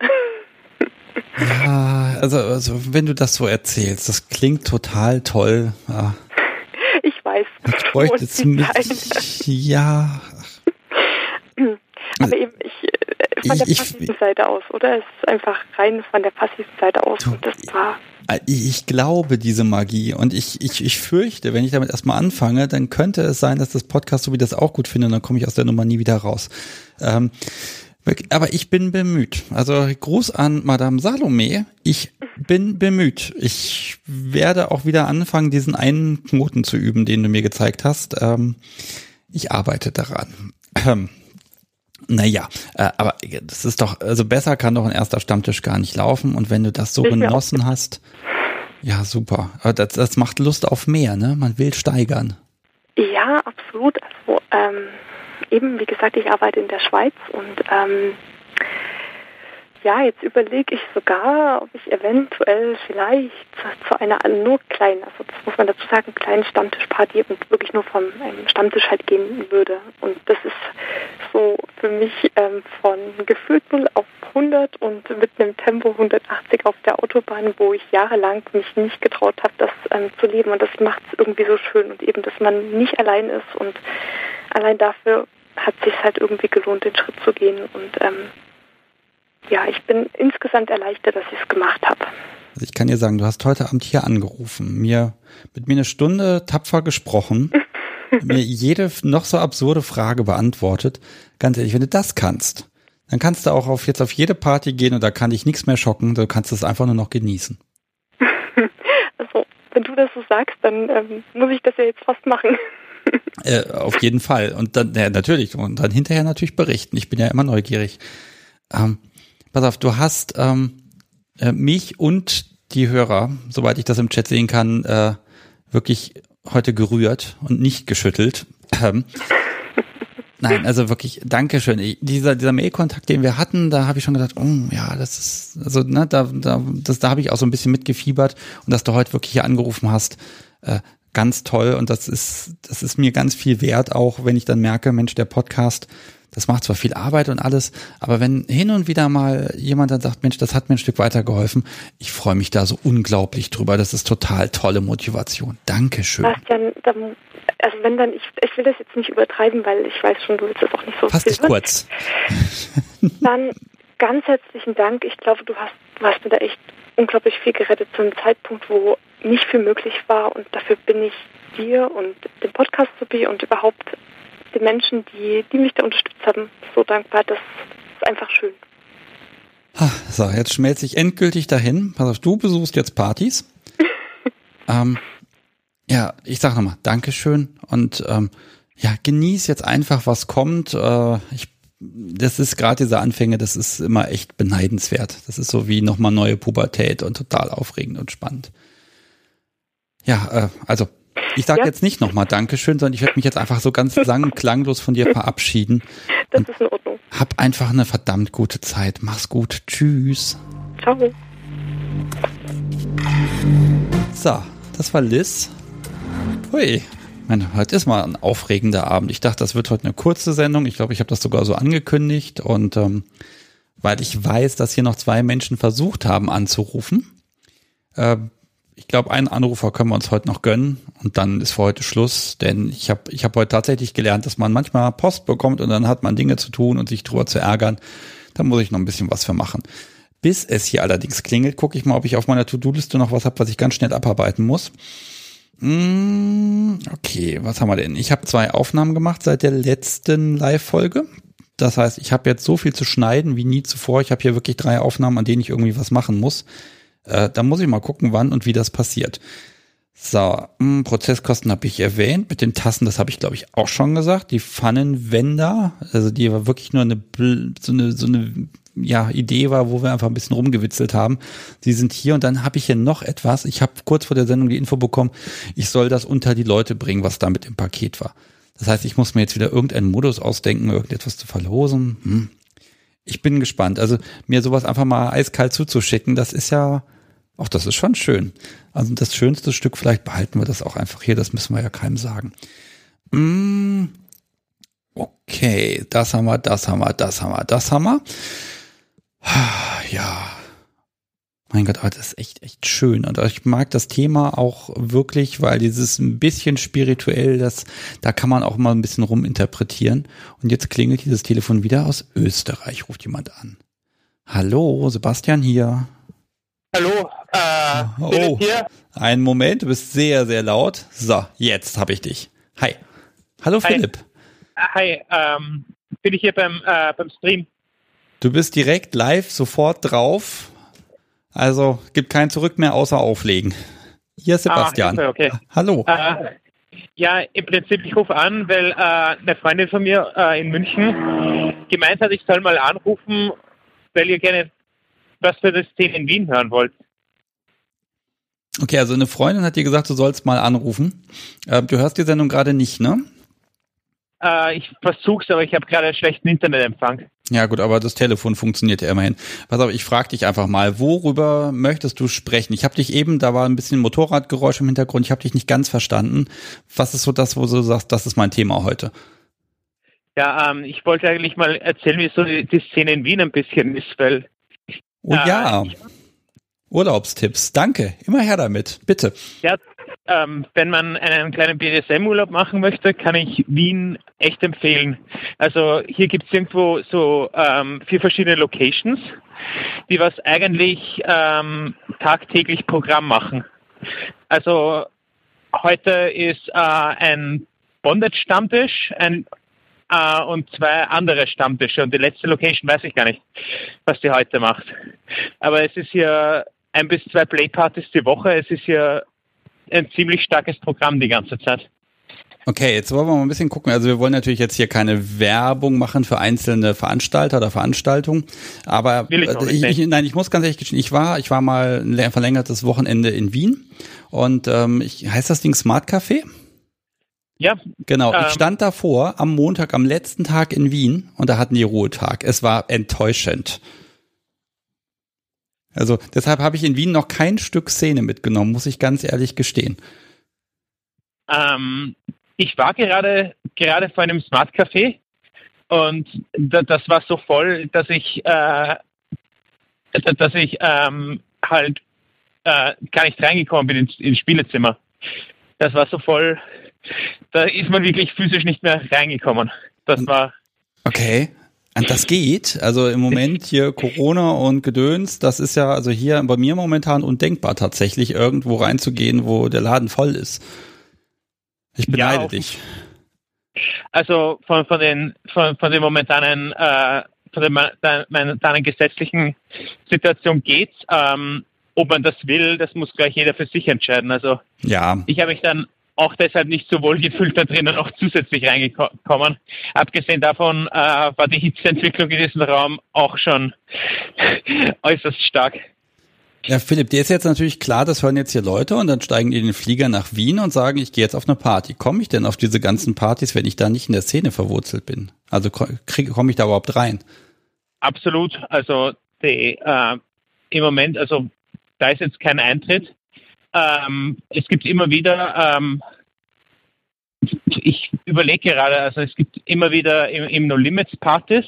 Ja, also, also wenn du das so erzählst, das klingt total toll. Ja. Ich weiß. Ich bräuchte zumindest, ja. Aber eben, ich, äh, von der ich, passiven Seite aus, oder? Es ist einfach rein von der passiven Seite aus. Du, und das war ich glaube diese Magie und ich, ich, ich fürchte, wenn ich damit erstmal anfange, dann könnte es sein, dass das Podcast so wie das auch gut finde und dann komme ich aus der Nummer nie wieder raus. Ähm, aber ich bin bemüht. Also Gruß an Madame Salome. Ich bin bemüht. Ich werde auch wieder anfangen, diesen einen Knoten zu üben, den du mir gezeigt hast. Ähm, ich arbeite daran. Ähm, naja, äh, aber das ist doch, also besser kann doch ein erster Stammtisch gar nicht laufen. Und wenn du das so genossen hast, ja, super. Aber das, das macht Lust auf mehr, ne? Man will steigern. Ja, absolut. Also ähm, eben, wie gesagt, ich arbeite in der Schweiz und ähm, ja, jetzt überlege ich sogar, ob ich eventuell vielleicht zu einer nur kleinen, also das muss man dazu sagen, kleinen Stammtischparty und wirklich nur vom ähm, Stammtisch halt gehen würde. Und das ist so für mich ähm, von gefühlt 0 auf 100 und mit einem Tempo 180 auf der Autobahn, wo ich jahrelang mich nicht getraut habe, das ähm, zu leben. Und das macht es irgendwie so schön und eben, dass man nicht allein ist und allein dafür hat sich halt irgendwie gelohnt, den Schritt zu gehen und ähm, ja, ich bin insgesamt erleichtert, dass ich es gemacht habe. Also ich kann dir sagen, du hast heute Abend hier angerufen, mir mit mir eine Stunde tapfer gesprochen, mir jede noch so absurde Frage beantwortet. Ganz ehrlich, wenn du das kannst, dann kannst du auch auf jetzt auf jede Party gehen und da kann dich nichts mehr schocken, du kannst es einfach nur noch genießen. also, wenn du das so sagst, dann ähm, muss ich das ja jetzt fast machen. äh, auf jeden Fall. Und dann, ja, natürlich, und dann hinterher natürlich berichten. Ich bin ja immer neugierig. Ähm, pass auf, du hast ähm, äh, mich und die Hörer, soweit ich das im Chat sehen kann, äh, wirklich heute gerührt und nicht geschüttelt. Ähm, nein, also wirklich, Dankeschön. Dieser, dieser Mail-Kontakt, den wir hatten, da habe ich schon gedacht, oh ja, das ist, also ne, da, da, das, da habe ich auch so ein bisschen mitgefiebert und dass du heute wirklich hier angerufen hast, äh, ganz toll und das ist, das ist mir ganz viel wert, auch wenn ich dann merke, Mensch, der Podcast, das macht zwar viel Arbeit und alles, aber wenn hin und wieder mal jemand dann sagt, Mensch, das hat mir ein Stück weitergeholfen, ich freue mich da so unglaublich drüber. Das ist total tolle Motivation. Dankeschön. Bastian, dann, also wenn dann, ich, ich will das jetzt nicht übertreiben, weil ich weiß schon, du willst das auch nicht so Fass dich kurz. Dann ganz herzlichen Dank. Ich glaube, du hast, du hast mir da echt unglaublich viel gerettet zu einem Zeitpunkt, wo nicht viel möglich war und dafür bin ich dir und dem Podcast sowie und überhaupt den Menschen, die, die mich da unterstützt haben, so dankbar. Das ist einfach schön. So, jetzt schmelze ich endgültig dahin. Pass auf, du besuchst jetzt Partys. ähm, ja, ich sag nochmal, Dankeschön und ähm, ja, genieß jetzt einfach, was kommt. Äh, ich, das ist gerade diese Anfänge, das ist immer echt beneidenswert. Das ist so wie nochmal neue Pubertät und total aufregend und spannend. Ja, äh, also ich sage ja. jetzt nicht nochmal Dankeschön, sondern ich werde mich jetzt einfach so ganz lang klanglos von dir verabschieden. Das ist in Ordnung. Hab einfach eine verdammt gute Zeit. Mach's gut. Tschüss. Ciao. So, das war Liz. Hui. Meine, heute ist mal ein aufregender Abend. Ich dachte, das wird heute eine kurze Sendung. Ich glaube, ich habe das sogar so angekündigt. Und ähm, weil ich weiß, dass hier noch zwei Menschen versucht haben anzurufen, äh, ich glaube, einen Anrufer können wir uns heute noch gönnen und dann ist für heute Schluss, denn ich habe ich hab heute tatsächlich gelernt, dass man manchmal Post bekommt und dann hat man Dinge zu tun und sich drüber zu ärgern. Da muss ich noch ein bisschen was für machen. Bis es hier allerdings klingelt, gucke ich mal, ob ich auf meiner To-Do-Liste noch was habe, was ich ganz schnell abarbeiten muss. Mm, okay, was haben wir denn? Ich habe zwei Aufnahmen gemacht seit der letzten Live-Folge. Das heißt, ich habe jetzt so viel zu schneiden wie nie zuvor. Ich habe hier wirklich drei Aufnahmen, an denen ich irgendwie was machen muss. Äh, da muss ich mal gucken, wann und wie das passiert. So, mh, hm, Prozesskosten habe ich erwähnt. Mit den Tassen, das habe ich glaube ich auch schon gesagt. Die Pfannenwender, also die war wirklich nur eine so eine so eine ja, Idee war, wo wir einfach ein bisschen rumgewitzelt haben. Sie sind hier und dann habe ich hier noch etwas. Ich habe kurz vor der Sendung die Info bekommen, ich soll das unter die Leute bringen, was da mit dem Paket war. Das heißt, ich muss mir jetzt wieder irgendeinen Modus ausdenken, irgendetwas zu verlosen. Hm ich bin gespannt. Also mir sowas einfach mal eiskalt zuzuschicken, das ist ja Ach, das ist schon schön. Also das schönste Stück, vielleicht behalten wir das auch einfach hier, das müssen wir ja keinem sagen. Mm, okay, das haben wir, das haben wir, das haben wir, das haben wir. Ja, mein Gott, aber das ist echt, echt schön. Und ich mag das Thema auch wirklich, weil dieses ein bisschen spirituell, das, da kann man auch mal ein bisschen ruminterpretieren. Und jetzt klingelt dieses Telefon wieder aus Österreich, ruft jemand an. Hallo, Sebastian hier. Hallo, äh, oh, hier? einen Moment, du bist sehr, sehr laut. So, jetzt habe ich dich. Hi. Hallo Hi. Philipp. Hi, ähm, bin ich hier beim, äh, beim Stream? Du bist direkt live sofort drauf. Also gibt kein Zurück mehr außer auflegen. Hier ist Sebastian. Ah, okay. Hallo. Äh, ja, im Prinzip, ich rufe an, weil äh, eine Freundin von mir äh, in München gemeint hat, ich soll mal anrufen, weil ihr gerne was für das Szene in Wien hören wollt. Okay, also eine Freundin hat dir gesagt, du sollst mal anrufen. Äh, du hörst die Sendung gerade nicht, ne? Äh, ich versuch's, aber ich habe gerade einen schlechten Internetempfang. Ja gut, aber das Telefon funktioniert ja immerhin. Pass auf, ich frage dich einfach mal, worüber möchtest du sprechen? Ich habe dich eben, da war ein bisschen Motorradgeräusch im Hintergrund, ich habe dich nicht ganz verstanden. Was ist so das, wo du sagst, das ist mein Thema heute? Ja, ähm, ich wollte eigentlich mal erzählen, wie so die, Szene in Wien ein bisschen ist, weil... Oh äh, ja, Urlaubstipps, danke, immer her damit, bitte. Ja, ähm, wenn man einen kleinen BDSM-Urlaub machen möchte, kann ich Wien echt empfehlen. Also hier gibt es irgendwo so ähm, vier verschiedene Locations, die was eigentlich ähm, tagtäglich Programm machen. Also heute ist äh, ein Bondage-Stammtisch äh, und zwei andere Stammtische. Und die letzte Location weiß ich gar nicht, was die heute macht. Aber es ist hier ein bis zwei Playpartys die Woche. Es ist hier ein ziemlich starkes Programm die ganze Zeit. Okay, jetzt wollen wir mal ein bisschen gucken. Also wir wollen natürlich jetzt hier keine Werbung machen für einzelne Veranstalter oder Veranstaltungen, aber ich, ich, ich, nein, ich muss ganz ehrlich gestehen, ich war, ich war mal ein verlängertes Wochenende in Wien und ähm, ich, heißt das Ding Smart Café? Ja. Genau, ähm, ich stand davor am Montag, am letzten Tag in Wien und da hatten die Ruhetag. Es war enttäuschend. Also deshalb habe ich in Wien noch kein Stück Szene mitgenommen, muss ich ganz ehrlich gestehen. Ähm, ich war gerade gerade vor einem Smart Café und das war so voll, dass ich äh, dass ich ähm, halt äh, gar nicht reingekommen bin ins, ins Spielezimmer. Das war so voll, da ist man wirklich physisch nicht mehr reingekommen. Das war Okay. Und das geht. Also im Moment hier Corona und Gedöns, das ist ja also hier bei mir momentan undenkbar tatsächlich, irgendwo reinzugehen, wo der Laden voll ist. Ich beneide ja, dich. Also von, von den von, von den momentanen äh, von der momentanen gesetzlichen Situation geht's. Ähm, ob man das will, das muss gleich jeder für sich entscheiden. Also ja. ich habe mich dann auch deshalb nicht so wohl gefühlt da drinnen auch zusätzlich reingekommen. Abgesehen davon äh, war die Hitzeentwicklung in diesem Raum auch schon äußerst stark. Ja, Philipp, dir ist jetzt natürlich klar, das hören jetzt hier Leute und dann steigen die in den Flieger nach Wien und sagen, ich gehe jetzt auf eine Party. Komme ich denn auf diese ganzen Partys, wenn ich da nicht in der Szene verwurzelt bin? Also komme ich da überhaupt rein? Absolut. Also die, äh, im Moment, also da ist jetzt kein Eintritt. Ähm, es gibt immer wieder, ähm, ich überlege gerade, also es gibt immer wieder im, im No Limits Partys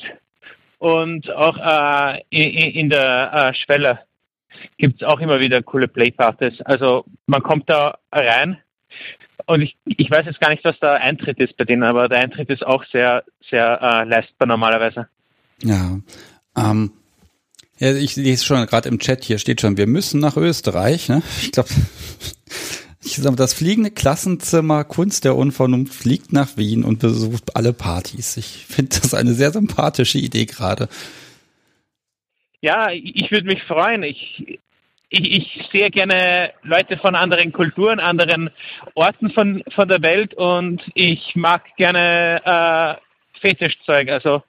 und auch äh, in, in, der äh, Schwelle gibt es auch immer wieder coole Playpartys. Also man kommt da rein und ich, ich weiß jetzt gar nicht, was der Eintritt ist bei denen, aber der Eintritt ist auch sehr, sehr äh, leistbar normalerweise. Ja, ähm, ja, ich lese schon gerade im Chat hier steht schon, wir müssen nach Österreich. Ne? Ich glaube, das fliegende Klassenzimmer Kunst der Unvernunft fliegt nach Wien und besucht alle Partys. Ich finde das eine sehr sympathische Idee gerade. Ja, ich würde mich freuen. Ich, ich, ich sehe gerne Leute von anderen Kulturen, anderen Orten von, von der Welt und ich mag gerne äh, Fetischzeug. Also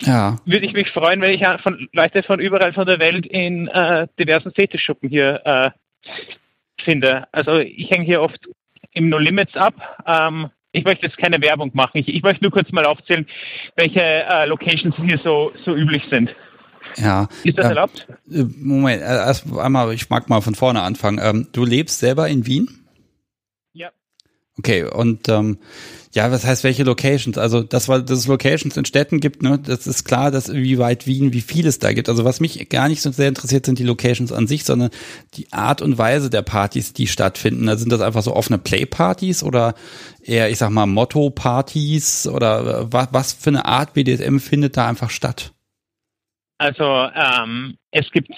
ja. würde ich mich freuen, wenn ich von Leute von überall von der Welt in äh, diversen Fetischschuppen hier äh, finde. Also ich hänge hier oft im No Limits ab. Ähm, ich möchte jetzt keine Werbung machen. Ich, ich möchte nur kurz mal aufzählen, welche äh, Locations hier so, so üblich sind. Ja. Ist das äh, erlaubt? Moment, erst einmal, ich mag mal von vorne anfangen. Ähm, du lebst selber in Wien? Okay, und ähm, ja, was heißt welche Locations? Also das, weil das Locations in Städten gibt, ne, das ist klar, dass wie weit Wien, wie viel es da gibt. Also was mich gar nicht so sehr interessiert, sind die Locations an sich, sondern die Art und Weise der Partys, die stattfinden. Also sind das einfach so offene Play-Partys oder eher, ich sag mal, Motto-Partys oder was, was für eine Art BDSM findet da einfach statt? Also ähm, es gibt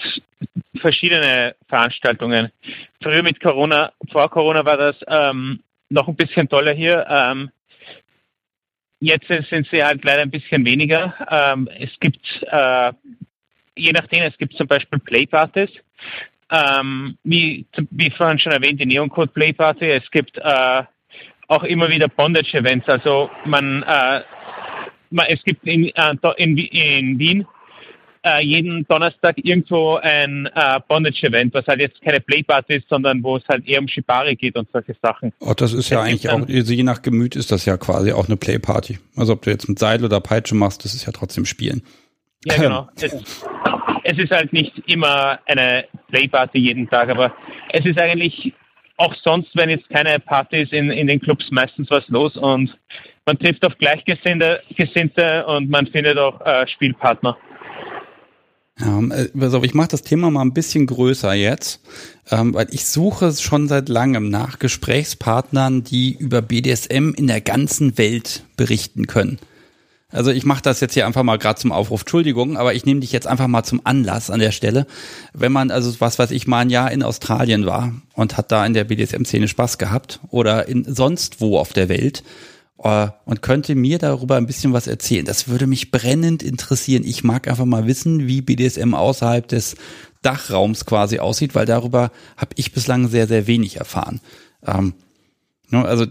verschiedene Veranstaltungen. Früher mit Corona, vor Corona war das ähm, noch ein bisschen toller hier. Ähm, Jetzt sind sie halt leider ein bisschen weniger. Ähm, es gibt, äh, je nachdem, es gibt zum Beispiel Playpartys. Ähm, wie, wie vorhin schon erwähnt, die Neon Code Playparty. Es gibt äh, auch immer wieder Bondage-Events. Also man, äh, man, es gibt in, äh, in, in Wien äh, jeden Donnerstag irgendwo ein äh, Bondage-Event, was halt jetzt keine Playparty ist, sondern wo es halt eher um Shibari geht und solche Sachen. Oh, das ist ja das eigentlich auch, je nach Gemüt ist das ja quasi auch eine Playparty. Also ob du jetzt mit Seil oder Peitsche machst, das ist ja trotzdem Spielen. Ja, genau. es, es ist halt nicht immer eine Playparty jeden Tag, aber es ist eigentlich auch sonst, wenn jetzt keine Party ist in, in den Clubs, meistens was los und man trifft auf Gleichgesinnte Gesinnte und man findet auch äh, Spielpartner. Ja, also ich mache das Thema mal ein bisschen größer jetzt, ähm, weil ich suche schon seit langem nach Gesprächspartnern, die über BDSM in der ganzen Welt berichten können. Also ich mache das jetzt hier einfach mal gerade zum Aufruf, Entschuldigung, aber ich nehme dich jetzt einfach mal zum Anlass an der Stelle. Wenn man, also was weiß ich, mal ein Jahr in Australien war und hat da in der BDSM-Szene Spaß gehabt oder in sonst wo auf der Welt und könnte mir darüber ein bisschen was erzählen. Das würde mich brennend interessieren. Ich mag einfach mal wissen, wie BDSM außerhalb des Dachraums quasi aussieht, weil darüber habe ich bislang sehr, sehr wenig erfahren. Ähm, ne, also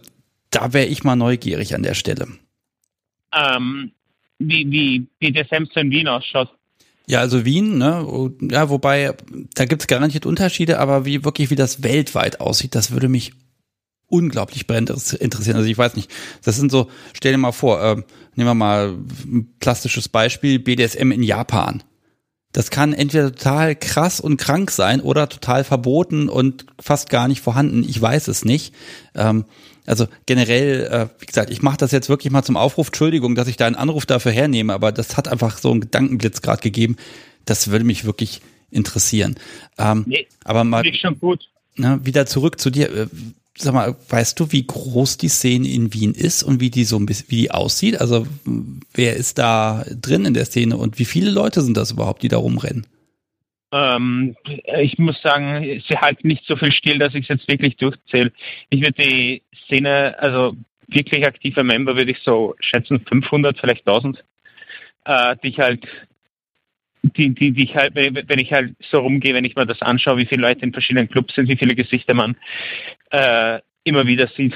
da wäre ich mal neugierig an der Stelle. Ähm, wie, wie BDSM in Wien ausschaut. Ja, also Wien, ne? Ja, wobei, da gibt es garantiert Unterschiede, aber wie wirklich wie das weltweit aussieht, das würde mich unglaublich brennend interessieren. Also ich weiß nicht, das sind so, stell dir mal vor, äh, nehmen wir mal ein plastisches Beispiel, BDSM in Japan. Das kann entweder total krass und krank sein oder total verboten und fast gar nicht vorhanden. Ich weiß es nicht. Ähm, also generell, äh, wie gesagt, ich mache das jetzt wirklich mal zum Aufruf. Entschuldigung, dass ich da einen Anruf dafür hernehme, aber das hat einfach so einen Gedankenblitz gerade gegeben. Das würde mich wirklich interessieren. Ähm, nee, aber mal schon gut. Ne, wieder zurück zu dir. Sag mal, weißt du, wie groß die Szene in Wien ist und wie die so ein bisschen, wie die aussieht? Also wer ist da drin in der Szene und wie viele Leute sind das überhaupt, die da rumrennen? Ähm, ich muss sagen, sie halten nicht so viel still, dass ich es jetzt wirklich durchzähle. Ich würde die Szene, also wirklich aktive Member würde ich so schätzen 500, vielleicht 1000, äh, die ich halt die, die, die ich halt, wenn ich halt so rumgehe, wenn ich mir das anschaue, wie viele Leute in verschiedenen Clubs sind, wie viele Gesichter man äh, immer wieder sieht.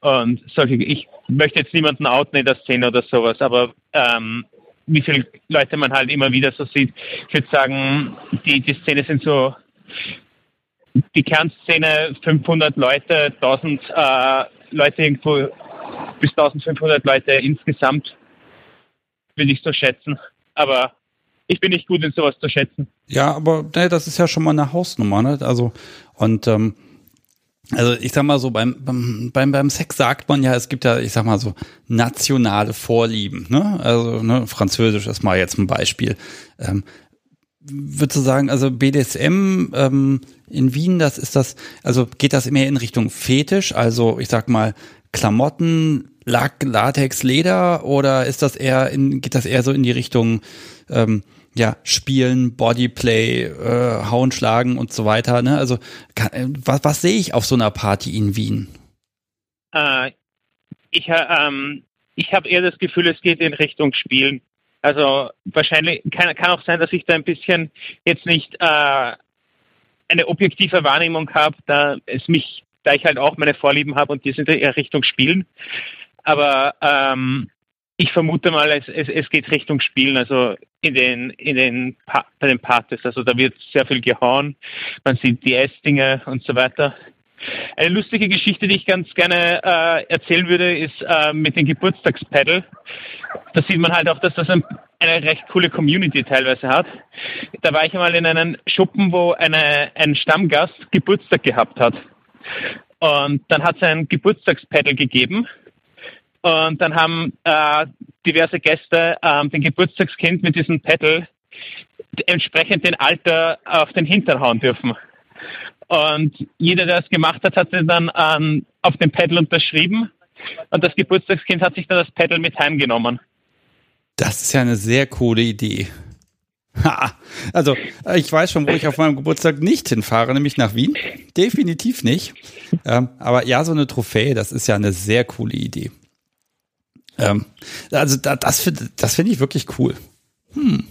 Und solche, ich möchte jetzt niemanden outen in der Szene oder sowas, aber ähm, wie viele Leute man halt immer wieder so sieht. Ich würde sagen, die, die Szene sind so, die Kernszene 500 Leute, 1000 äh, Leute irgendwo, bis 1500 Leute insgesamt, würde ich so schätzen. Aber ich bin nicht gut in sowas zu schätzen. Ja, aber ne, das ist ja schon mal eine Hausnummer, ne? Also, und ähm, also ich sag mal so, beim, beim, beim Sex sagt man ja, es gibt ja, ich sag mal so, nationale Vorlieben, ne? Also, ne, Französisch ist mal jetzt ein Beispiel. Ähm, würdest du sagen, also BDSM ähm, in Wien, das ist das, also geht das mehr in Richtung Fetisch, also ich sag mal Klamotten, Lack, Latex, Leder oder ist das eher in, geht das eher so in die Richtung ähm, ja, Spielen, Bodyplay, äh, Hauen, Schlagen und so weiter. Ne? Also kann, äh, was, was sehe ich auf so einer Party in Wien? Äh, ich äh, ähm, ich habe eher das Gefühl, es geht in Richtung Spielen. Also wahrscheinlich kann, kann auch sein, dass ich da ein bisschen jetzt nicht äh, eine objektive Wahrnehmung habe, da es mich, da ich halt auch meine Vorlieben habe und die sind eher Richtung Spielen. Aber ähm, ich vermute mal, es, es, es geht Richtung Spielen, also in den, in den, bei den Partys. Also da wird sehr viel gehauen, man sieht die Essdinge und so weiter. Eine lustige Geschichte, die ich ganz gerne äh, erzählen würde, ist äh, mit dem Geburtstagspedal. Da sieht man halt auch, dass das ein, eine recht coole Community teilweise hat. Da war ich einmal in einem Schuppen, wo eine, ein Stammgast Geburtstag gehabt hat. Und dann hat es ein Geburtstagspedal gegeben. Und dann haben äh, diverse Gäste äh, den Geburtstagskind mit diesem Pedal entsprechend den Alter auf den Hintern hauen dürfen. Und jeder, der es gemacht hat, hat sich dann ähm, auf dem Pedal unterschrieben. Und das Geburtstagskind hat sich dann das Pedal mit heimgenommen. Das ist ja eine sehr coole Idee. Ha, also ich weiß schon, wo ich auf meinem Geburtstag nicht hinfahre, nämlich nach Wien. Definitiv nicht. Ähm, aber ja, so eine Trophäe, das ist ja eine sehr coole Idee. Ähm, also da, das, das finde ich wirklich cool. Hm.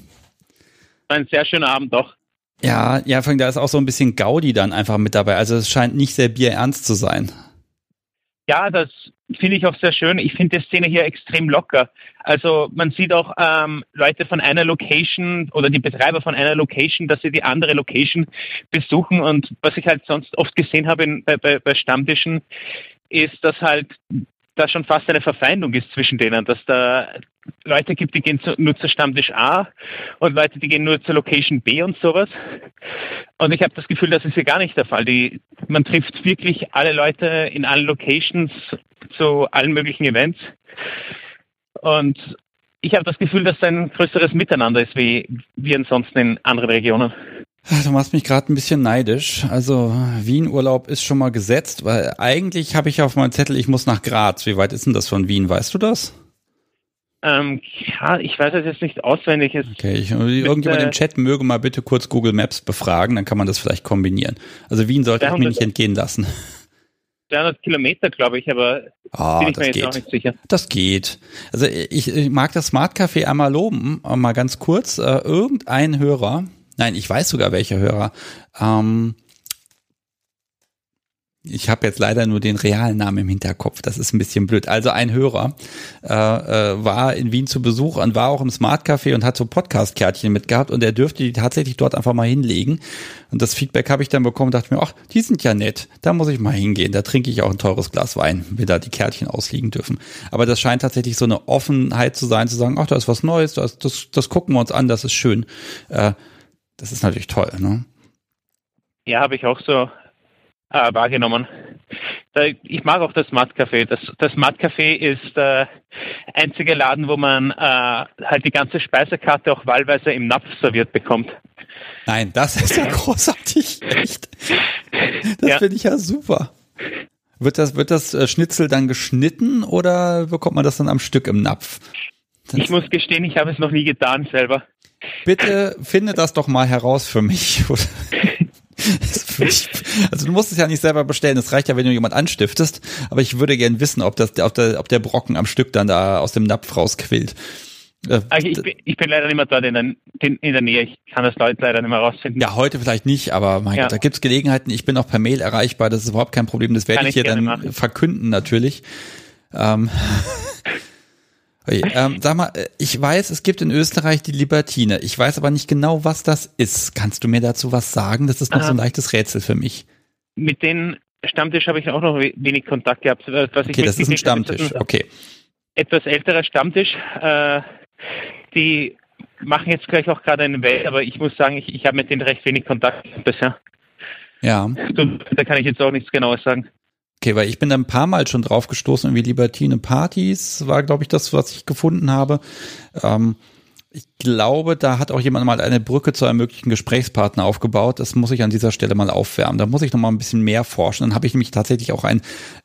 Ein sehr schöner Abend doch. Ja, ja, vor allem da ist auch so ein bisschen Gaudi dann einfach mit dabei. Also es scheint nicht sehr bierernst zu sein. Ja, das finde ich auch sehr schön. Ich finde die Szene hier extrem locker. Also man sieht auch ähm, Leute von einer Location oder die Betreiber von einer Location, dass sie die andere Location besuchen. Und was ich halt sonst oft gesehen habe in, bei, bei, bei Stammtischen, ist, dass halt da schon fast eine Verfeindung ist zwischen denen, dass da Leute gibt, die gehen zu, nur zur Stammtisch A und Leute, die gehen nur zur Location B und sowas. Und ich habe das Gefühl, das ist hier gar nicht der Fall. Die, man trifft wirklich alle Leute in allen Locations zu allen möglichen Events. Und ich habe das Gefühl, dass es ein größeres Miteinander ist wie, wie ansonsten in anderen Regionen. Du machst mich gerade ein bisschen neidisch. Also Wien-Urlaub ist schon mal gesetzt, weil eigentlich habe ich auf meinem Zettel, ich muss nach Graz. Wie weit ist denn das von Wien? Weißt du das? Ähm, ja, ich weiß es jetzt nicht auswendig. Es okay, ich, irgendjemand äh, im Chat möge mal bitte kurz Google Maps befragen, dann kann man das vielleicht kombinieren. Also Wien sollte ich mir nicht entgehen lassen. 300 Kilometer, glaube ich, aber oh, bin ich mir jetzt geht. nicht sicher. Das geht. Also ich, ich mag das Smart Café einmal loben, mal ganz kurz. Äh, irgendein Hörer, Nein, ich weiß sogar welcher Hörer. Ähm, ich habe jetzt leider nur den realen Namen im Hinterkopf. Das ist ein bisschen blöd. Also ein Hörer äh, äh, war in Wien zu Besuch und war auch im Smart Café und hat so Podcast-Kärtchen mitgehabt und er dürfte die tatsächlich dort einfach mal hinlegen. Und das Feedback habe ich dann bekommen, dachte mir, ach, die sind ja nett. Da muss ich mal hingehen. Da trinke ich auch ein teures Glas Wein, wenn da die Kärtchen ausliegen dürfen. Aber das scheint tatsächlich so eine Offenheit zu sein, zu sagen, ach, da ist was Neues, das, das, das gucken wir uns an, das ist schön. Äh, das ist natürlich toll, ne? Ja, habe ich auch so äh, wahrgenommen. Ich mag auch das Smart Café. Das, das Smart Café ist der äh, einzige Laden, wo man äh, halt die ganze Speisekarte auch wahlweise im Napf serviert bekommt. Nein, das ist ja großartig. Echt. Das ja. finde ich ja super. Wird das, wird das äh, Schnitzel dann geschnitten oder bekommt man das dann am Stück im Napf? Das ich muss gestehen, ich habe es noch nie getan selber. Bitte finde das doch mal heraus für mich. Also du musst es ja nicht selber bestellen, es reicht ja, wenn du jemand anstiftest, aber ich würde gern wissen, ob, das, ob, der, ob der Brocken am Stück dann da aus dem Napf rausquillt. Äh, also ich, bin, ich bin leider nicht mehr dort in der, in der Nähe, ich kann das Leute leider nicht mehr rausfinden. Ja, heute vielleicht nicht, aber mein ja. Gott, da gibt's Gelegenheiten, ich bin auch per Mail erreichbar, das ist überhaupt kein Problem, das werde ich, ich hier dann machen. verkünden natürlich. Ähm, Okay, ähm, sag mal, äh, ich weiß, es gibt in Österreich die Libertine. Ich weiß aber nicht genau, was das ist. Kannst du mir dazu was sagen? Das ist noch Aha. so ein leichtes Rätsel für mich. Mit den Stammtisch habe ich auch noch wenig Kontakt gehabt. Was okay, das ist ein Stammtisch. Okay. Etwas älterer Stammtisch. Äh, die machen jetzt gleich auch gerade eine Welt, aber ich muss sagen, ich, ich habe mit denen recht wenig Kontakt bisher. Ja. Da kann ich jetzt auch nichts Genaues sagen. Okay, weil ich bin da ein paar Mal schon drauf gestoßen, irgendwie Libertine Partys war, glaube ich, das, was ich gefunden habe. Ähm, ich glaube, da hat auch jemand mal eine Brücke zu einem möglichen Gesprächspartner aufgebaut. Das muss ich an dieser Stelle mal aufwärmen. Da muss ich noch mal ein bisschen mehr forschen. Dann habe ich nämlich tatsächlich auch einen,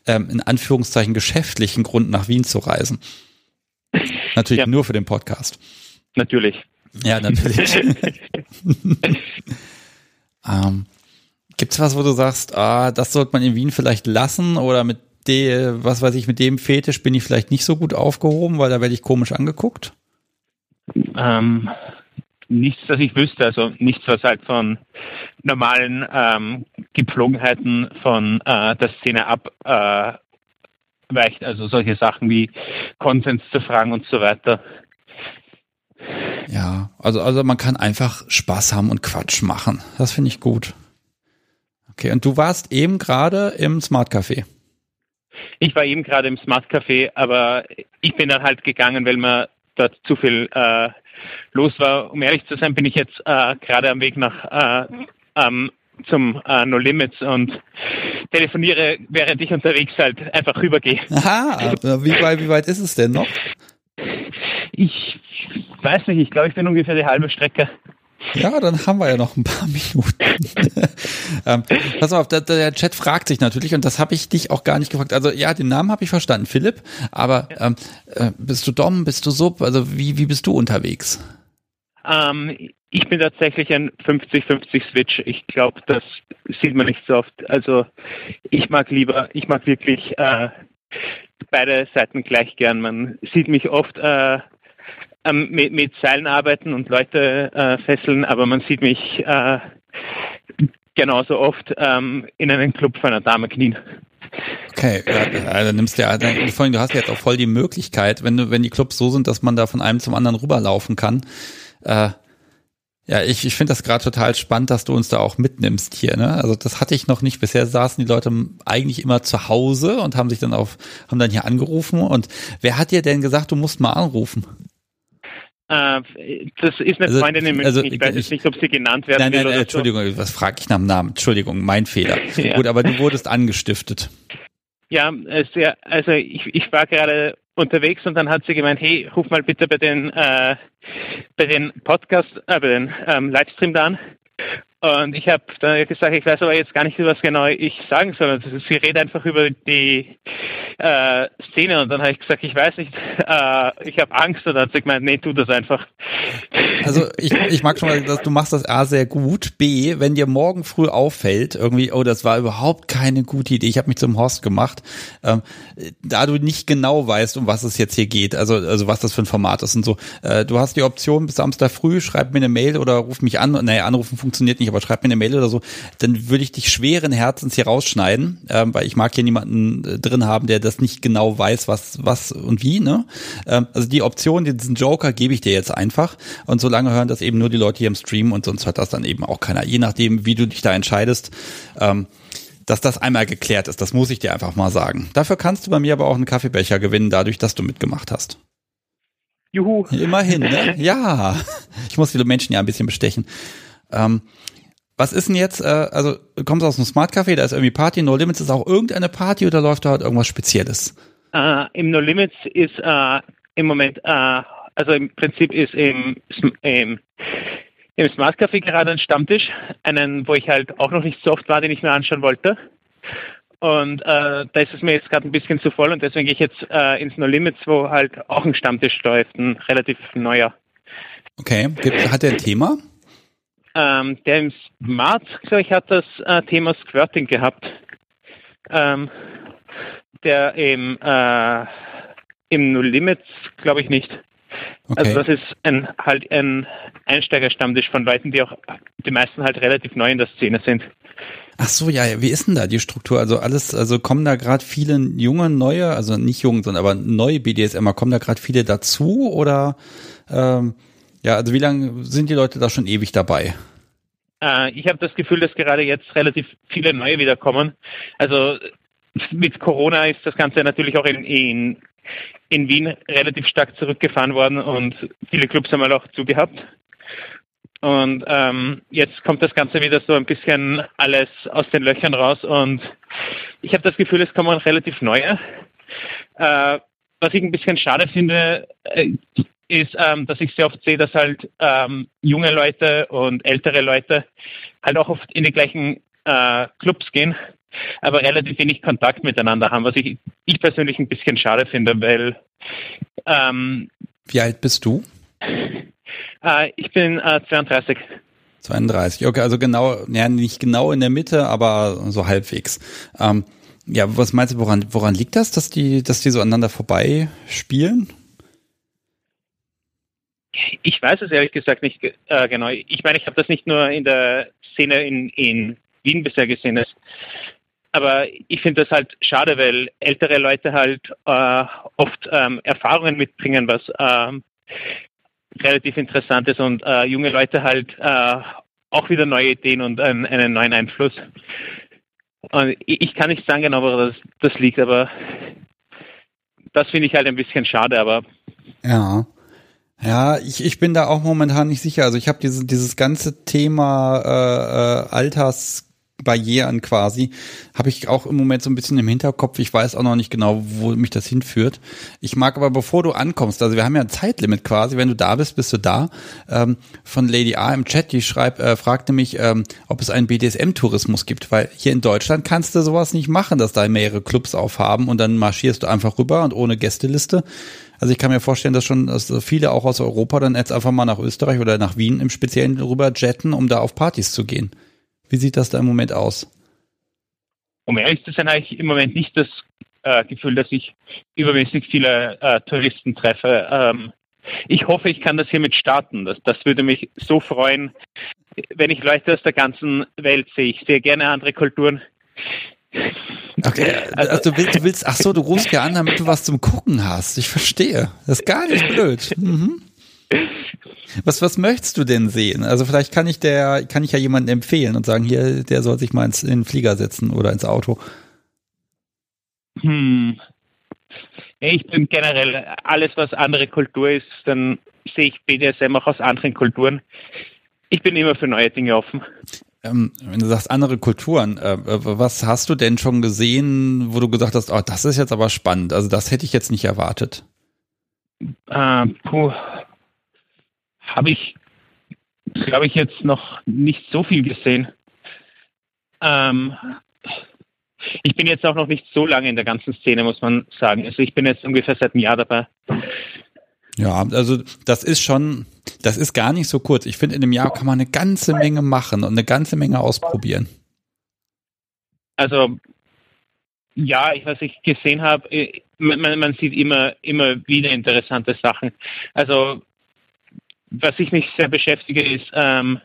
ähm, in Anführungszeichen, geschäftlichen Grund nach Wien zu reisen. Natürlich ja. nur für den Podcast. Natürlich. Ja, natürlich. ähm, Gibt's was, wo du sagst, ah, das sollte man in Wien vielleicht lassen oder mit dem, was weiß ich, mit dem Fetisch bin ich vielleicht nicht so gut aufgehoben, weil da werde ich komisch angeguckt? Ähm, nichts, dass ich wüsste, also nichts, was halt von normalen ähm, Gepflogenheiten von äh, der Szene abweicht, äh, also solche Sachen wie Konsens zu fragen und so weiter. Ja, also, also man kann einfach Spaß haben und Quatsch machen. Das finde ich gut. Okay, und du warst eben gerade im Smart Café. Ich war eben gerade im Smart Café, aber ich bin dann halt gegangen, weil mir dort zu viel äh, los war. Um ehrlich zu sein, bin ich jetzt äh, gerade am Weg nach äh, ähm, zum äh, No Limits und telefoniere, während ich unterwegs halt einfach rübergehe. Aha, wie weit, wie weit ist es denn noch? Ich weiß nicht, ich glaube, ich bin ungefähr die halbe Strecke. Ja, dann haben wir ja noch ein paar Minuten. ähm, pass auf, der, der, Chat fragt sich natürlich, und das habe ich dich auch gar nicht gefragt. Also ja, den Namen habe ich verstanden, Philipp, aber ähm, äh, bist du Dom, bist du Sub? Also wie, wie bist du unterwegs? Ähm, ich bin tatsächlich ein 50-50 Switch. Ich glaube, das sieht man nicht so oft. Also ich mag lieber, ich mag wirklich äh, beide Seiten gleich gern. Man sieht mich oft äh, ähm, mit, mit Seilen arbeiten und Leute äh, fesseln, aber man sieht mich äh, genauso oft ähm, in einem Club von einer Dame knien. Okay, dann nimmst du ja, vorhin, du hast jetzt auch voll die Möglichkeit, wenn du, wenn die Clubs so sind, dass man da von einem zum anderen rüberlaufen kann. Äh, ja, ich, ich finde das gerade total spannend, dass du uns da auch mitnimmst hier. Ne? Also das hatte ich noch nicht. Bisher saßen die Leute eigentlich immer zu Hause und haben sich dann auf, haben dann hier angerufen. Und wer hat dir denn gesagt, du musst mal anrufen? Äh, das ist eine also, Freundin in München. Also, ich weiß jetzt nicht, ob sie genannt werden nein, nein, will. Nein, Entschuldigung, so. was frage ich nach dem Namen? Entschuldigung, mein Fehler. ja. Gut, aber du wurdest angestiftet. Ja, sehr, also ich, ich war gerade unterwegs und dann hat sie gemeint, hey, ruf mal bitte bei den äh, bei den Podcast, äh, bei den ähm, Livestream da an. Und ich habe dann gesagt, ich weiß aber jetzt gar nicht, was genau ich sagen soll. Also sie redet einfach über die äh, Szene und dann habe ich gesagt, ich weiß nicht, äh, ich habe Angst und dann hat sie gemeint, nee, tu das einfach. Also ich, ich mag schon mal, dass du machst das A sehr gut. B, wenn dir morgen früh auffällt, irgendwie, oh, das war überhaupt keine gute Idee, ich habe mich zum Horst gemacht, ähm, da du nicht genau weißt, um was es jetzt hier geht, also, also was das für ein Format ist und so. Äh, du hast die Option bis Samstag früh, schreib mir eine Mail oder ruf mich an. Naja, anrufen funktioniert nicht, aber schreib mir eine Mail oder so, dann würde ich dich schweren Herzens hier rausschneiden, ähm, weil ich mag hier niemanden äh, drin haben, der das nicht genau weiß, was, was und wie, ne? Ähm, also die Option, diesen Joker gebe ich dir jetzt einfach und solange hören das eben nur die Leute hier im Stream und sonst hört das dann eben auch keiner. Je nachdem, wie du dich da entscheidest, ähm, dass das einmal geklärt ist. Das muss ich dir einfach mal sagen. Dafür kannst du bei mir aber auch einen Kaffeebecher gewinnen, dadurch, dass du mitgemacht hast. Juhu. Immerhin, ne? Ja. Ich muss viele Menschen ja ein bisschen bestechen. Ähm, was ist denn jetzt, äh, also kommst du aus einem Smart Café, da ist irgendwie Party, No Limits ist auch irgendeine Party oder läuft da halt irgendwas Spezielles? Uh, Im No Limits ist uh, im Moment, uh, also im Prinzip ist im, im, im Smart Café gerade ein Stammtisch, einen, wo ich halt auch noch nicht so oft war, den ich mir anschauen wollte. Und äh, da ist es mir jetzt gerade ein bisschen zu voll und deswegen gehe ich jetzt äh, ins No Limits, wo halt auch ein Stammtisch läuft, ein relativ neuer. Okay, hat der ein Thema? Ähm, der im Smart, glaube ich, hat das äh, Thema Squirting gehabt. Ähm, der im, äh, im No Limits, glaube ich, nicht. Okay. Also das ist ein halt ein Einsteigerstammtisch von Leuten, die auch die meisten halt relativ neu in der Szene sind. Ach so, ja, wie ist denn da die Struktur? Also alles, also kommen da gerade viele junge, neue, also nicht jung, sondern aber neue BDSMer, kommen da gerade viele dazu oder ähm, ja, also wie lange sind die Leute da schon ewig dabei? Äh, ich habe das Gefühl, dass gerade jetzt relativ viele neue wiederkommen. Also mit Corona ist das Ganze natürlich auch in, in, in Wien relativ stark zurückgefahren worden und viele Clubs haben halt auch zugehabt. Und ähm, jetzt kommt das Ganze wieder so ein bisschen alles aus den Löchern raus und ich habe das Gefühl, es kommen relativ neue. Äh, was ich ein bisschen schade finde, äh, ist, ähm, dass ich sehr oft sehe, dass halt ähm, junge Leute und ältere Leute halt auch oft in die gleichen äh, Clubs gehen, aber relativ wenig Kontakt miteinander haben, was ich, ich persönlich ein bisschen schade finde, weil ähm, Wie alt bist du? Äh, ich bin äh, 32. 32, okay, also genau, ja, nicht genau in der Mitte, aber so halbwegs. Ähm, ja, was meinst du, woran, woran liegt das, dass die, dass die so aneinander vorbei spielen? Ich weiß es ehrlich gesagt nicht äh, genau. Ich meine, ich habe das nicht nur in der Szene in, in Wien bisher gesehen. Aber ich finde das halt schade, weil ältere Leute halt äh, oft ähm, Erfahrungen mitbringen, was ähm, relativ interessant ist und äh, junge Leute halt äh, auch wieder neue Ideen und einen, einen neuen Einfluss. Und ich, ich kann nicht sagen genau, woran das, das liegt, aber das finde ich halt ein bisschen schade, aber ja. Ja, ich, ich bin da auch momentan nicht sicher. Also ich habe diese, dieses ganze Thema äh, äh, Alters Barrieren quasi, habe ich auch im Moment so ein bisschen im Hinterkopf. Ich weiß auch noch nicht genau, wo mich das hinführt. Ich mag aber, bevor du ankommst, also wir haben ja ein Zeitlimit quasi, wenn du da bist, bist du da. Ähm, von Lady A im Chat, die schreibt, äh, fragte mich, ähm, ob es einen BDSM-Tourismus gibt, weil hier in Deutschland kannst du sowas nicht machen, dass da mehrere Clubs aufhaben und dann marschierst du einfach rüber und ohne Gästeliste. Also ich kann mir vorstellen, dass schon dass viele auch aus Europa dann jetzt einfach mal nach Österreich oder nach Wien im Speziellen rüber jetten, um da auf Partys zu gehen. Wie sieht das da im Moment aus? Um ehrlich zu sein, habe ich im Moment nicht das äh, Gefühl, dass ich übermäßig viele äh, Touristen treffe. Ähm, ich hoffe, ich kann das hiermit starten. Das, das würde mich so freuen, wenn ich Leute aus der ganzen Welt sehe. Ich sehe gerne andere Kulturen. Okay, also, also du, willst, du willst, ach so, du rufst ja an, damit du was zum Gucken hast. Ich verstehe. Das ist gar nicht blöd. Mhm. Was, was möchtest du denn sehen? Also vielleicht kann ich der, kann ich ja jemanden empfehlen und sagen, hier, der soll sich mal ins, in den Flieger setzen oder ins Auto. Hm. Ich bin generell, alles was andere Kultur ist, dann sehe ich BDSM auch aus anderen Kulturen. Ich bin immer für neue Dinge offen. Ähm, wenn du sagst andere Kulturen, äh, was hast du denn schon gesehen, wo du gesagt hast, oh, das ist jetzt aber spannend, also das hätte ich jetzt nicht erwartet? Äh, habe ich, glaube ich, jetzt noch nicht so viel gesehen. Ähm, ich bin jetzt auch noch nicht so lange in der ganzen Szene, muss man sagen. Also ich bin jetzt ungefähr seit einem Jahr dabei. Ja, also das ist schon, das ist gar nicht so kurz. Ich finde, in einem Jahr kann man eine ganze Menge machen und eine ganze Menge ausprobieren. Also ja, ich, was ich gesehen habe, äh, man, man, sieht immer, immer wieder interessante Sachen. Also was ich mich sehr beschäftige, ist, ähm,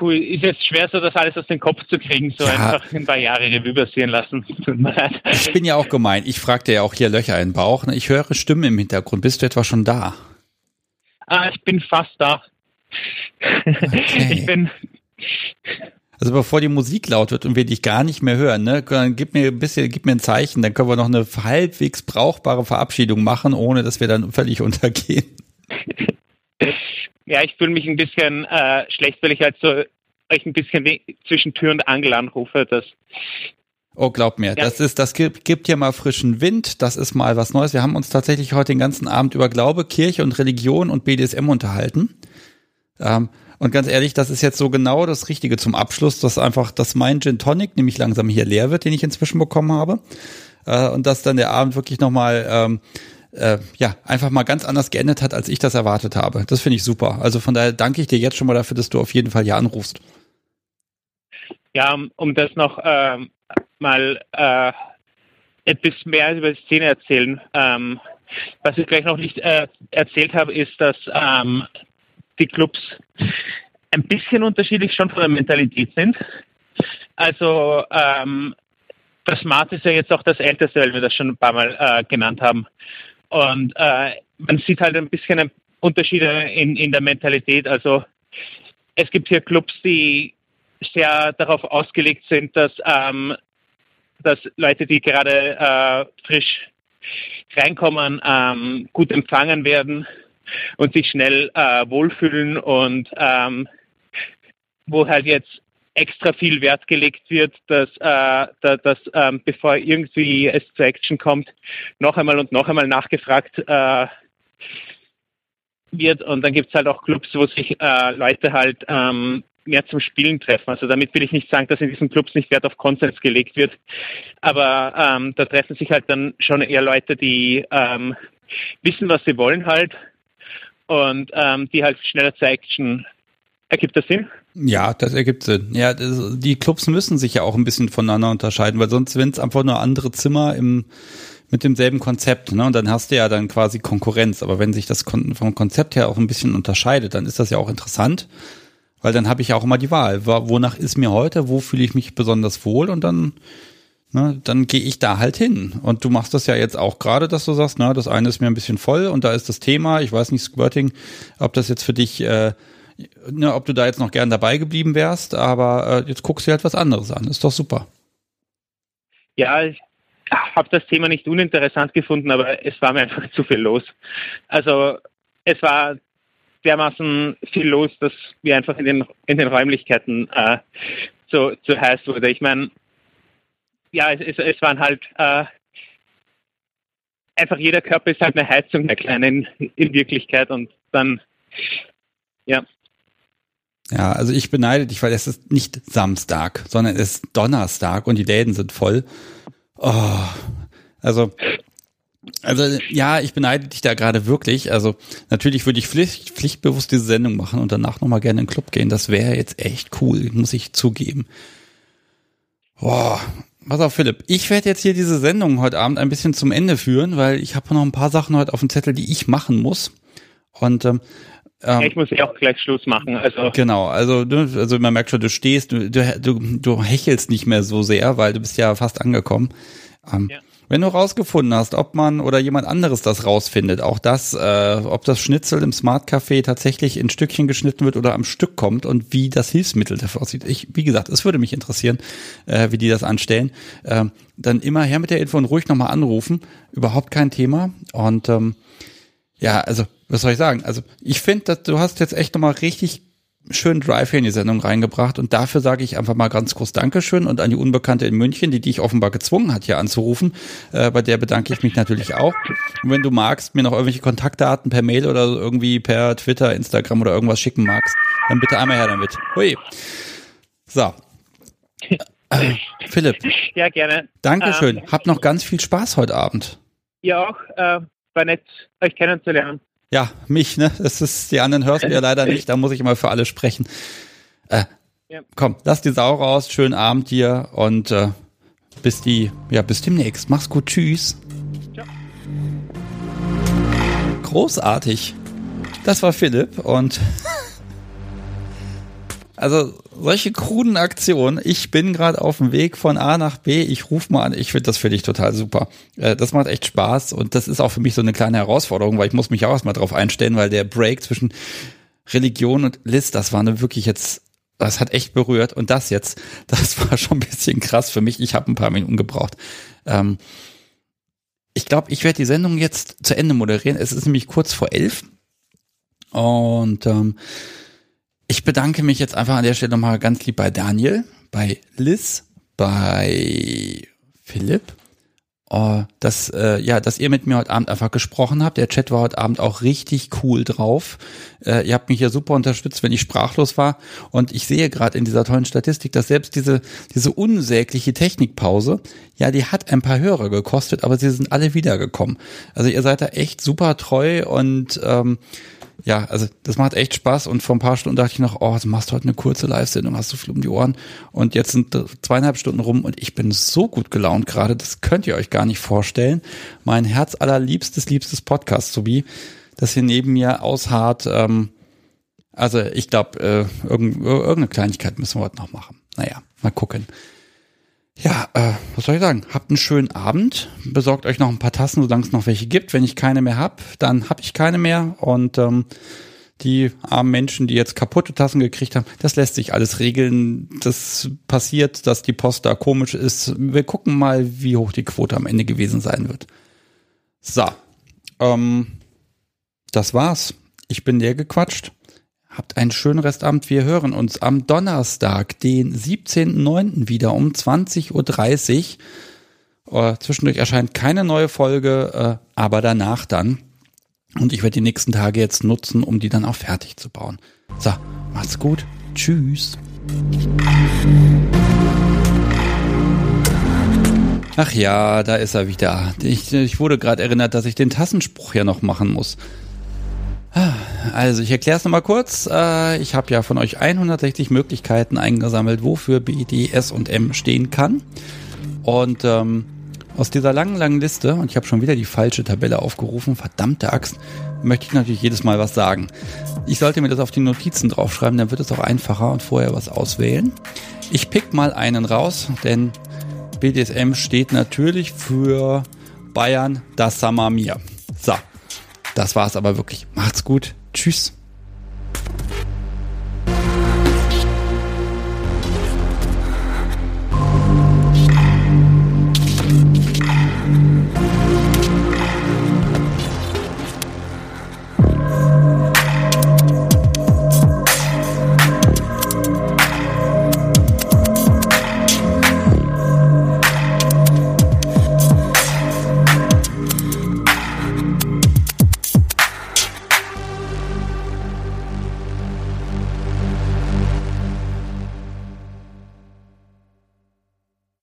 cool, ist jetzt schwer, so das alles aus dem Kopf zu kriegen, so ja. einfach ein paar Jahre Revue passieren lassen. ich bin ja auch gemein. Ich fragte ja auch hier Löcher in den Bauch. Ich höre Stimmen im Hintergrund. Bist du etwa schon da? Ah, ich bin fast da. Okay. Ich bin. Also bevor die Musik laut wird und wir dich gar nicht mehr hören, ne, gib mir ein bisschen, gib mir ein Zeichen, dann können wir noch eine halbwegs brauchbare Verabschiedung machen, ohne dass wir dann völlig untergehen. Ja, ich fühle mich ein bisschen äh, schlecht, weil ich halt so euch ein bisschen zwischen Tür und Angel anrufe. Das Oh, glaub mir, ja. das ist, das gibt, gibt hier mal frischen Wind, das ist mal was Neues. Wir haben uns tatsächlich heute den ganzen Abend über Glaube, Kirche und Religion und BDSM unterhalten. Ähm, und ganz ehrlich, das ist jetzt so genau das Richtige zum Abschluss, dass einfach, dass mein Gin Tonic nämlich langsam hier leer wird, den ich inzwischen bekommen habe. Äh, und dass dann der Abend wirklich nochmal ähm, äh, ja, einfach mal ganz anders geendet hat, als ich das erwartet habe. Das finde ich super. Also von daher danke ich dir jetzt schon mal dafür, dass du auf jeden Fall hier anrufst. Ja, um das noch ähm, mal äh, etwas mehr über die Szene erzählen. Ähm, was ich gleich noch nicht äh, erzählt habe, ist, dass ähm, die Clubs ein bisschen unterschiedlich schon von der Mentalität sind. Also ähm, das Smart ist ja jetzt auch das Älteste, weil wir das schon ein paar Mal äh, genannt haben. Und äh, man sieht halt ein bisschen Unterschiede in, in der Mentalität. Also es gibt hier Clubs, die sehr darauf ausgelegt sind, dass, ähm, dass Leute, die gerade äh, frisch reinkommen, ähm, gut empfangen werden und sich schnell äh, wohlfühlen und ähm, wo halt jetzt extra viel Wert gelegt wird, dass, äh, dass, dass ähm, bevor irgendwie es zur Action kommt, noch einmal und noch einmal nachgefragt äh, wird. Und dann gibt es halt auch Clubs, wo sich äh, Leute halt ähm, mehr zum Spielen treffen. Also damit will ich nicht sagen, dass in diesen Clubs nicht Wert auf Konsens gelegt wird. Aber ähm, da treffen sich halt dann schon eher Leute, die ähm, wissen, was sie wollen halt und ähm, die halt schneller zur Action. Ergibt das Sinn? Ja, das ergibt Sinn. Ja, das, die Clubs müssen sich ja auch ein bisschen voneinander unterscheiden, weil sonst sind es einfach nur andere Zimmer im mit demselben Konzept, ne? Und dann hast du ja dann quasi Konkurrenz. Aber wenn sich das vom Konzept her auch ein bisschen unterscheidet, dann ist das ja auch interessant, weil dann habe ich ja auch immer die Wahl. Wonach ist mir heute? Wo fühle ich mich besonders wohl? Und dann, ne, dann gehe ich da halt hin. Und du machst das ja jetzt auch gerade, dass du sagst, na, das eine ist mir ein bisschen voll und da ist das Thema. Ich weiß nicht, Squirting, ob das jetzt für dich äh, ne, ob du da jetzt noch gern dabei geblieben wärst, aber äh, jetzt guckst du halt was anderes an. Ist doch super. Ja, ich habe das Thema nicht uninteressant gefunden, aber es war mir einfach zu viel los. Also es war dermaßen viel los, dass wir einfach in den, in den Räumlichkeiten äh, zu, zu heiß wurde. Ich meine, ja, es, es, es waren halt äh, einfach jeder Körper ist halt eine Heizung, eine kleine in, in Wirklichkeit und dann, ja. Ja, also ich beneide dich, weil es ist nicht Samstag, sondern es ist Donnerstag und die Läden sind voll. Oh, also also ja, ich beneide dich da gerade wirklich. Also natürlich würde ich pflicht, pflichtbewusst diese Sendung machen und danach nochmal gerne in den Club gehen. Das wäre jetzt echt cool, muss ich zugeben. Boah, pass auf Philipp, ich werde jetzt hier diese Sendung heute Abend ein bisschen zum Ende führen, weil ich habe noch ein paar Sachen heute auf dem Zettel, die ich machen muss. Und ähm, ja, ich muss ja auch gleich Schluss machen. Also genau, also du, also man merkt schon, du stehst, du, du, du hechelst nicht mehr so sehr, weil du bist ja fast angekommen. Ähm, ja. Wenn du rausgefunden hast, ob man oder jemand anderes das rausfindet, auch das, äh, ob das Schnitzel im Smart Café tatsächlich in Stückchen geschnitten wird oder am Stück kommt und wie das Hilfsmittel dafür aussieht. Ich, wie gesagt, es würde mich interessieren, äh, wie die das anstellen. Äh, dann immer her mit der Info und ruhig nochmal anrufen. Überhaupt kein Thema. Und ähm, ja, also, was soll ich sagen? Also, ich finde, du hast jetzt echt nochmal richtig schönen Drive hier in die Sendung reingebracht und dafür sage ich einfach mal ganz groß Dankeschön und an die Unbekannte in München, die dich offenbar gezwungen hat, hier anzurufen. Äh, bei der bedanke ich mich natürlich auch. Und wenn du magst, mir noch irgendwelche Kontaktdaten per Mail oder irgendwie per Twitter, Instagram oder irgendwas schicken magst, dann bitte einmal her damit. Hui. So. Äh, Philipp. Ja, gerne. Dankeschön. Ähm, Hab noch ganz viel Spaß heute Abend. Ja auch. Äh, war nett, euch kennenzulernen. Ja, mich, ne? Das ist, die anderen hörst du ja leider nicht, da muss ich immer für alle sprechen. Äh, ja. Komm, lass die Sau raus, schönen Abend dir und äh, bis die, ja, bis demnächst. Mach's gut, tschüss. Ja. Großartig. Das war Philipp und also solche kruden Aktionen. Ich bin gerade auf dem Weg von A nach B. Ich rufe mal an. Ich finde das für dich total super. Äh, das macht echt Spaß und das ist auch für mich so eine kleine Herausforderung, weil ich muss mich auch erstmal drauf einstellen, weil der Break zwischen Religion und List, das war eine wirklich jetzt, das hat echt berührt und das jetzt, das war schon ein bisschen krass für mich. Ich habe ein paar Minuten gebraucht. Ähm, ich glaube, ich werde die Sendung jetzt zu Ende moderieren. Es ist nämlich kurz vor elf und ähm, ich bedanke mich jetzt einfach an der Stelle nochmal ganz lieb bei Daniel, bei Liz, bei Philipp, uh, dass, äh, ja, dass ihr mit mir heute Abend einfach gesprochen habt. Der Chat war heute Abend auch richtig cool drauf. Äh, ihr habt mich ja super unterstützt, wenn ich sprachlos war. Und ich sehe gerade in dieser tollen Statistik, dass selbst diese, diese unsägliche Technikpause, ja, die hat ein paar Hörer gekostet, aber sie sind alle wiedergekommen. Also ihr seid da echt super treu und ähm, ja, also das macht echt Spaß und vor ein paar Stunden dachte ich noch, oh, du machst heute eine kurze Live-Sendung, hast du viel um die Ohren und jetzt sind zweieinhalb Stunden rum und ich bin so gut gelaunt gerade, das könnt ihr euch gar nicht vorstellen. Mein Herz allerliebstes, liebstes Podcast, wie das hier neben mir ausharrt. Ähm, also ich glaube, äh, irgendeine Kleinigkeit müssen wir heute noch machen. Naja, mal gucken. Ja, äh, was soll ich sagen? Habt einen schönen Abend. Besorgt euch noch ein paar Tassen, solange es noch welche gibt. Wenn ich keine mehr hab, dann hab ich keine mehr. Und ähm, die armen Menschen, die jetzt kaputte Tassen gekriegt haben, das lässt sich alles regeln. Das passiert, dass die Post da komisch ist. Wir gucken mal, wie hoch die Quote am Ende gewesen sein wird. So, ähm, das war's. Ich bin leer gequatscht. Habt einen schönen Restabend. Wir hören uns am Donnerstag, den 17.09. wieder um 20.30 Uhr. Äh, zwischendurch erscheint keine neue Folge, äh, aber danach dann. Und ich werde die nächsten Tage jetzt nutzen, um die dann auch fertig zu bauen. So, macht's gut. Tschüss. Ach ja, da ist er wieder. Ich, ich wurde gerade erinnert, dass ich den Tassenspruch ja noch machen muss. Also ich erkläre es nochmal kurz. Äh, ich habe ja von euch 160 Möglichkeiten eingesammelt, wofür B, S und M stehen kann. Und ähm, aus dieser langen, langen Liste, und ich habe schon wieder die falsche Tabelle aufgerufen, verdammte Axt, möchte ich natürlich jedes Mal was sagen. Ich sollte mir das auf die Notizen draufschreiben, dann wird es auch einfacher und vorher was auswählen. Ich pick mal einen raus, denn BDSM steht natürlich für Bayern, das Sammer mir. So, das war es aber wirklich. Macht's gut. Tschüss.